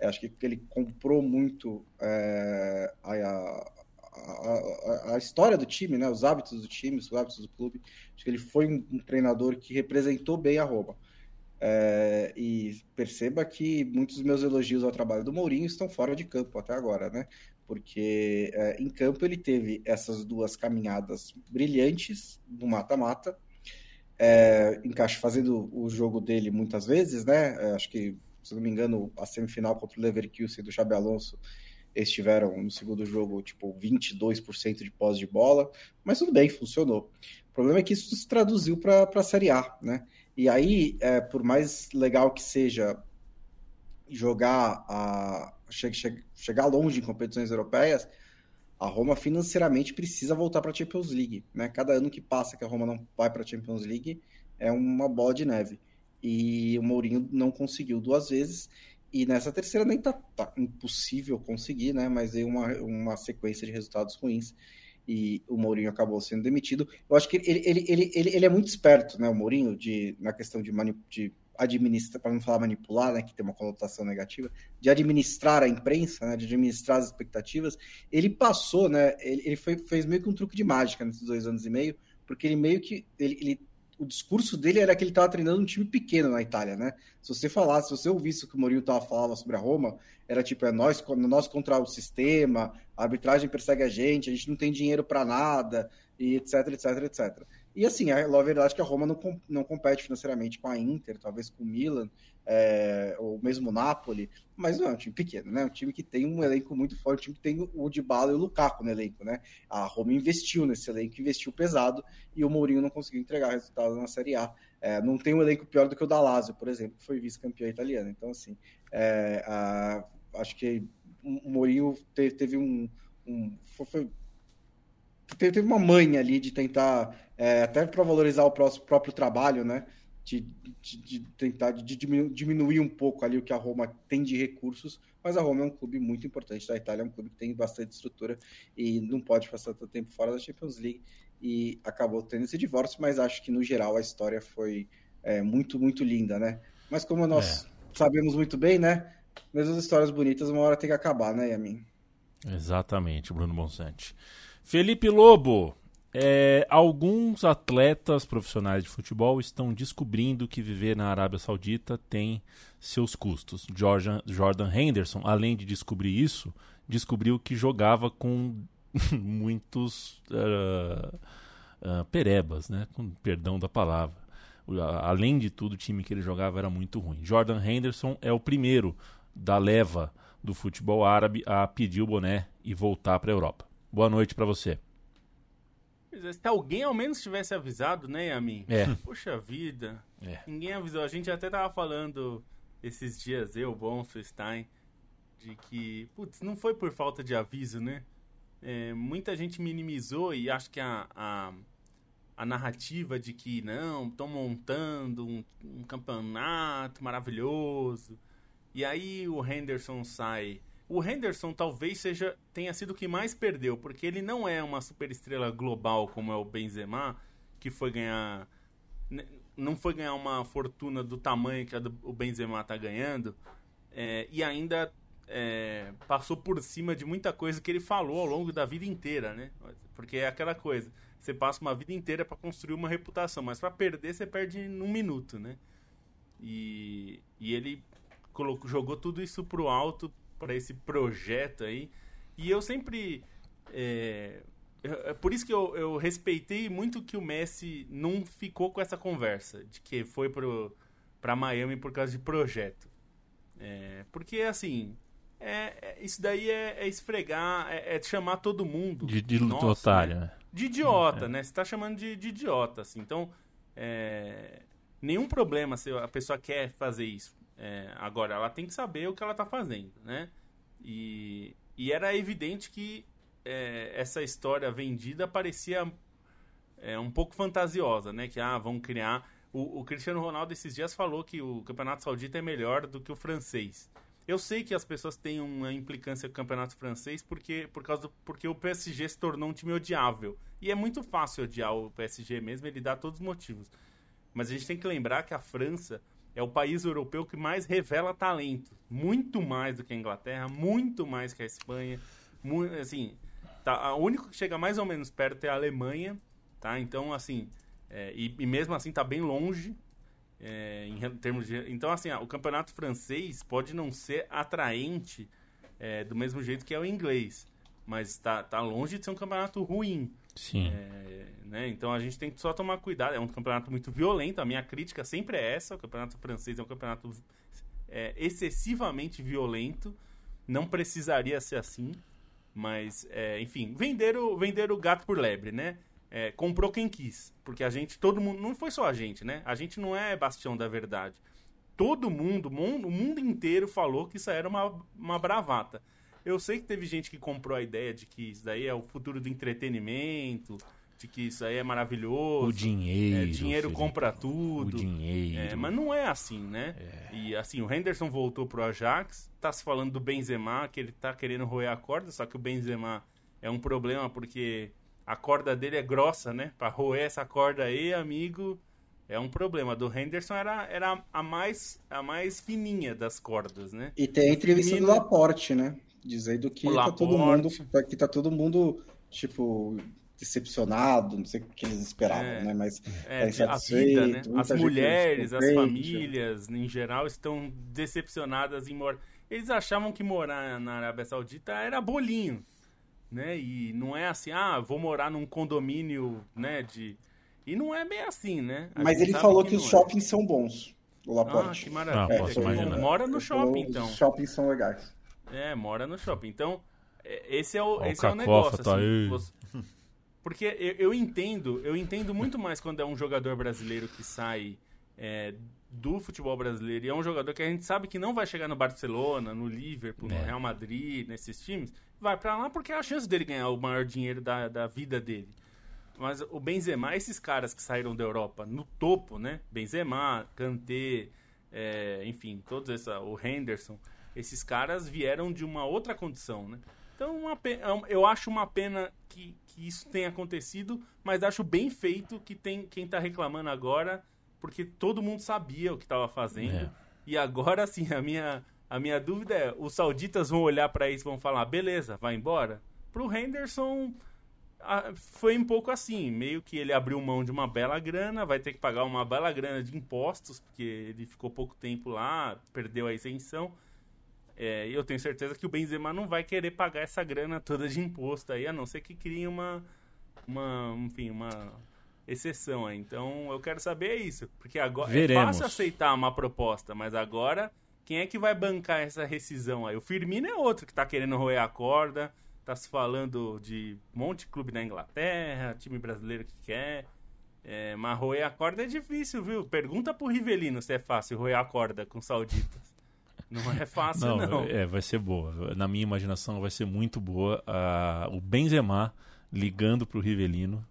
É, acho que ele comprou muito é, a, a, a, história do time, né? os hábitos do time, os hábitos do clube. Acho que ele foi um, um treinador que representou bem a Roma. É, e perceba que muitos dos meus elogios ao trabalho do Mourinho estão fora de campo até agora, né? porque é, em campo ele teve essas duas caminhadas brilhantes no mata-mata, é, encaixa fazendo o jogo dele muitas vezes, né? É, acho que, se não me engano, a semifinal contra o Leverkusen do Xabi Alonso, eles tiveram no segundo jogo, tipo, 22% de pós de bola, mas tudo bem, funcionou. O problema é que isso se traduziu para a Série A, né? E aí, é, por mais legal que seja jogar a che che chegar longe em competições europeias, a Roma financeiramente precisa voltar para a Champions League, né? Cada ano que passa que a Roma não vai para a Champions League é uma bola de neve. E o Mourinho não conseguiu duas vezes e nessa terceira nem tá, tá impossível conseguir, né? Mas deu uma, uma sequência de resultados ruins e o Mourinho acabou sendo demitido. Eu acho que ele, ele, ele, ele, ele é muito esperto, né? O Mourinho, de, na questão de, de administrar, para não falar manipular, né, que tem uma conotação negativa, de administrar a imprensa, né, de administrar as expectativas, ele passou, né, ele, ele foi, fez meio que um truque de mágica nesses dois anos e meio, porque ele meio que, ele, ele o discurso dele era que ele estava treinando um time pequeno na Itália, né? Se você falasse, se você ouvisse o que o Mourinho tava falando sobre a Roma, era tipo, é nós, nós contra o sistema, a arbitragem persegue a gente, a gente não tem dinheiro para nada, e etc, etc, etc. E assim, a, a verdade é que a Roma não, não compete financeiramente com a Inter, talvez com o Milan, é, ou mesmo o Napoli, mas não é um time pequeno, né? Um time que tem um elenco muito forte, um time que tem o Dybala e o Lukaku no elenco, né? A Roma investiu nesse elenco, investiu pesado, e o Mourinho não conseguiu entregar resultado na Série A. É, não tem um elenco pior do que o da Lazio, por exemplo, que foi vice-campeão italiano. Então, assim, é, a, acho que o Mourinho teve, teve um, um foi, teve uma manha ali de tentar, é, até para valorizar o próprio, trabalho, né? De, de, de tentar de diminuir um pouco ali o que a Roma tem de recursos, mas a Roma é um clube muito importante da Itália, é um clube que tem bastante estrutura e não pode passar tanto tempo fora da Champions League e acabou tendo esse divórcio, mas acho que no geral a história foi é, muito, muito linda, né? Mas como nós é. sabemos muito bem, né? Mesmo as histórias bonitas, uma hora tem que acabar, né, Yamin? Exatamente, Bruno Bonsante. Felipe Lobo, é, alguns atletas profissionais de futebol estão descobrindo que viver na Arábia Saudita tem seus custos. Jordan, Jordan Henderson, além de descobrir isso, descobriu que jogava com muitos uh, uh, perebas, né? com perdão da palavra. Além de tudo, o time que ele jogava era muito ruim. Jordan Henderson é o primeiro da leva do futebol árabe a pedir o boné e voltar para a Europa. Boa noite para você. É, se alguém ao menos tivesse avisado, né, Yamin? É. Poxa vida. É. Ninguém avisou. A gente até tava falando esses dias, eu, Bonso, Stein, de que, putz, não foi por falta de aviso, né? É, muita gente minimizou e acho que a, a, a narrativa de que, não, estão montando um, um campeonato maravilhoso. E aí o Henderson sai o Henderson talvez seja tenha sido o que mais perdeu, porque ele não é uma superestrela global como é o Benzema, que foi ganhar não foi ganhar uma fortuna do tamanho que do, o Benzema está ganhando, é, e ainda é, passou por cima de muita coisa que ele falou ao longo da vida inteira, né? Porque é aquela coisa, você passa uma vida inteira para construir uma reputação, mas para perder você perde num minuto, né? E, e ele colocou, jogou tudo isso pro alto para esse projeto aí. E eu sempre. É, é por isso que eu, eu, respeitei muito que o Messi não ficou com essa conversa, de que foi para Miami por causa de projeto. É, porque, assim, é, é, isso daí é, é esfregar, é, é, chamar todo mundo. De, de Nossa, otário, né? De idiota, é. né? Você está chamando de, de, idiota, assim. Então, nenhum problema se a pessoa quer fazer isso. É, agora, ela tem que saber o que ela está fazendo, né? E, e era evidente que é, essa história vendida parecia é, um pouco fantasiosa, né? Que, ah, vão criar... O, o, Cristiano Ronaldo esses dias falou que o Campeonato Saudita é melhor do que o francês. Eu sei que as pessoas têm uma implicância com o Campeonato Francês porque, por causa do, porque o PSG se tornou um time odiável. E é muito fácil odiar o PSG mesmo, ele dá todos os motivos. Mas a gente tem que lembrar que a França é o país europeu que mais revela talento. Muito mais do que a Inglaterra, muito mais que a Espanha. Muito, assim, tá, o único que chega mais ou menos perto é a Alemanha, tá? Então, assim, é, e, e, mesmo assim tá bem longe é, em termos de... Então, assim, o campeonato francês pode não ser atraente é, do mesmo jeito que é o inglês. mas tá, tá longe de ser um campeonato ruim. Sim. É, né? Então a gente tem que só tomar cuidado. É um campeonato muito violento. A minha crítica sempre é essa. O campeonato francês é um campeonato é, excessivamente violento. Não precisaria ser assim. Mas, é, enfim, vender o, vender o gato por lebre, né? É, comprou quem quis. Porque a gente, todo mundo. Não foi só a gente, né? A gente não é bastião da verdade. Todo mundo, o mundo inteiro falou que isso era uma, uma bravata. Eu sei que teve gente que comprou a ideia de que isso daí é o futuro do entretenimento, de que isso aí é maravilhoso. O dinheiro. É, dinheiro Felipe. compra tudo. O dinheiro. É, mas não é assim, né? É. E assim, o Henderson voltou pro Ajax, tá se falando do Benzema, que ele tá querendo roer a corda, só que o Benzema é um problema porque a corda dele é grossa, né? Pra roer essa corda aí, amigo, é um problema. A do Henderson era, era a, mais, a mais fininha das cordas, né? E tem a entrevista do Laporte, né? Dizendo que tá todo mundo que tá todo mundo tipo decepcionado, não sei o que eles esperavam, é, né? Mas é, tá a vida, né? As mulheres, as famílias, em geral, estão decepcionadas em morar. Eles achavam que morar na Arábia Saudita era bolinho, né? E não é assim, ah, vou morar num condomínio, né? De e não é bem assim, né? A Mas ele falou que, que os é. shoppings são bons. O Laporte. Ah, que maravilha. Ah, posso é, imaginar. Mora no shopping, então. Os shoppings são legais. É, mora no shopping. Então, é, esse é o, esse o é o negócio. Tá assim, você... Porque eu, eu, entendo, eu entendo muito mais quando é um jogador brasileiro que sai é, do futebol brasileiro e é um jogador que a gente sabe que não vai chegar no Barcelona, no Liverpool, é. no Real Madrid, nesses times, vai para lá porque é a chance dele ganhar o maior dinheiro da, da vida dele. Mas o Benzema, esses caras que saíram da Europa no topo, né? Benzema, Kanté, é, enfim, todos essa, o Henderson, esses caras vieram de uma outra condição, né? Então, pena, é eu acho uma pena que, que isso tenha acontecido, mas acho bem feito que tem quem está reclamando agora, porque todo mundo sabia o que estava fazendo. É. E agora, assim, a minha, a minha dúvida é: os sauditas vão olhar para isso e vão falar, beleza, vai embora? Para o Henderson, foi um pouco assim, meio que ele abriu mão de uma bela grana, vai ter que pagar uma bela grana de impostos, porque ele ficou pouco tempo lá, perdeu a isenção. É, eu tenho certeza que o Benzema não vai querer pagar essa grana toda de imposto aí, a não ser que crie uma, uma enfim, uma exceção aí. Então eu quero saber isso, porque agora Veremos. é fácil aceitar uma proposta, mas agora quem é que vai bancar essa rescisão aí? O Firmino é outro que tá querendo roer a corda, tá se falando de um monte de clube na Inglaterra, time brasileiro que quer. É, mas roer a corda é difícil, viu? Pergunta pro Rivelino se é fácil roer a corda com sauditas. Não é fácil, não. não. É, vai ser boa. Na minha imaginação, vai ser muito boa. Uh, o Benzema ligando pro Rivelino.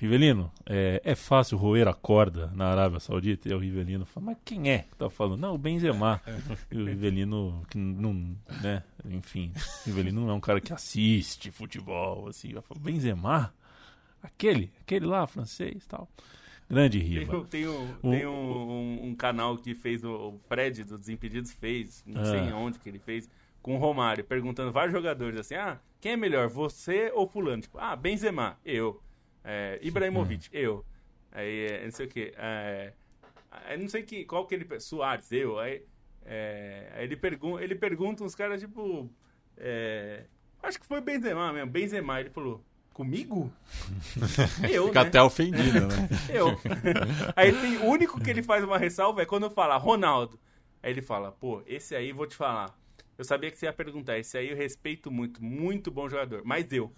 Rivelino, é, é, fácil roer a corda na Arábia Saudita? E o Rivelino fala, mas quem é que tá falando? Não, o Benzema. E o Rivelino, que não, né, enfim, o Rivelino não é um cara que assiste futebol, assim. Falo, Benzema? Aquele, aquele lá, francês tal. Grande Riva. Tem, um, tem um, um, um, canal que fez, o Fred do Desimpedidos fez, não ah. sei onde que ele fez, com o Romário, perguntando vários jogadores assim, ah, quem é melhor, você ou fulano? Tipo, ah, Benzema, eu. É, Ibrahimovic, é. eu. Aí, é, não sei o que. É, não sei que, qual que ele... Soares, eu. Aí, é, aí ele, pergun ele pergunta uns caras, tipo... É, acho que foi Benzema mesmo. Benzema, ele falou... Comigo? Eu, Fica né? até ofendido, né? Eu. Aí tem, o único que ele faz uma ressalva é quando fala Ronaldo. Aí ele fala, pô, esse aí vou te falar. Eu sabia que você ia perguntar. Esse aí eu respeito muito, muito bom jogador. Mas eu.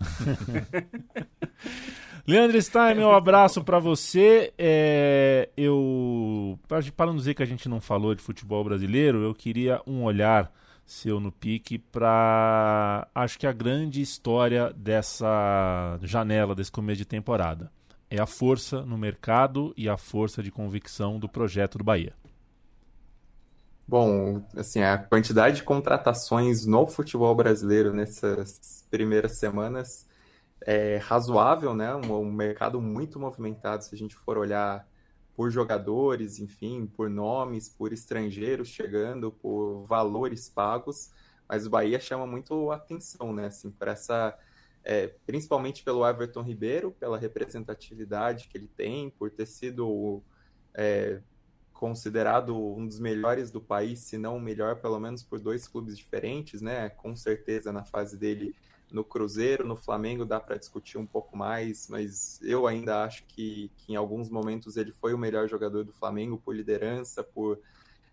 Leandro Stein, um abraço para você. É, eu para não dizer que a gente não falou de futebol brasileiro, eu queria um olhar seu no pique para acho que a grande história dessa janela desse começo de temporada é a força no mercado e a força de convicção do projeto do Bahia. Bom, assim, a quantidade de contratações no futebol brasileiro nessas primeiras semanas é razoável, né? Um, um mercado muito movimentado se a gente for olhar por jogadores, enfim, por nomes, por estrangeiros chegando, por valores pagos, mas o Bahia chama muito atenção, né, assim, por essa, é, principalmente pelo Everton Ribeiro, pela representatividade que ele tem, por ter sido é, considerado um dos melhores do país, se não o melhor, pelo menos por dois clubes diferentes, né? Com certeza na fase dele no Cruzeiro, no Flamengo dá para discutir um pouco mais, mas eu ainda acho que, que, em alguns momentos ele foi o melhor jogador do Flamengo por liderança, por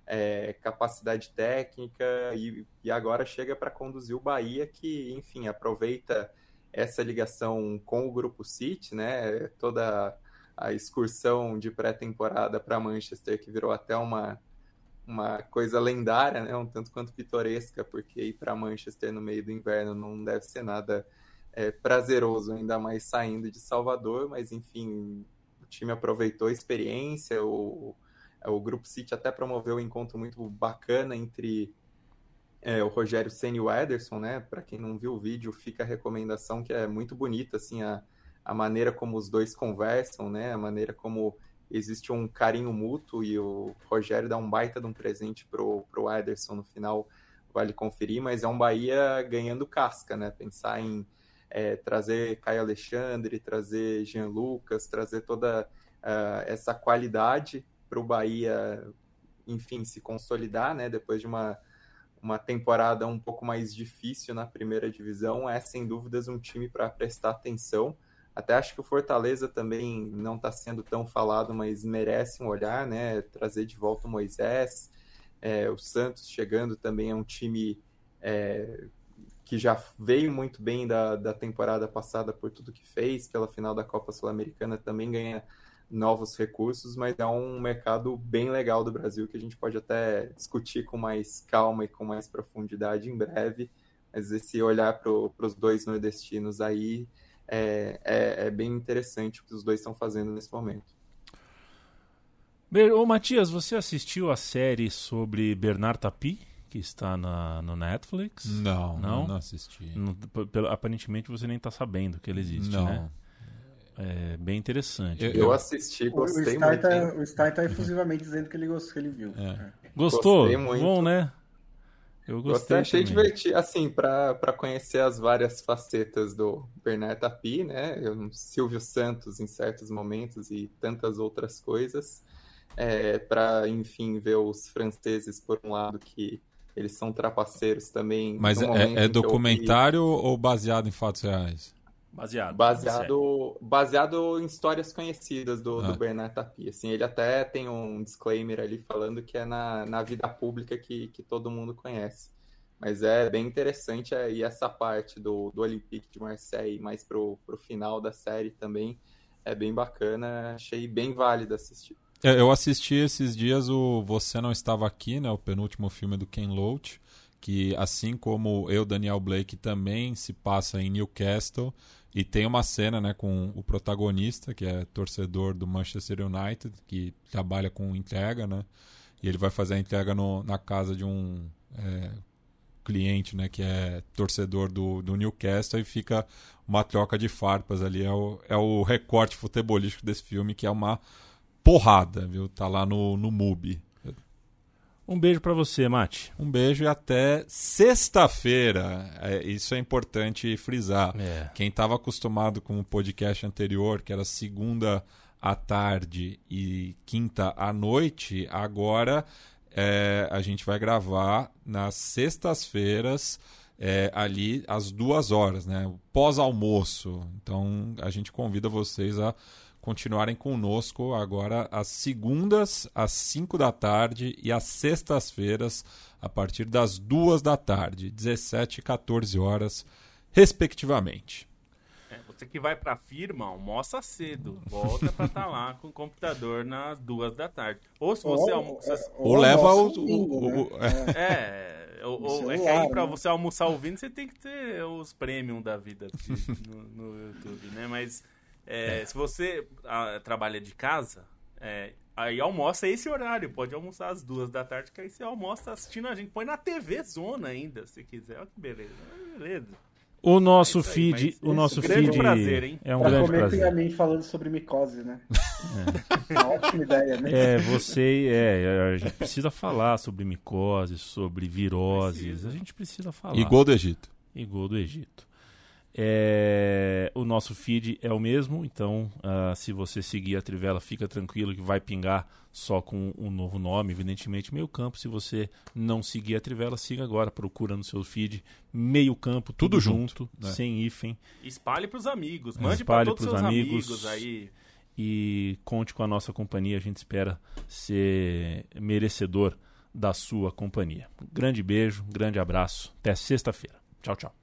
é, capacidade técnica e, e agora chega para conduzir o Bahia, que, enfim, aproveita essa ligação com o Grupo City, né? Toda a excursão de pré-temporada para Manchester, que virou até uma, uma coisa lendária, né? um tanto quanto pitoresca, porque ir para Manchester no meio do inverno não deve ser nada é, prazeroso, ainda mais saindo de Salvador, mas enfim, o time aproveitou a experiência, o, o Grupo City até promoveu um encontro muito bacana entre é, o Rogério Senna e o Ederson, né? Para quem não viu o vídeo, fica a recomendação que é muito bonita, assim, a, a maneira como os dois conversam, né? A maneira como existe um carinho mútuo e o Rogério dá um baita de um presente pro, pro Ederson no final, vale conferir, mas é um Bahia ganhando casca, né? Pensar em é, trazer Caio Alexandre, trazer Jean Lucas, trazer toda uh, essa qualidade para o Bahia, enfim, se consolidar, né? Depois de uma, uma temporada um pouco mais difícil na primeira divisão, é sem dúvidas um time para prestar atenção. Até acho que o Fortaleza também não está sendo tão falado, mas merece um olhar, né? Trazer de volta o Moisés. É, o Santos chegando também é um time é, que já veio muito bem da, da temporada passada por tudo que fez, pela final da Copa Sul-Americana também ganha novos recursos, mas é um mercado bem legal do Brasil que a gente pode até discutir com mais calma e com mais profundidade em breve. Mas esse olhar para os dois nordestinos aí é, é, é bem interessante o que os dois estão fazendo nesse momento. Ô Matias, você assistiu a série sobre Bernard Tapie, que está na, no Netflix? Não, não, não assisti. Não, aparentemente você nem está sabendo que ele existe, não. né? É bem interessante. Eu, eu assisti, gostei o Star muito. Tá, o Star está efusivamente dizendo que ele, gostou, que ele viu. É. Gostou? Bom, né? Eu gostei. achei também. divertido, assim, para conhecer as várias facetas do Bernard Tapie, né? Eu, Silvio Santos em certos momentos e tantas outras coisas. É, para, enfim, ver os franceses, por um lado, que eles são trapaceiros também. Mas é, é documentário ou baseado em fatos reais? Baseado. Baseado, baseado em histórias conhecidas do, ah. do Bernard Tapie. Assim, ele até tem um disclaimer ali falando que é na, na vida pública que, que todo mundo conhece. Mas é bem interessante é, e essa parte do, do Olympique de Marseille, mais pro, pro final da série também, é bem bacana. Achei bem válido assistir. É, eu assisti esses dias o Você Não Estava Aqui, né, o penúltimo filme do Ken Loach, que assim como eu, Daniel Blake, também se passa em Newcastle e tem uma cena né, com o protagonista, que é torcedor do Manchester United, que trabalha com entrega, né? E ele vai fazer a entrega no, na casa de um é, cliente, né? Que é torcedor do, do Newcastle e fica uma troca de farpas ali. É o, é o recorte futebolístico desse filme, que é uma porrada, viu? Tá lá no, no MUBI. Um beijo para você, Mate. Um beijo e até sexta-feira. É, isso é importante frisar. É. Quem estava acostumado com o podcast anterior, que era segunda à tarde e quinta à noite, agora é, a gente vai gravar nas sextas-feiras. É, ali às duas horas, né? Pós-almoço. Então a gente convida vocês a continuarem conosco agora às segundas, às 5 da tarde e às sextas-feiras, a partir das 2 da tarde, 17 e 14 horas, respectivamente. É, você que vai para a firma, almoça cedo, volta para estar tá lá com o computador nas 2 da tarde. Ou se você almoça. É, ou, ou leva o. o, o né? é, é, ou, é que aí para né? você almoçar ouvindo, você tem que ter os premium da vida no, no YouTube, né? Mas é, é. Se você a, ah, trabalha de casa, é, aí almoça esse horário. Pode almoçar às duas da tarde, que aí você almoça assistindo a gente. Põe na TV Zona ainda, se quiser. Olha que beleza. Beleza. O nosso é feed, aí, o nosso grande feed prazer, hein? é um pra grande prazer. mim falando sobre micose, né? É. Uma ótima ideia, né? É, você, é, a gente precisa falar sobre micose, sobre viroses, a gente precisa falar. E gol do Egito. E gol do Egito. É, o nosso feed é o mesmo, então uh, se você seguir a Trivela, fica tranquilo que vai pingar só com um novo nome, evidentemente Meio Campo. Se você não seguir a Trivela, siga agora, procura no seu feed Meio Campo, tudo, tudo junto, né? sem hífen. Espalhe para os amigos, mande para todos os seus amigos, amigos aí. E conte com a nossa companhia, a gente espera ser merecedor da sua companhia. grande beijo, grande abraço, até sexta-feira. Tchau, tchau.